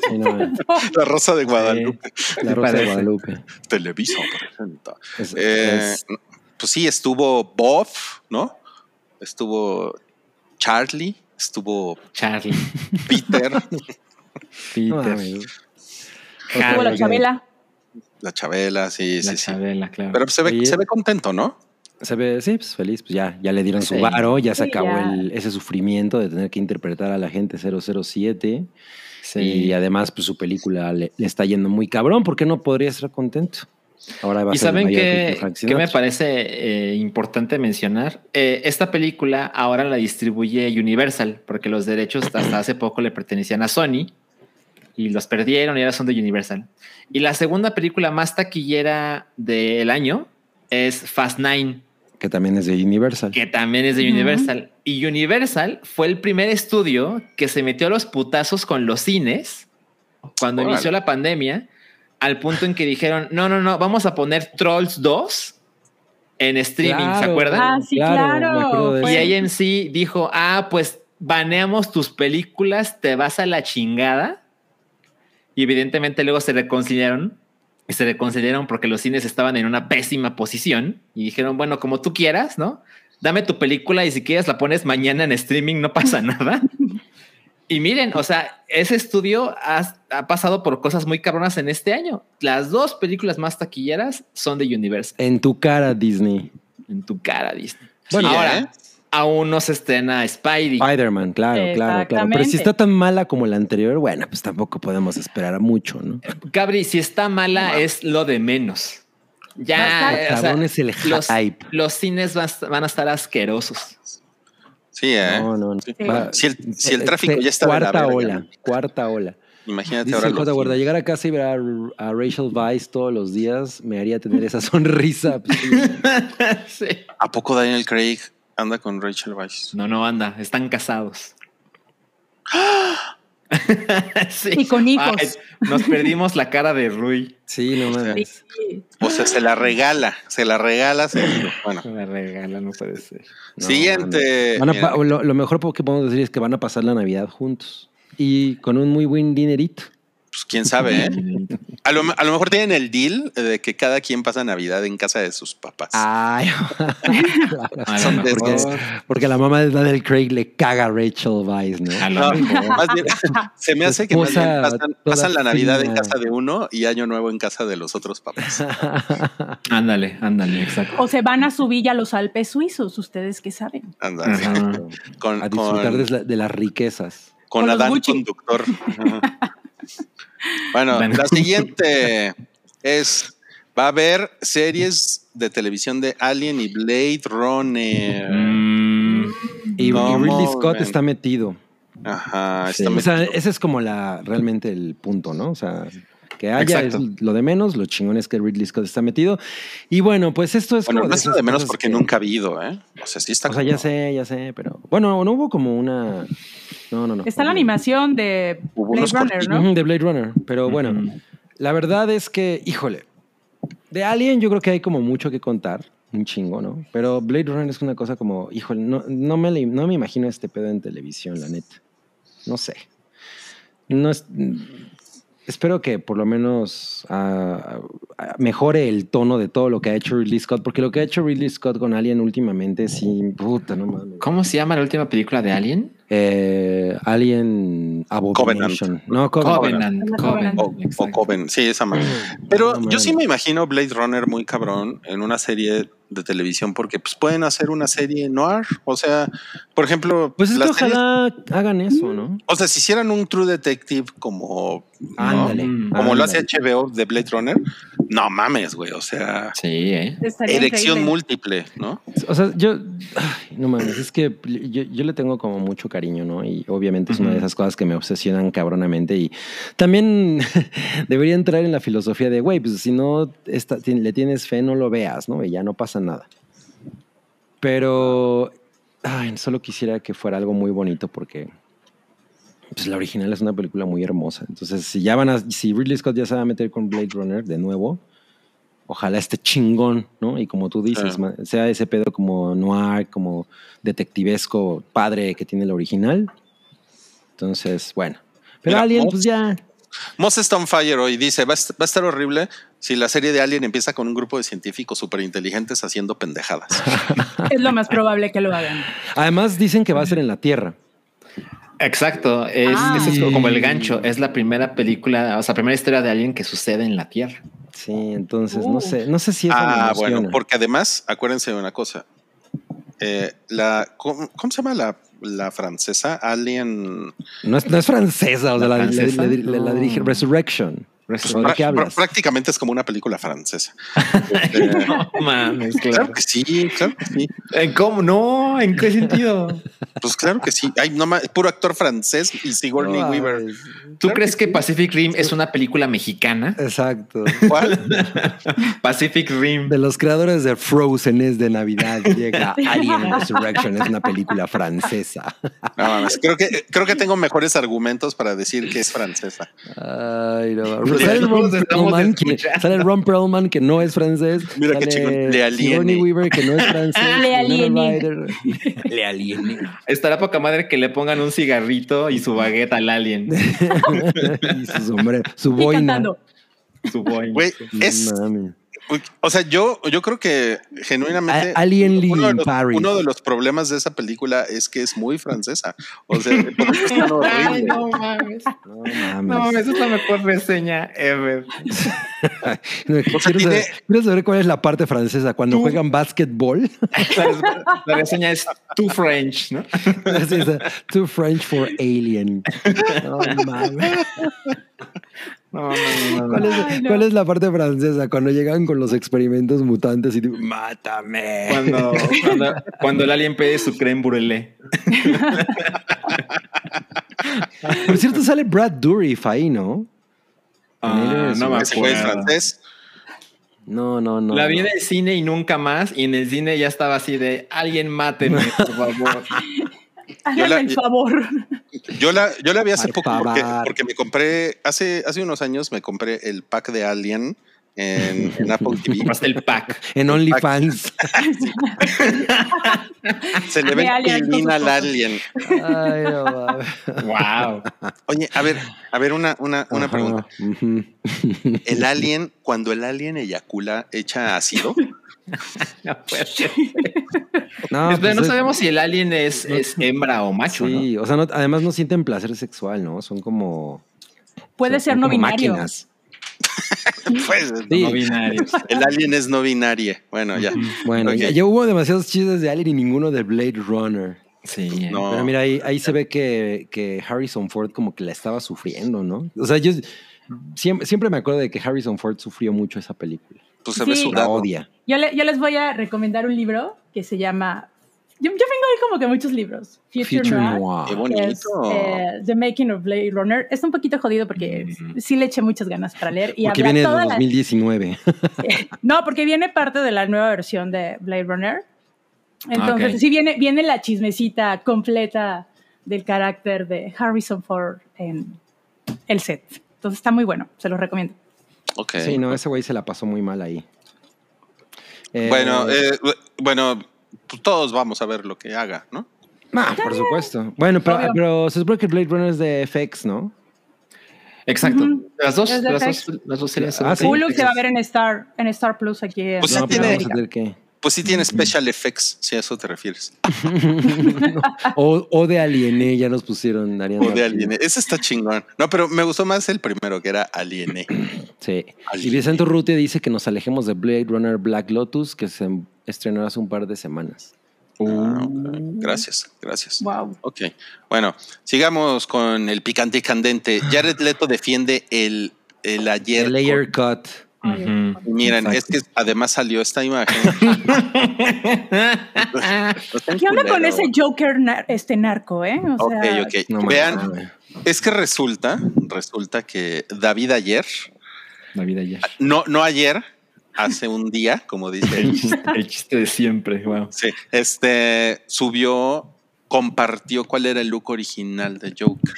Sí, no, la Rosa de Guadalupe. la Rosa de. Guadalupe. Televisa presenta. Es- Eh, es- pues sí, estuvo Bob, ¿no? Estuvo Charlie, estuvo Charlie. Peter, Peter. la. Chabela. la Chabela, sí, La sí, sí. Chabela, claro. Pero se ve, se ve contento, ¿no? Se ve, sí, pues feliz, pues ya, ya le dieron su Sí. varo, ya se Sí, acabó ya. el- ese sufrimiento de tener que interpretar a la gente 007 Sí. y además pues su película le, le está yendo muy cabrón, ¿por qué no podría estar contento? Ahora va a Y ser el saben que, que me parece eh, importante mencionar. Eh, esta película ahora la distribuye Universal, porque los derechos hasta hace poco le pertenecían a Sony y los perdieron y ahora son de Universal. Y la segunda película más taquillera del año es Fast Nine, que también es de Universal. que también es de. Universal. Y Universal fue el primer estudio que se metió a los putazos con los cines cuando Órale. inició la pandemia, al punto en que dijeron, no, no, no, vamos a poner Trolls 2 en streaming, ¿se acuerdan? Ah, sí, claro. Y AMC dijo, ah, pues baneamos tus películas, te vas a la chingada. Y evidentemente luego se reconciliaron. Y se reconciliaron porque los cines estaban en una pésima posición. Y dijeron, bueno, como tú quieras, ¿no? Dame tu película y si quieres la pones mañana en streaming, no pasa nada. Y miren, o sea, ese estudio ha, ha pasado por cosas muy cabronas en este año. Las dos películas más taquilleras son de Universal. En tu cara, Disney. En tu cara, Disney. Bueno, ahora, ¿eh? aún no se estrena Spidey. Spider-Man, claro, claro, claro. Pero si está tan mala como la anterior, bueno, pues tampoco podemos esperar mucho, ¿no? Gabri, si está mala es lo de menos. Ya, eh, o sea, es el los, hype. los cines van, a- van a estar asquerosos. Sí, ¿eh? No, no, no. Sí. Va- Si el, si el tráfico este, ya está de la cuarta verga, ola, cuarta ola. Imagínate Dice ahora. J. Guarda, llegar a casa y ver a, a Rachel Weisz todos los días me haría tener esa sonrisa. Sí. ¿A poco Daniel Craig anda con Rachel Weisz? No, no anda, están casados. Sí. Y con hijos. Ay, nos perdimos la cara de Rui. Sí, no mames. Sí. O sea, se la regala, se la regala seguido. Bueno, Me regala, no puede ser. No, siguiente. Van a lo mejor que podemos decir es que van a pasar la Navidad juntos. Y con un muy buen dinerito. Pues quién sabe, ¿eh? A lo, a lo mejor tienen el deal de que cada quien pasa Navidad en casa de sus papás. Ay, Son de porque la mamá de Daniel Craig le caga a Rachel Weisz, ¿no? A lo No, mejor. más bien, se me hace que más bien Esposa pasan, la Navidad en casa de uno y Año Nuevo en casa de los otros papás. Ándale, ándale, exacto. O se van a subir a los Alpes suizos, ustedes que saben. Con, a disfrutar con- de, la- de las riquezas. con Con Adán Gucci. Conductor. Bueno, Bueno. la siguiente es, va a haber series de televisión de Alien y Blade Runner. Mm, Y, y ¿Cómo Ridley Scott está metido. Ajá, Sí. está O sea, metido. ese es como la realmente el punto, ¿no? O sea, que haya Exacto. es lo de menos, lo chingón es que Ridley Scott está metido. Y bueno, pues esto es Bueno, como no es lo de menos porque que- nunca ha habido, ¿eh? O sea, sí está O sea, ya sé, ya sé, pero bueno, no hubo como una No, no, no. Está la animación de Blade Runner, ¿no? De Blade Runner, pero bueno, la verdad es que, híjole, de Alien yo creo que hay como mucho que contar, un chingo, ¿no? Pero Blade Runner es una cosa como, híjole, no, no, me, no me imagino este pedo en televisión, la neta. No sé. No es, espero que por lo menos ah, ah, mejore el tono de todo lo que ha hecho Ridley Scott, porque lo que ha hecho Ridley Scott con Alien últimamente, sí, puta, no mames. ¿Cómo se llama la última película de Alien? Eh, Alien Abomination. No, Covenant. Covenant. Covenant. Covenant. O, o. Coven, sí, esa más. Pero No yo sí me imagino Blade Runner muy cabrón en una serie de televisión porque pues pueden hacer una serie noir, o sea, por ejemplo, Pues es que series- hagan eso, ¿no? o sea, si hicieran un True Detective como. Ándale. Como lo hace. HBO de Blade Runner, no mames, güey, o sea, Sí, ¿eh? Erección múltiple, ¿no? O sea, yo, ay, no mames, es que yo, yo le tengo como mucho cariño, ¿no? Y obviamente es una de esas cosas que me obsesionan cabronamente y también debería entrar en la filosofía de, güey, pues si no está- le tienes fe, no lo veas, ¿no? Y ya no pasa nada. Pero, ay, solo quisiera que fuera algo muy bonito porque pues la original es una película muy hermosa. Entonces, si ya van a, si Ridley Scott ya se va a meter con Blade Runner de nuevo, ojalá esté chingón, ¿no? Y como tú dices, sea ese pedo como noir, como detectivesco padre que tiene el original. Entonces, bueno. Pero Mira, Alien, pues ya. Moss está on fire hoy, dice, va a, est- va a estar horrible si la serie de Alien empieza con un grupo de científicos súper inteligentes haciendo pendejadas. Es lo más probable que lo hagan. Además, dicen que va a ser en la Tierra. Exacto. Es, Ah. ese es como el gancho. Es la primera película, o sea, primera historia de Alien que sucede en la Tierra. Sí, entonces Uh. no sé, no sé si eso me Ah, bueno, porque además, acuérdense de una cosa. Eh, la, ¿cómo, cómo se llama la, la francesa? Alien. no, es, no es francesa, o sea, ¿La la, francesa? la- la- la dirige No. Resurrection. Resurrection. ¿De qué Prá- hablas? Prácticamente es como una película francesa. Este, No mames, claro claro. que sí, claro que sí. ¿En ¿Cómo? No, ¿en qué sentido? Pues claro que sí. Ay, no puro actor francés y Sigourney No, Weaver. ¿Tú crees que Pacific Rim es una película mexicana? Exacto. ¿Cuál? Pacific Rim. De los creadores de Frozen es de Navidad llega Alien Resurrection, es una película francesa. No, mames, creo que creo que tengo mejores argumentos para decir que es francesa. Ay, no. Sale Ron sale Ron Perlman, que no es francés. Mira qué Sale chingón, le aliene. Weaver, que no es francés. Le aliene. Le aliene. Estará poca madre que le pongan un cigarrito y su baguette al alien. y su sombrero, su boina. Su boing. Güey, es mames. O sea, yo, yo creo que genuinamente A- Alien Lee uno de, in los, Paris. uno de los problemas de esa película es que es muy francesa. O sea, horrible. no mames. No mames. No mames, esa es la mejor reseña ever. quiero, sea, tiene- saber, quiero saber cuál es la parte francesa. Cuando Tú- juegan básquetbol. La, la reseña es too French, ¿no? Es, Too French for Alien. No mames. No, no, no, no. ¿Cuál es, cuál la parte francesa? Cuando llegan con los experimentos mutantes y tipo, mátame. Cuando, cuando, cuando el alien pide su creme brûlée. Por cierto, sale Brad Dourif ahí, ¿no? Ah, no me es acuerdo. francés. No, no, no. La vi no. en el cine y nunca más. Y en el cine ya estaba así de alguien máteme, por favor. Háganme la- el favor. Yo la, yo la vi hace poco porque, porque me compré, hace, hace unos años me compré el pack de Alien en, en Apple TV. Compraste el pack. En OnlyFans. Se le ve Alien al. Alien. Ay, no. Wow. Oye, a ver, a ver, una, una, una Ajá, pregunta. El alien, cuando el alien eyacula, echa ácido. No puede ser. No, Espera, pues no es- sabemos si el alien es, es hembra o macho, ¿no? Sí, o sea, no- además no sienten placer sexual, ¿no? Son como. Puede son ser como no binario. máquinas. Pues, Sí. No binarios. el alien es no binario. Bueno, ya. Bueno, ya, ya hubo demasiados chistes de Alien y ninguno de Blade Runner. Sí. No. Pero mira, ahí, ahí se ve que, que Harrison Ford como que la estaba sufriendo, ¿no? O sea, yo siempre, siempre me acuerdo de que Harrison Ford sufrió mucho esa película. Pues se ve Sí. La sudado. odia. Yo, le- yo les voy a recomendar un libro que se llama. Yo, yo vengo ahí como que muchos libros. Future, Future Noir. Noir. Qué bonito. es, eh, The Making of Blade Runner. Está un poquito jodido porque sí le eché muchas ganas para leer. Y Porque viene de toda la- 2019. No, porque viene parte de la nueva versión de Blade Runner. Entonces, Ok. sí viene, viene la chismecita completa del carácter de Harrison Ford en el set. Entonces está muy bueno, se los recomiendo. Ok. Sí, no, ese güey se la pasó muy mal ahí. Eh, Bueno, eh, bueno, pues todos vamos a ver lo que haga, ¿no? ah, por supuesto. Bueno, pero, pero se supone que Blade Runner es de FX, ¿no? Exacto. Las dos, las dos, las dos series son Ah, sí. Hulu se va a ver en Star, en Star Plus aquí en Pues sí no, tiene- vamos a tener que. Pues sí tiene special effects, si a eso te refieres. O, o de Aliené, ya nos pusieron Ariana O de Martínez. Alien. Ese está chingón. No, pero me gustó más el primero, que era Alien. Sí. Y Aliené. Vicente Rute dice que nos alejemos de Blade Runner Black Lotus, que se estrenó hace un par de semanas. Ah, ok. Gracias, gracias. Wow. Ok, bueno, sigamos con el picante y candente. Jared Leto defiende el, el ayer. El layer cut. Miren, Exacto. es que además salió esta imagen. ¿Qué onda con ese Joker nar- este narco, eh? O Ok, sea, ok. No Vean, es que resulta, resulta que David ayer, La vida ya. no, no ayer, hace un día, como dice El chiste, el chiste de siempre, wow. sí, este subió, compartió cuál era el look original de Joker.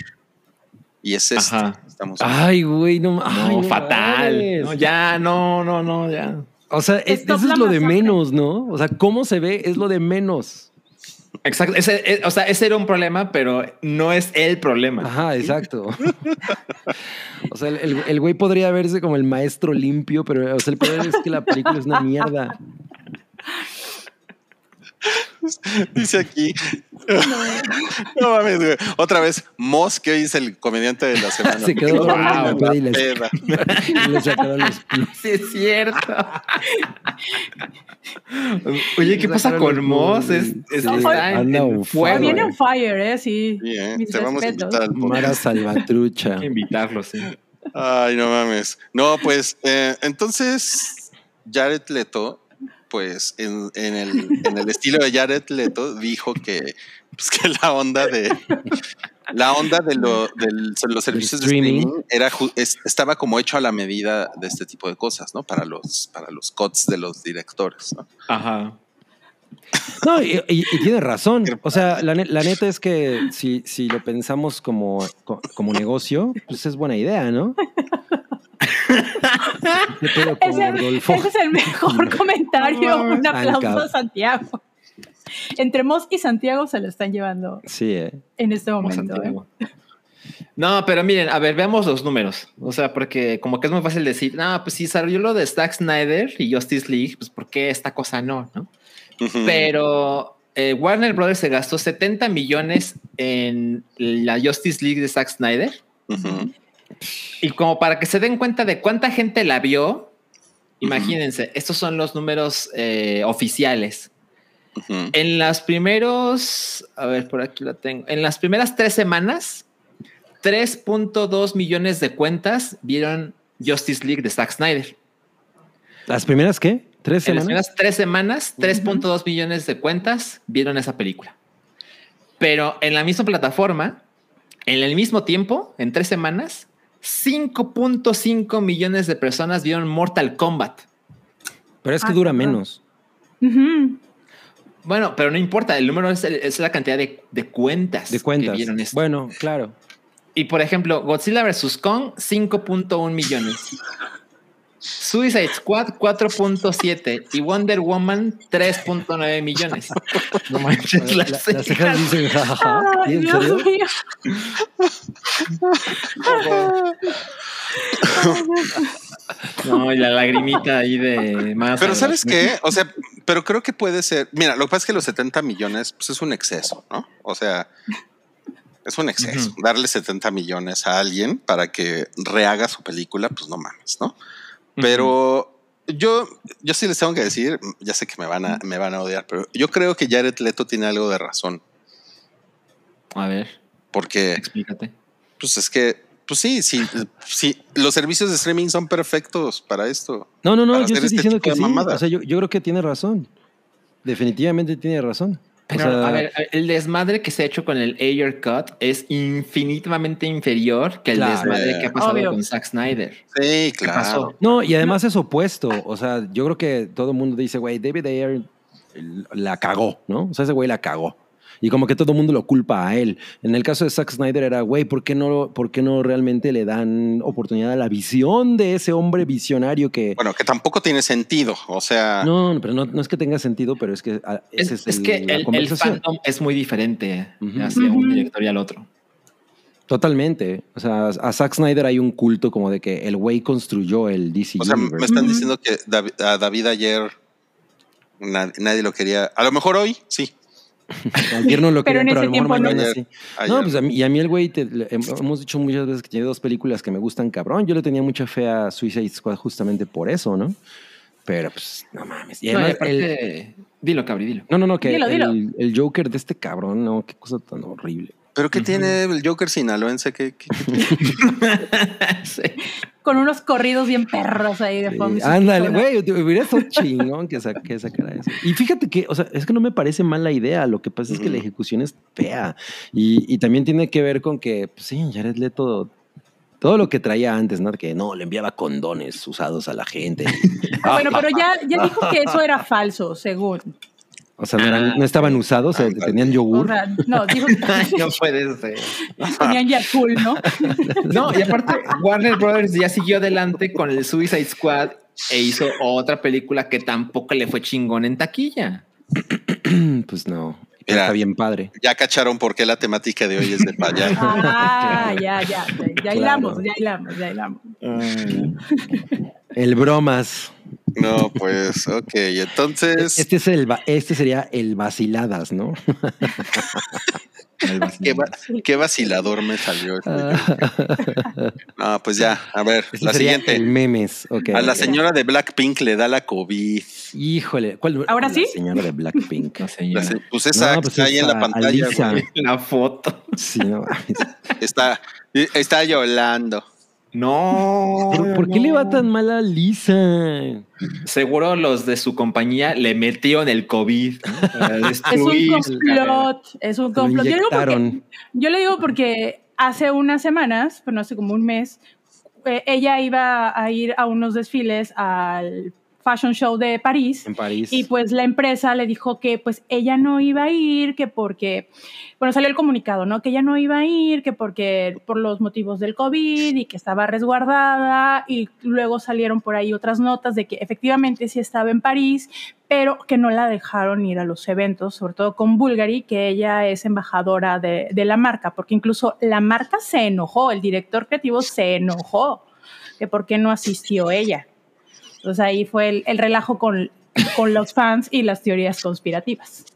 Y es este. Ajá. Estamos Ay, güey, no, ay, No, no fatal. mames. No, ya, no, no, no, ya. O sea, es- eso es lo de menos, ¿no? O sea, cómo se ve es lo de menos. Exacto. Ese, eh, o sea, ese era un problema, pero no es el problema. Ajá, exacto. o sea, el, güey podría verse como el maestro limpio, pero el problema es que la película es una mierda. Dice aquí. No mames, güey. Otra vez, Moss, que hoy es el comediante de la semana. Se quedó Wow, la y les- sacaron los Sí, es cierto. Oye, ¿qué pasa con Moss? Es, plugs. es- Sí, está en, anda en on fuego. fire. viene eh. un fire, eh, sí. Sí, ¿eh? Mis Te vamos a invitar al Mara. Salvatrucha. Hay que invitarlo, sí. Ay, no mames. No, pues, eh, entonces, Jared Leto, pues, en, en el, en el estilo de Jared Leto, dijo que, pues, que la onda de. La onda de, lo, de los servicios de streaming. streaming era, estaba como hecho a la medida de este tipo de cosas, ¿no? Para los, para los cuts de los directores, ¿no? Ajá. No, y, y- y tiene razón. O sea, la, ne- la neta es que si, si lo pensamos como, co- como negocio, pues es buena idea, ¿no? ¿Qué pedo con Ese, es el mejor comentario. Un aplauso a Santiago. Entre Moss y Santiago se lo están llevando Sí, ¿eh? en este momento. ¿eh? No, pero miren, a ver, veamos los números. O sea, porque como que es muy fácil decir, no, pues si salió lo de Zack Snyder y Justice League, pues ¿por qué esta cosa no? ¿no? Pero eh, Warner Brothers se gastó 70 millones en la Justice League de Zack Snyder. Ujú. Y como para que se den cuenta de cuánta gente la vio, imagínense, estos son los números eh, oficiales. En las primeros, a ver, por aquí la tengo. En las primeras tres semanas, 3.2 millones de cuentas vieron Justice League de Zack Snyder. ¿Las primeras qué? ¿Tres En las semanas? primeras tres semanas, 3.2 millones de cuentas vieron esa película. Pero en la misma plataforma, En el mismo tiempo, en tres semanas, 5.5 millones de personas vieron Mortal Kombat. Pero es que Ah, dura menos. Bueno, pero no importa, el número es, es la cantidad de, de cuentas, De cuentas. que vieron esto. Bueno, claro. Y por ejemplo, Godzilla vs. Kong, 5.1 millones. Suicide Squad, 4.7. Y Wonder Woman, 3.9 millones. No manches, La- las las cejas dicen, jajaja. Ay, ¿En Dios serio? mío. No, y la lagrimita ahí de más. Pero ¿sabes qué? O sea, pero creo que puede ser. Mira, lo que pasa es que los 70 millones pues es un exceso, ¿no? O sea, es un exceso. Darle 70 millones a alguien para que rehaga su película, pues no mames, ¿no? Pero yo, yo sí les tengo que decir, ya sé que me van a, me van a odiar, pero yo creo que Jared Leto tiene algo de razón. A ver, Porque, explícate. pues es que, pues sí, sí, sí, los servicios de streaming son perfectos para esto. No, no, no, yo estoy este diciendo que sí. O sea, yo, yo creo que tiene razón. Definitivamente tiene razón. O Pero, sea, a ver, el desmadre que se ha hecho con el Ayer Cut es infinitamente inferior que el Claro. desmadre que ha pasado Obvio. con Zack Snyder. Sí, claro. No, y además es opuesto. O sea, yo creo que todo el mundo dice, güey, David Ayer la cagó, ¿no? O sea, ese güey la cagó. Y como que todo el mundo lo culpa a él. En el caso de Zack Snyder era, güey, ¿por qué no, por qué no realmente le dan oportunidad a la visión de ese hombre visionario que... Bueno, que tampoco tiene sentido. O sea, No, no, pero no, no es que tenga sentido, pero es que ah, Es, ese es, es el- que el, el fandom es muy diferente Ujú. hacia un director y al otro. Totalmente. O sea, a Zack Snyder hay un culto como de que el güey construyó el DC o sea, me están diciendo que David, a David ayer nadie, nadie lo quería. A lo mejor hoy, sí. Ayer no lo Pero quería, en pero a ese lo mejor tiempo no. mañana Ayer, sí. ayer. No, pues a mí, y a mí el güey, te- le- hem- hemos dicho muchas veces que tiene dos películas que me gustan cabrón. Yo le tenía mucha fe a Suicide Squad justamente por eso, ¿no? Pero pues, no mames. Y No, y además, el- aparte, dilo, Cabri, dilo. no, no, no, que Dilo, el, dilo. el Joker de este cabrón, no, qué cosa tan horrible. Pero ¿qué tiene el Joker sinaloense? ¿Qué, qué- Sí. Con unos corridos bien perros ahí de Sí, fondo. ándale, güey, hubiera estado chingón que, sa- que sacara eso. Y fíjate que, o sea, es que no me parece mala idea. Lo que pasa es que la ejecución es fea. Y, y también tiene que ver con que, pues sí, Jared Leto, todo lo que traía antes, ¿no? Que no, le enviaba condones usados a la gente. Bueno, pero ya, ya dijo que eso era falso, según. O sea, no, eran- Ah, no estaban usados, o sea, ándale. tenían O yogur. sea, no, dijo que no puede ser. tenían Yakul, ¿no? No, y aparte, Warner Brothers ya siguió adelante con el Suicide Squad e hizo otra película que tampoco le fue chingón en taquilla. pues no. Mira. Está bien padre. Ya cacharon por qué la temática de hoy es de payaso. Ah, ya, ya, ya, Claro. hilamos, ya hilamos, ya hilamos. El bromas. No, pues, ok. Entonces, Este, es el, va- este sería el vaciladas, ¿no? qué, va- qué vacilador me salió. este Joker. No, pues ya, a ver, Este la sería siguiente. el memes. ok. A la señora de Blackpink le da la COVID. Híjole. ¿cuál, ¿Ahora la sí? señora de Blackpink. No La señora. se- Pues esa No, que pues está ahí en la pantalla, güey. La foto. Sí, no mames. Está, está llorando. No. ¿Por, por qué le va tan mal a Lisa? Seguro los de su compañía le metieron el COVID. ¿no? Es un complot, es un complot. Yo, digo porque- inyectaron. yo le digo porque hace unas semanas, bueno, hace como un mes, eh, ella iba a ir a unos desfiles al Fashion Show de París. En París. Y pues la empresa le dijo que pues ella no iba a ir, que porque, bueno, salió el comunicado, ¿no? Que ella no iba a ir, que porque por los motivos del COVID y que estaba resguardada y luego salieron por ahí otras notas de que efectivamente sí estaba en París, pero que no la dejaron ir a los eventos, sobre todo con Bulgari, que ella es embajadora de, de la marca, porque incluso la marca se enojó, el director creativo se enojó, que por qué no asistió ella. Entonces ahí fue el, el relajo con, con los fans y las teorías conspirativas.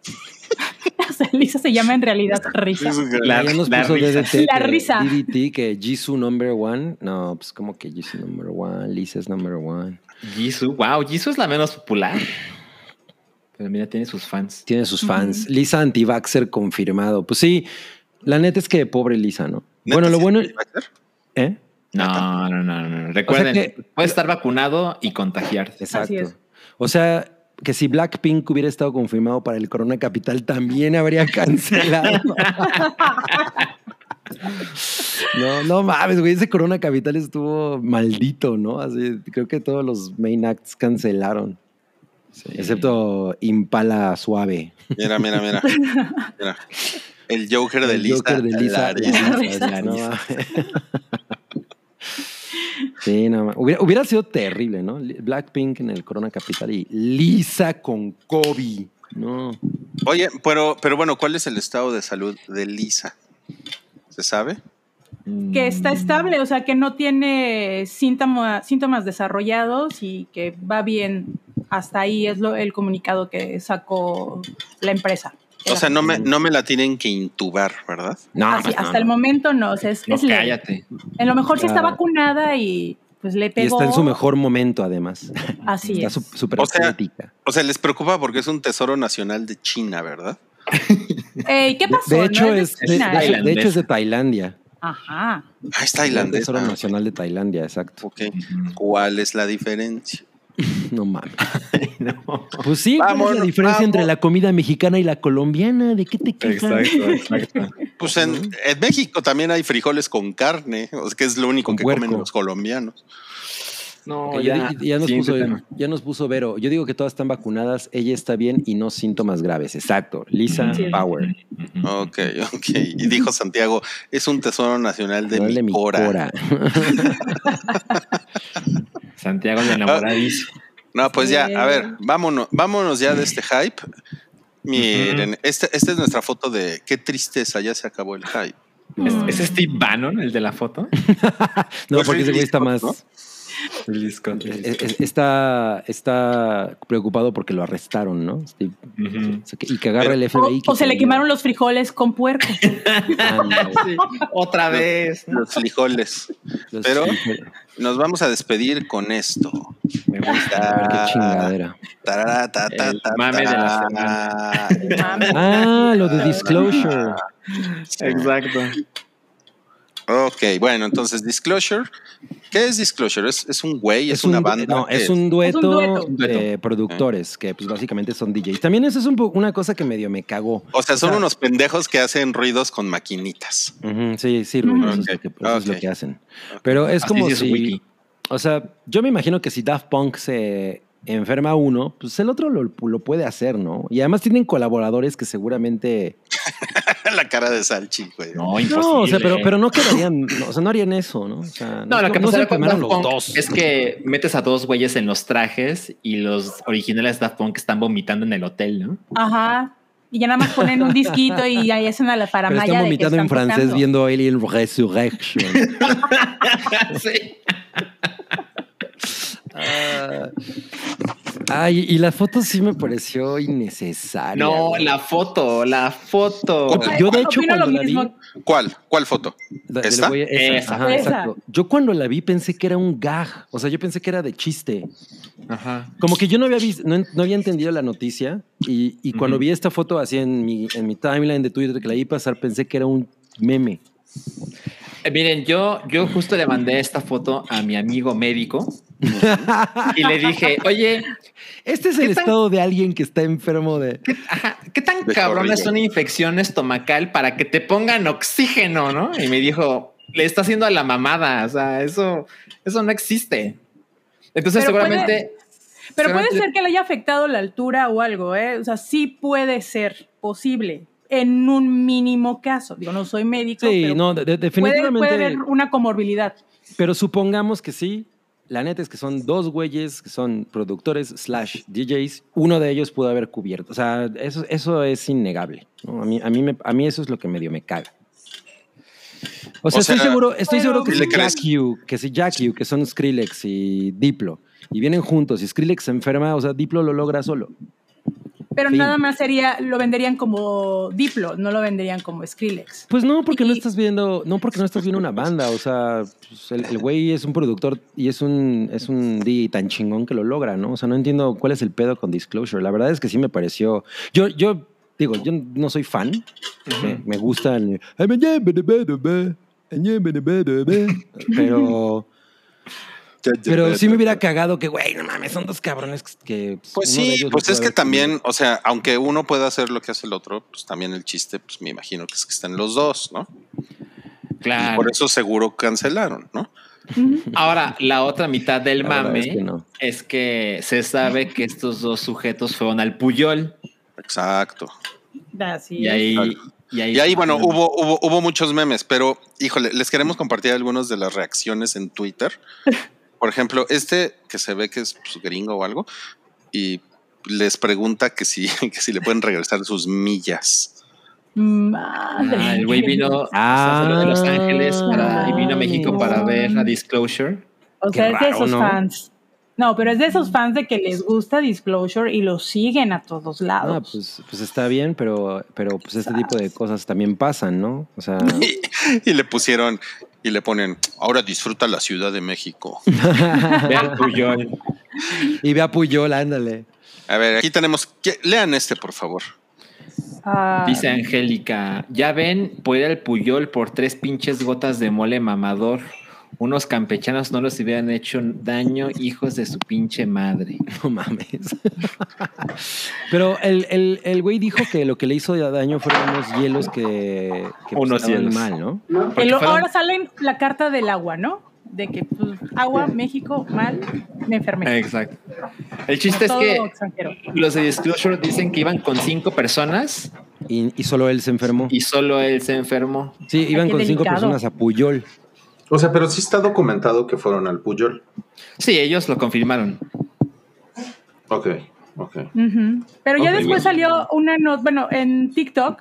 O sea, Lisa se llama en realidad Risa. La- ya nos la puso risa. DDT, La que risa. DDT, que Jisoo number one. No, pues como que Jisoo number one, Lisa es number one. Jisoo, wow, Jisoo es la menos popular. Pero mira, tiene sus fans. Tiene sus fans. Lisa anti-vaxxer confirmado. Pues sí, la neta es que pobre Lisa, ¿no? Bueno, lo bueno... ¿Eh? No, no, no, no. Recuerden, que- puedes estar vacunado y contagiarte. Exacto. O sea, que si Blackpink hubiera estado confirmado para el Corona Capital, también habría cancelado. No, no mames, güey. Ese Corona Capital estuvo maldito, ¿no? Así, creo que todos los main acts cancelaron. Excepto Impala Suave. Mira, mira, mira. Mira. El Joker de El Lisa. Joker de Lisa. No. Sí, no mames. Hubiera, hubiera sido terrible, ¿no? Blackpink en el Corona Capital y Lisa con Kobe. No. Oye, pero, pero bueno, ¿cuál es el estado de salud de Lisa? ¿Se sabe? Que está estable, o sea, que no tiene síntoma- síntomas desarrollados y que va bien. Hasta ahí es lo, el comunicado que sacó la empresa. O sea, no me, no me la tienen que intubar, ¿verdad? No, Así, pues no, hasta el no. momento no, o sea, es, No, es cállate. En lo mejor sí está vacunada y pues le Y pegó. está en su mejor momento, además. Así Está es. su- súper O sea. O sea, les preocupa porque es un tesoro nacional de China, ¿verdad? Ey, ¿Qué pasó? De, hecho, ¿No es, de de, China? de- de hecho es de Tailandia. Ajá. Ah, es Es tailandés. Tesoro ah, Nacional de Tailandia, exacto. ok. ¿Cuál es la diferencia? No mames. No. Pues sí, ¿cuál es la diferencia entre la comida mexicana y la colombiana? ¿De qué te quejas? Exacto, exacto. Pues en, en México también hay frijoles con carne, o sea, que es lo único Con que comen los colombianos. No, ya, ya, ya nos puso, ya nos puso Vero. Yo digo que todas están vacunadas, ella está bien y no síntomas graves. Exacto. Lisa Sí. Power. Ok, ok. Y dijo Santiago, es un tesoro nacional de, No mi, de mi cora. cora. Santiago de enamoradísimo. No, pues ya, a ver, vámonos, vámonos ya de este hype. Miren, este- esta es nuestra foto de qué tristeza, ya se acabó el hype. ¿Es, ¿Es Steve Bannon el de la foto? No, Pues porque ese güey está más. Scott. es- es- Está, está preocupado porque lo arrestaron, ¿no? Steve. Y que agarra Pero- el O, FBI. que o se le quemaron los frijoles con puerco. Sí, Otra vez. Los frijoles. los- Pero- Nos vamos a despedir con esto. Me gusta. A ver qué chingadera. Tarara, ta, ta, El ta, mame de la. Ah, lo de Disclosure. Exacto. Ok, bueno, entonces Disclosure. ¿Qué es Disclosure? ¿Es, es un güey? ¿Es, un una banda? No, ¿Qué es un dueto, dueto. Un dueto. de productores que pues básicamente son DJs. También eso es un una cosa que medio me cagó. O sea, son O sea- unos pendejos que hacen ruidos con maquinitas. Sí, sí, Rui, Ujú. eso, es lo que, eso es lo que hacen. Pero es Así como si, wiki. o sea, yo me imagino que si Daft Punk se enferma uno, pues el otro lo, lo puede hacer, ¿no? Y además tienen colaboradores que seguramente... la cara de Salchi, güey. No, imposible. No, o sea, pero, pero no quedarían, no, o sea, no harían eso, ¿no? O sea, No, lo que no pasa se con Daft los Punk dos. es que metes a dos güeyes en los trajes y los originales Daft Punk están vomitando en el hotel, ¿no? Ajá. Y ya nada más ponen un disquito y ahí hacen a la Pero paramaya están de que vomitando en están francés viendo Alien Resurrection. sí. Ah. Ay, y la foto sí me pareció innecesaria. No, güey. la foto, la foto. Yo de hecho cuando lo la vi. ¿Cuál? ¿Cuál foto? La- ¿Esta? güey- esa, Esa. ajá, Esa. exacto. Yo cuando la vi pensé que era un gag, o sea, yo pensé que era de chiste. Ajá. Como que yo no había visto, no, no había entendido la noticia y, y cuando vi esta foto así en mi, en mi timeline de Twitter que la vi pasar, pensé que era un meme. Eh, miren, yo, yo justo le mandé esta foto a mi amigo médico y le dije, oye, Este es ¿Qué el tan- estado de alguien que está enfermo de... ¿qué, ajá, ¿qué tan De cabrona es una infección estomacal para que te pongan oxígeno, no? Y me dijo, le está haciendo a la mamada, o sea, eso, eso no existe. Entonces Pero puede- seguramente... Pero puede ser que le haya afectado la altura o algo, ¿eh? O sea, sí puede ser posible en un mínimo caso. Digo, no soy médico, Sí, pero no, de- de- puede, definitivamente... puede haber una comorbilidad. Pero supongamos que sí. La neta es que son dos güeyes que son productores slash DJs. Uno de ellos pudo haber cubierto. O sea, eso, eso es innegable. ¿no? A, mí, a, mí me- a mí eso es lo que medio me caga. O sea, O estoy seguro, estoy seguro que ¿Y si? Jack U, que si Jack U, que son Skrillex y Diplo, y vienen juntos y Skrillex se enferma, o sea, Diplo lo logra solo. Pero Fin. nada más sería, lo venderían como Diplo, no lo venderían como Skrillex. Pues no, porque no estás viendo, no porque no estás viendo una banda, o sea, pues el, el güey es un productor y es un, es un DJ tan chingón que lo logra, ¿no? O sea, no entiendo cuál es el pedo con Disclosure. La verdad es que sí me pareció. Yo, yo digo, yo no soy fan. me, me gustan. Pero, pero sí me hubiera cagado que, güey, no mames, son dos cabrones que. Pues sí, pues es que también, o sea, aunque uno pueda hacer lo que hace el otro, pues también el chiste, pues me imagino que es que están los dos, ¿no? Claro. Por eso seguro cancelaron, ¿no? Ahora, la otra mitad del La mame es que no. es que se sabe que estos dos sujetos fueron al Puyol. Exacto. Así Y es. ahí, y ahí, Y ahí, bueno, hubo, hubo, hubo muchos memes, pero híjole, les queremos compartir algunas de las reacciones en Twitter. Por ejemplo, este que se ve que es pues, gringo o algo, y les pregunta que si, que si le pueden regresar sus millas. Madre. Ah, el güey vino Ah. de Los Ángeles para- y vino a México para ver a Disclosure. O Qué sea, es de esos ¿no? fans. No, pero es de esos fans de que les gusta Disclosure y lo siguen a todos Ah, lados. pues, pues está bien, pero, pero pues este tipo de cosas también pasan, ¿no? O sea, Y, y le pusieron, y le ponen, ahora disfruta la Ciudad de México. Ve al Puyol. y ve a Puyol, ándale. A ver, aquí tenemos, que- lean este, por favor. Ah, Dice Angélica, ya ven, puede ir al Puyol por tres pinches gotas de mole mamador. Unos campechanos no los hubieran hecho daño, hijos de su pinche madre. No mames. Pero el, el, el güey dijo que lo que le hizo daño fueron unos hielos que, que Unos hielos. mal, ¿no? Porque el- fueron- ahora sale la carta del agua, ¿no? De que pues, agua, México, mal, me enfermé. Exacto. El chiste es que extranjero. los de Disclosure dicen que iban con cinco personas Y, y solo él se enfermó. y solo él se enfermó. Sí, iban con cinco personas a Puyol. O sea, pero sí está documentado que fueron al Puyol. Sí, ellos lo confirmaron. Ok, ok. Pero ya después bien. salió una nota, bueno, en TikTok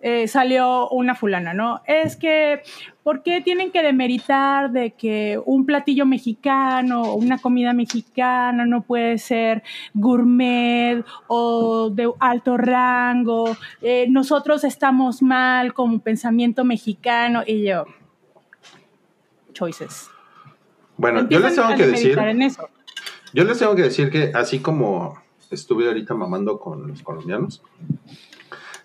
eh, salió una fulana, ¿no? Es que, ¿por qué tienen que demeritar de que un platillo mexicano o una comida mexicana no puede ser gourmet o de alto rango? Eh, nosotros estamos mal como pensamiento mexicano y yo, choices. Bueno, yo les tengo a que decir, en eso. yo les tengo que decir que así como estuve ahorita mamando con los colombianos,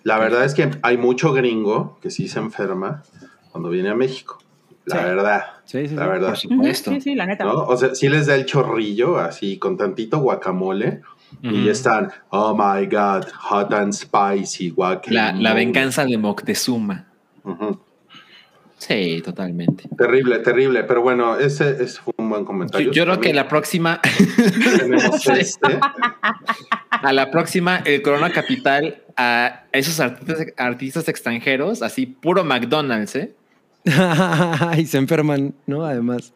la verdad es que hay mucho gringo que sí se enferma cuando viene a México. La Sí. verdad. Sí, sí, La sí. verdad. Por supuesto. Sí, sí, la neta. ¿no? O sea, sí les da el chorrillo así con tantito guacamole y Ujú. ya están, oh my god, hot and spicy guacamole. La, la venganza de Moctezuma. Ujú. Sí, totalmente. Terrible, terrible, pero bueno, ese, ese fue un buen comentario. yo creo que la próxima, tenemos este. a la próxima, el Corona Capital, a esos artistas, artistas extranjeros, así puro McDonald's, ¿eh? y se enferman, ¿no? Además.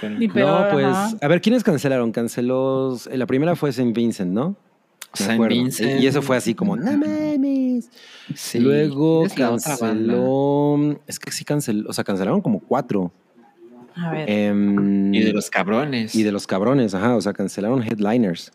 Peor, no, pues, ajá. a ver, ¿quiénes cancelaron? Canceló, la primera fue St. Vincent, ¿no? Acuerdo. Vincent. Y eso fue así como, no mames. Sí. Luego canceló, es que sí canceló, o sea, cancelaron como cuatro. A ver. Em, Y de los cabrones. y de los cabrones, ajá, o sea, cancelaron headliners.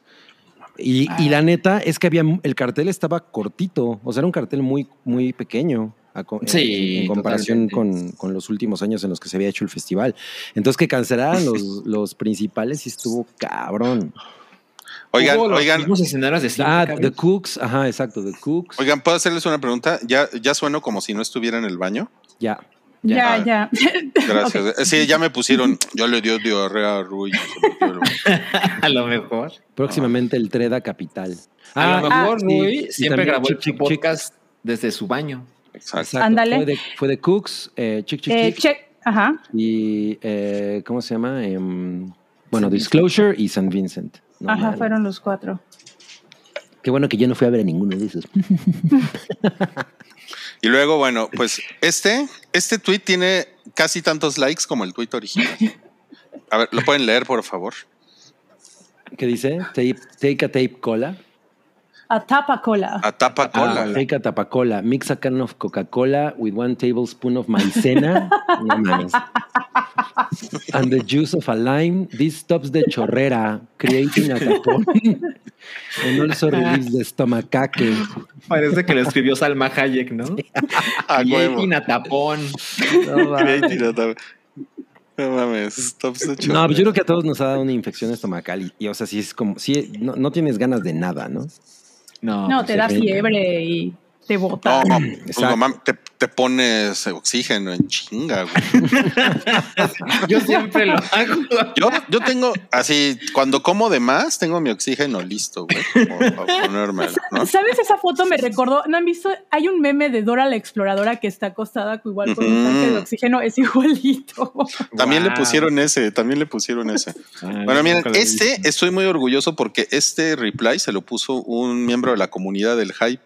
Y, Ah. y la neta es que había, el cartel estaba cortito, o sea, era un cartel muy, muy pequeño. a en- Sí, en, comparación con, con los últimos años en los que se había hecho el festival. Entonces que cancelaran los, los principales y estuvo cabrón. Oigan, Hubo oigan, mismos escenarios de Ah. The Cooks, ajá, exacto, The Cooks. oigan, ¿puedo hacerles una pregunta? ¿Ya, ya sueno como si no estuviera en el baño? Ya. ya, ya. Gracias. Eh, Sí, ya me pusieron, ya le dio diarrea a Rui. a lo mejor. Próximamente el Treda Capital. A lo Ah, mejor sí, Rui siempre grabó el podcast desde su baño. Exacto. Ándale. Fue de, fue de Cooks, eh, Chick Chick Eh, Chick, check. Ajá. y eh, ¿cómo se llama? Em, bueno, Disclosure y San Vincent. No Ajá, mames. fueron los cuatro. Qué bueno que yo no fui a ver a ninguno de esos. Y luego, bueno, pues este, este tweet tiene casi tantos likes como el tweet original. A ver, ¿lo pueden leer, por favor? ¿Qué dice? Tape, take a tape cola. A tapa cola. A tapa cola. Ah, take a tapacola. Mix a can of Coca-Cola with one tablespoon of maicena. No mames. And the juice of a lime. This stops the chorrera, creating a tapón. And also relieves the stomacaque. Parece que lo escribió Salma Hayek, ¿no? A y huevo. Etina Tapón. No, también. No mames, stops the show. No, pues yo creo que a todos nos ha dado una infección estomacal y, y, o sea, sí es como, sí, no, no tienes ganas de nada, ¿no? No, No, pues te da fiebre y te bota. No, pues no te, te pones oxígeno en chinga, güey. Yo siempre lo hago. Yo, yo tengo, así, cuando como de más, tengo mi oxígeno listo, güey. como Para ponérmelo, ¿no? ¿Sabes esa foto me recordó? ¿No han visto? Hay un meme de Dora la exploradora que está acostada igual con un tanque de oxígeno, es igualito. También le pusieron ese, también le pusieron ese. Ay, Bueno, miren, este estoy muy orgulloso porque este reply se lo puso un miembro de la comunidad del hype.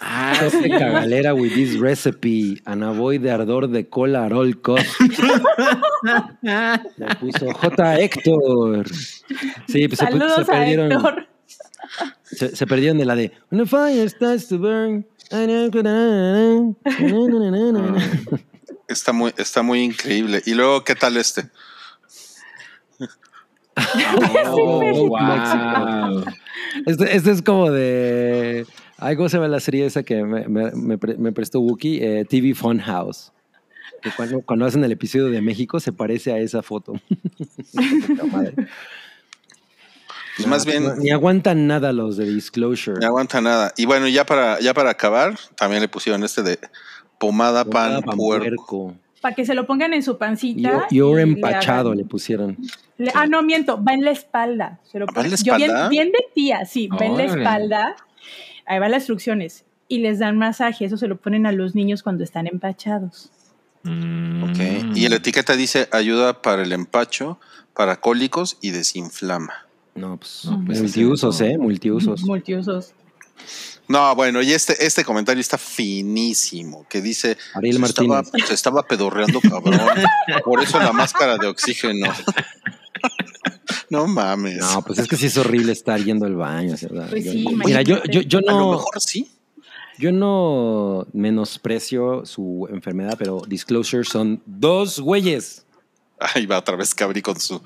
Ah, Sope sí. cagalera with this recipe and avoid de ardor de cola at all cost. Le puso J. Héctor. Sí, pues se, pu- Saludos se a perdieron. Héctor. Se, se perdieron de la de When the fire starts to burn. Está muy, está muy increíble. Y luego, ¿qué tal este? Oh, México. wow. Este, este es como de. Ay, ¿Cómo se llama la serie esa que me, me- me pre- me prestó Wookie? Eh, TV Funhouse. Que cuando, cuando hacen el episodio de México se parece a esa foto. Madre. Pues más bien, No, ni aguantan nada los de Disclosure. no aguanta nada. Y bueno, ya para, ya para acabar, también le pusieron este de pomada pan Nada, pan puerco. puerco. Para que se lo pongan en su pancita. y oro y le empachado le pusieron. le- ah, no, miento, va en la espalda. Se lo ¿Va en la ponen- Yo bien, espalda? bien de tía, sí, va en la espalda. Ahí van las instrucciones. Y les dan masaje. Eso se lo ponen a los niños cuando están empachados. Ok. Y la etiqueta dice ayuda para el empacho, para cólicos y desinflama. No, pues, No, pues, multiusos, ese- ¿eh? Multiusos. Multiusos. No, bueno, y este, este comentario está finísimo, que dice Ariel se estaba, Martínez. se estaba pedorreando cabrón. Por eso la máscara de oxígeno. No mames. No, pues es que sí es horrible estar yendo al baño. sea, Pues yo- sí, mira, yo, yo, yo A lo no, mejor sí. yo no menosprecio su enfermedad, pero Disclosure son dos güeyes. Ahí va otra vez Cabri con su.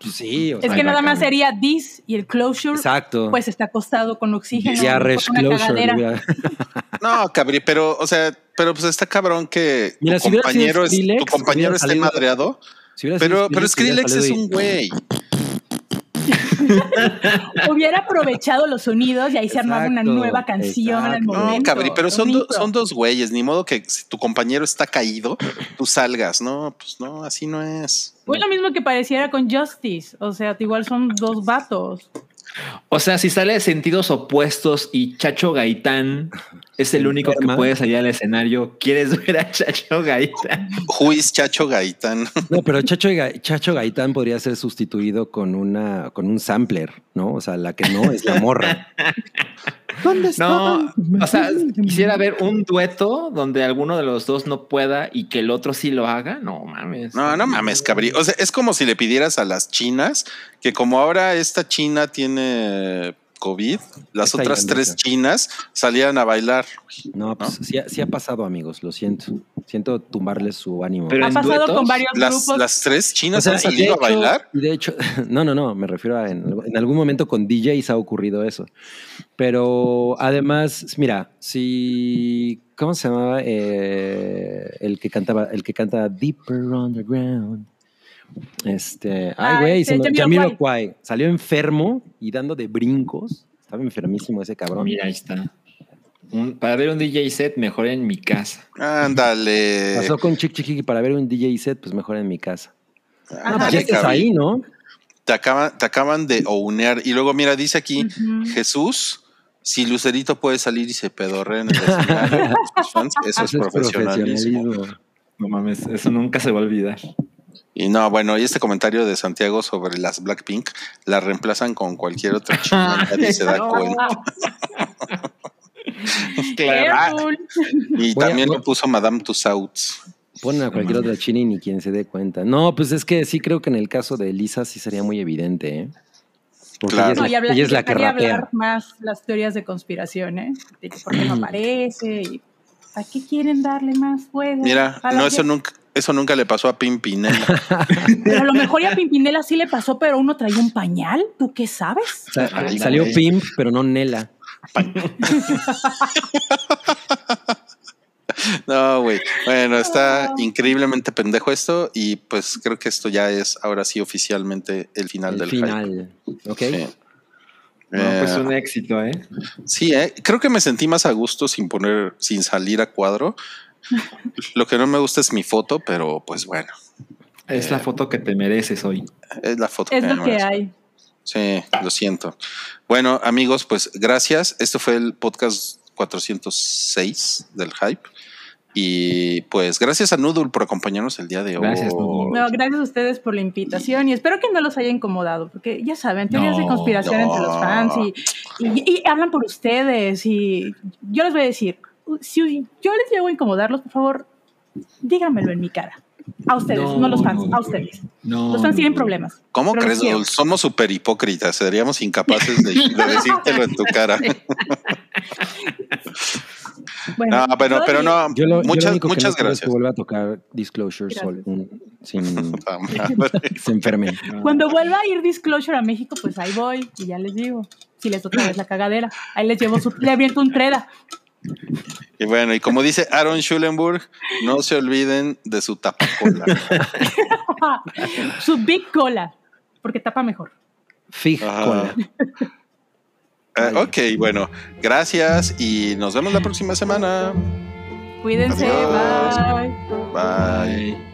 Pues sí, o Es sea, que nada más sería this y el closure, Exacto. pues está acostado con oxígeno. ya Closure. No, Cabri, pero, o sea, pero pues está cabrón que Mira, tu si compañero, es- Skrillex, tu compañero esté madreado. si Pero, pero Skrillex, Skrillex es un güey. Hubiera aprovechado los sonidos y ahí se armaba una nueva canción al momento. No, Cabri, pero son, do- son dos güeyes. Ni modo que si tu compañero está caído, tú salgas. No, pues no, así no es. Fue lo mismo que pareciera con Justice. O sea, igual son dos vatos. O sea, si sale de sentidos opuestos y Chacho Gaitán es el único que puede salir al escenario, ¿quieres ver a Chacho Gaitán? Juiz Chacho Gaitán. No, pero Chacho, Ga- Chacho Gaitán podría ser sustituido con una con un sampler, ¿no? O sea, la que no es la morra. ¿Dónde No, estaban? o sea, quisiera ver un dueto donde alguno de los dos no pueda y que el otro sí lo haga. No mames. No, no mames, Cabri. O sea, es como si le pidieras a las chinas que como ahora esta china tiene COVID, las Esta otras tres chinas salían a bailar. No, pues sí, ha- sí ha pasado, amigos, lo siento. Siento tumbarles su ánimo. Pero Ha pasado duetos, con varios Las, grupos. las tres O chinas sea, han salido a bailar. y de hecho, no, no, no, me refiero a en, en algún momento con DJs ha ocurrido eso. Pero además, mira, si ¿cómo se llamaba Eh, el que cantaba, el que canta Deeper Underground? Este, ay, Ah, güey, Jamiroquai. Salió enfermo y dando de brincos. Estaba enfermísimo ese cabrón. Mira, ahí está. Un- para ver un DJ set, mejor en mi casa. Ándale. Pasó con Chick Chiqui para ver un DJ set, pues mejor en mi casa. No, pues Ándale, ya estás ahí, ¿no? Te acaban, te acaban de ounear. Y luego, mira, dice aquí. Jesús. Si Lucerito puede salir y se pedorrea en el escenario de sus fans, eso es Ese profesionalismo. No mames, eso nunca se va a olvidar. Y no, bueno, y este comentario de Santiago sobre las Blackpink la reemplazan con cualquier otra china, nadie se da No. cuenta. Careful. Y Voy a- también lo puso Madame Tussauds. Ponen a cualquier otra china y ni quien se dé cuenta. No, pues es que sí creo que en el caso de Elisa sí sería muy evidente, ¿eh? Porque Claro. ella, No, es y la, habla- ella es la que hablar más las teorías de conspiración, ¿eh? De que por qué no aparece y ¿para qué quieren darle más fuego? Mira, no, eso nunca, eso nunca le pasó a Pimpinela. Pero a lo mejor ya a Pimpinela sí le pasó, pero uno traía un pañal. ¿Tú qué sabes? Sa- Ay, salió. Pimp, pero no Nela. No, güey. Bueno, está increíblemente pendejo esto y pues creo que esto ya es ahora sí oficialmente el final El del hype. final. ¿Ok? Sí. No, pues Eh, un éxito, ¿eh? Sí, eh, creo que me sentí más a gusto sin poner, sin salir a cuadro. Lo que no me gusta es mi foto, pero pues bueno, Es la foto que te mereces hoy. es la foto. Es me lo que merezco. hay. Sí, lo siento. Bueno, amigos, pues gracias. Este fue el podcast 406 del Hype. Y pues gracias a Noodle por acompañarnos el día de Gracias, hoy. Noodle. No, gracias a ustedes por la invitación y espero que no los haya incomodado, porque ya saben, teorías de conspiración no. entre los fans y, y- y hablan por ustedes y yo les voy a decir, si yo les llego a incomodarlos, por favor, díganmelo en mi cara. A ustedes, no, los fans, a ustedes. No, Los fans tienen problemas. ¿Cómo crees? Somos súper hipócritas. Seríamos incapaces de, de decírtelo en tu cara. Bueno, No, pero, no. Yo lo, yo lo muchas, único que muchas no quiero es gracias. que vuelva a tocar Disclosure Gracias. sol- un- sin se enfermen. Cuando vuelva a ir Disclosure a México, pues ahí voy y ya les digo. Si les toca vez la cagadera, ahí les llevo su, le aviento un treda. Y bueno, y como dice Aaron Schulenburg, no se olviden de su tapacola. su Big Cola, porque tapa mejor. Fig cola. Eh, ok, bueno, gracias y nos vemos la próxima semana. Cuídense, Adiós. bye. Bye.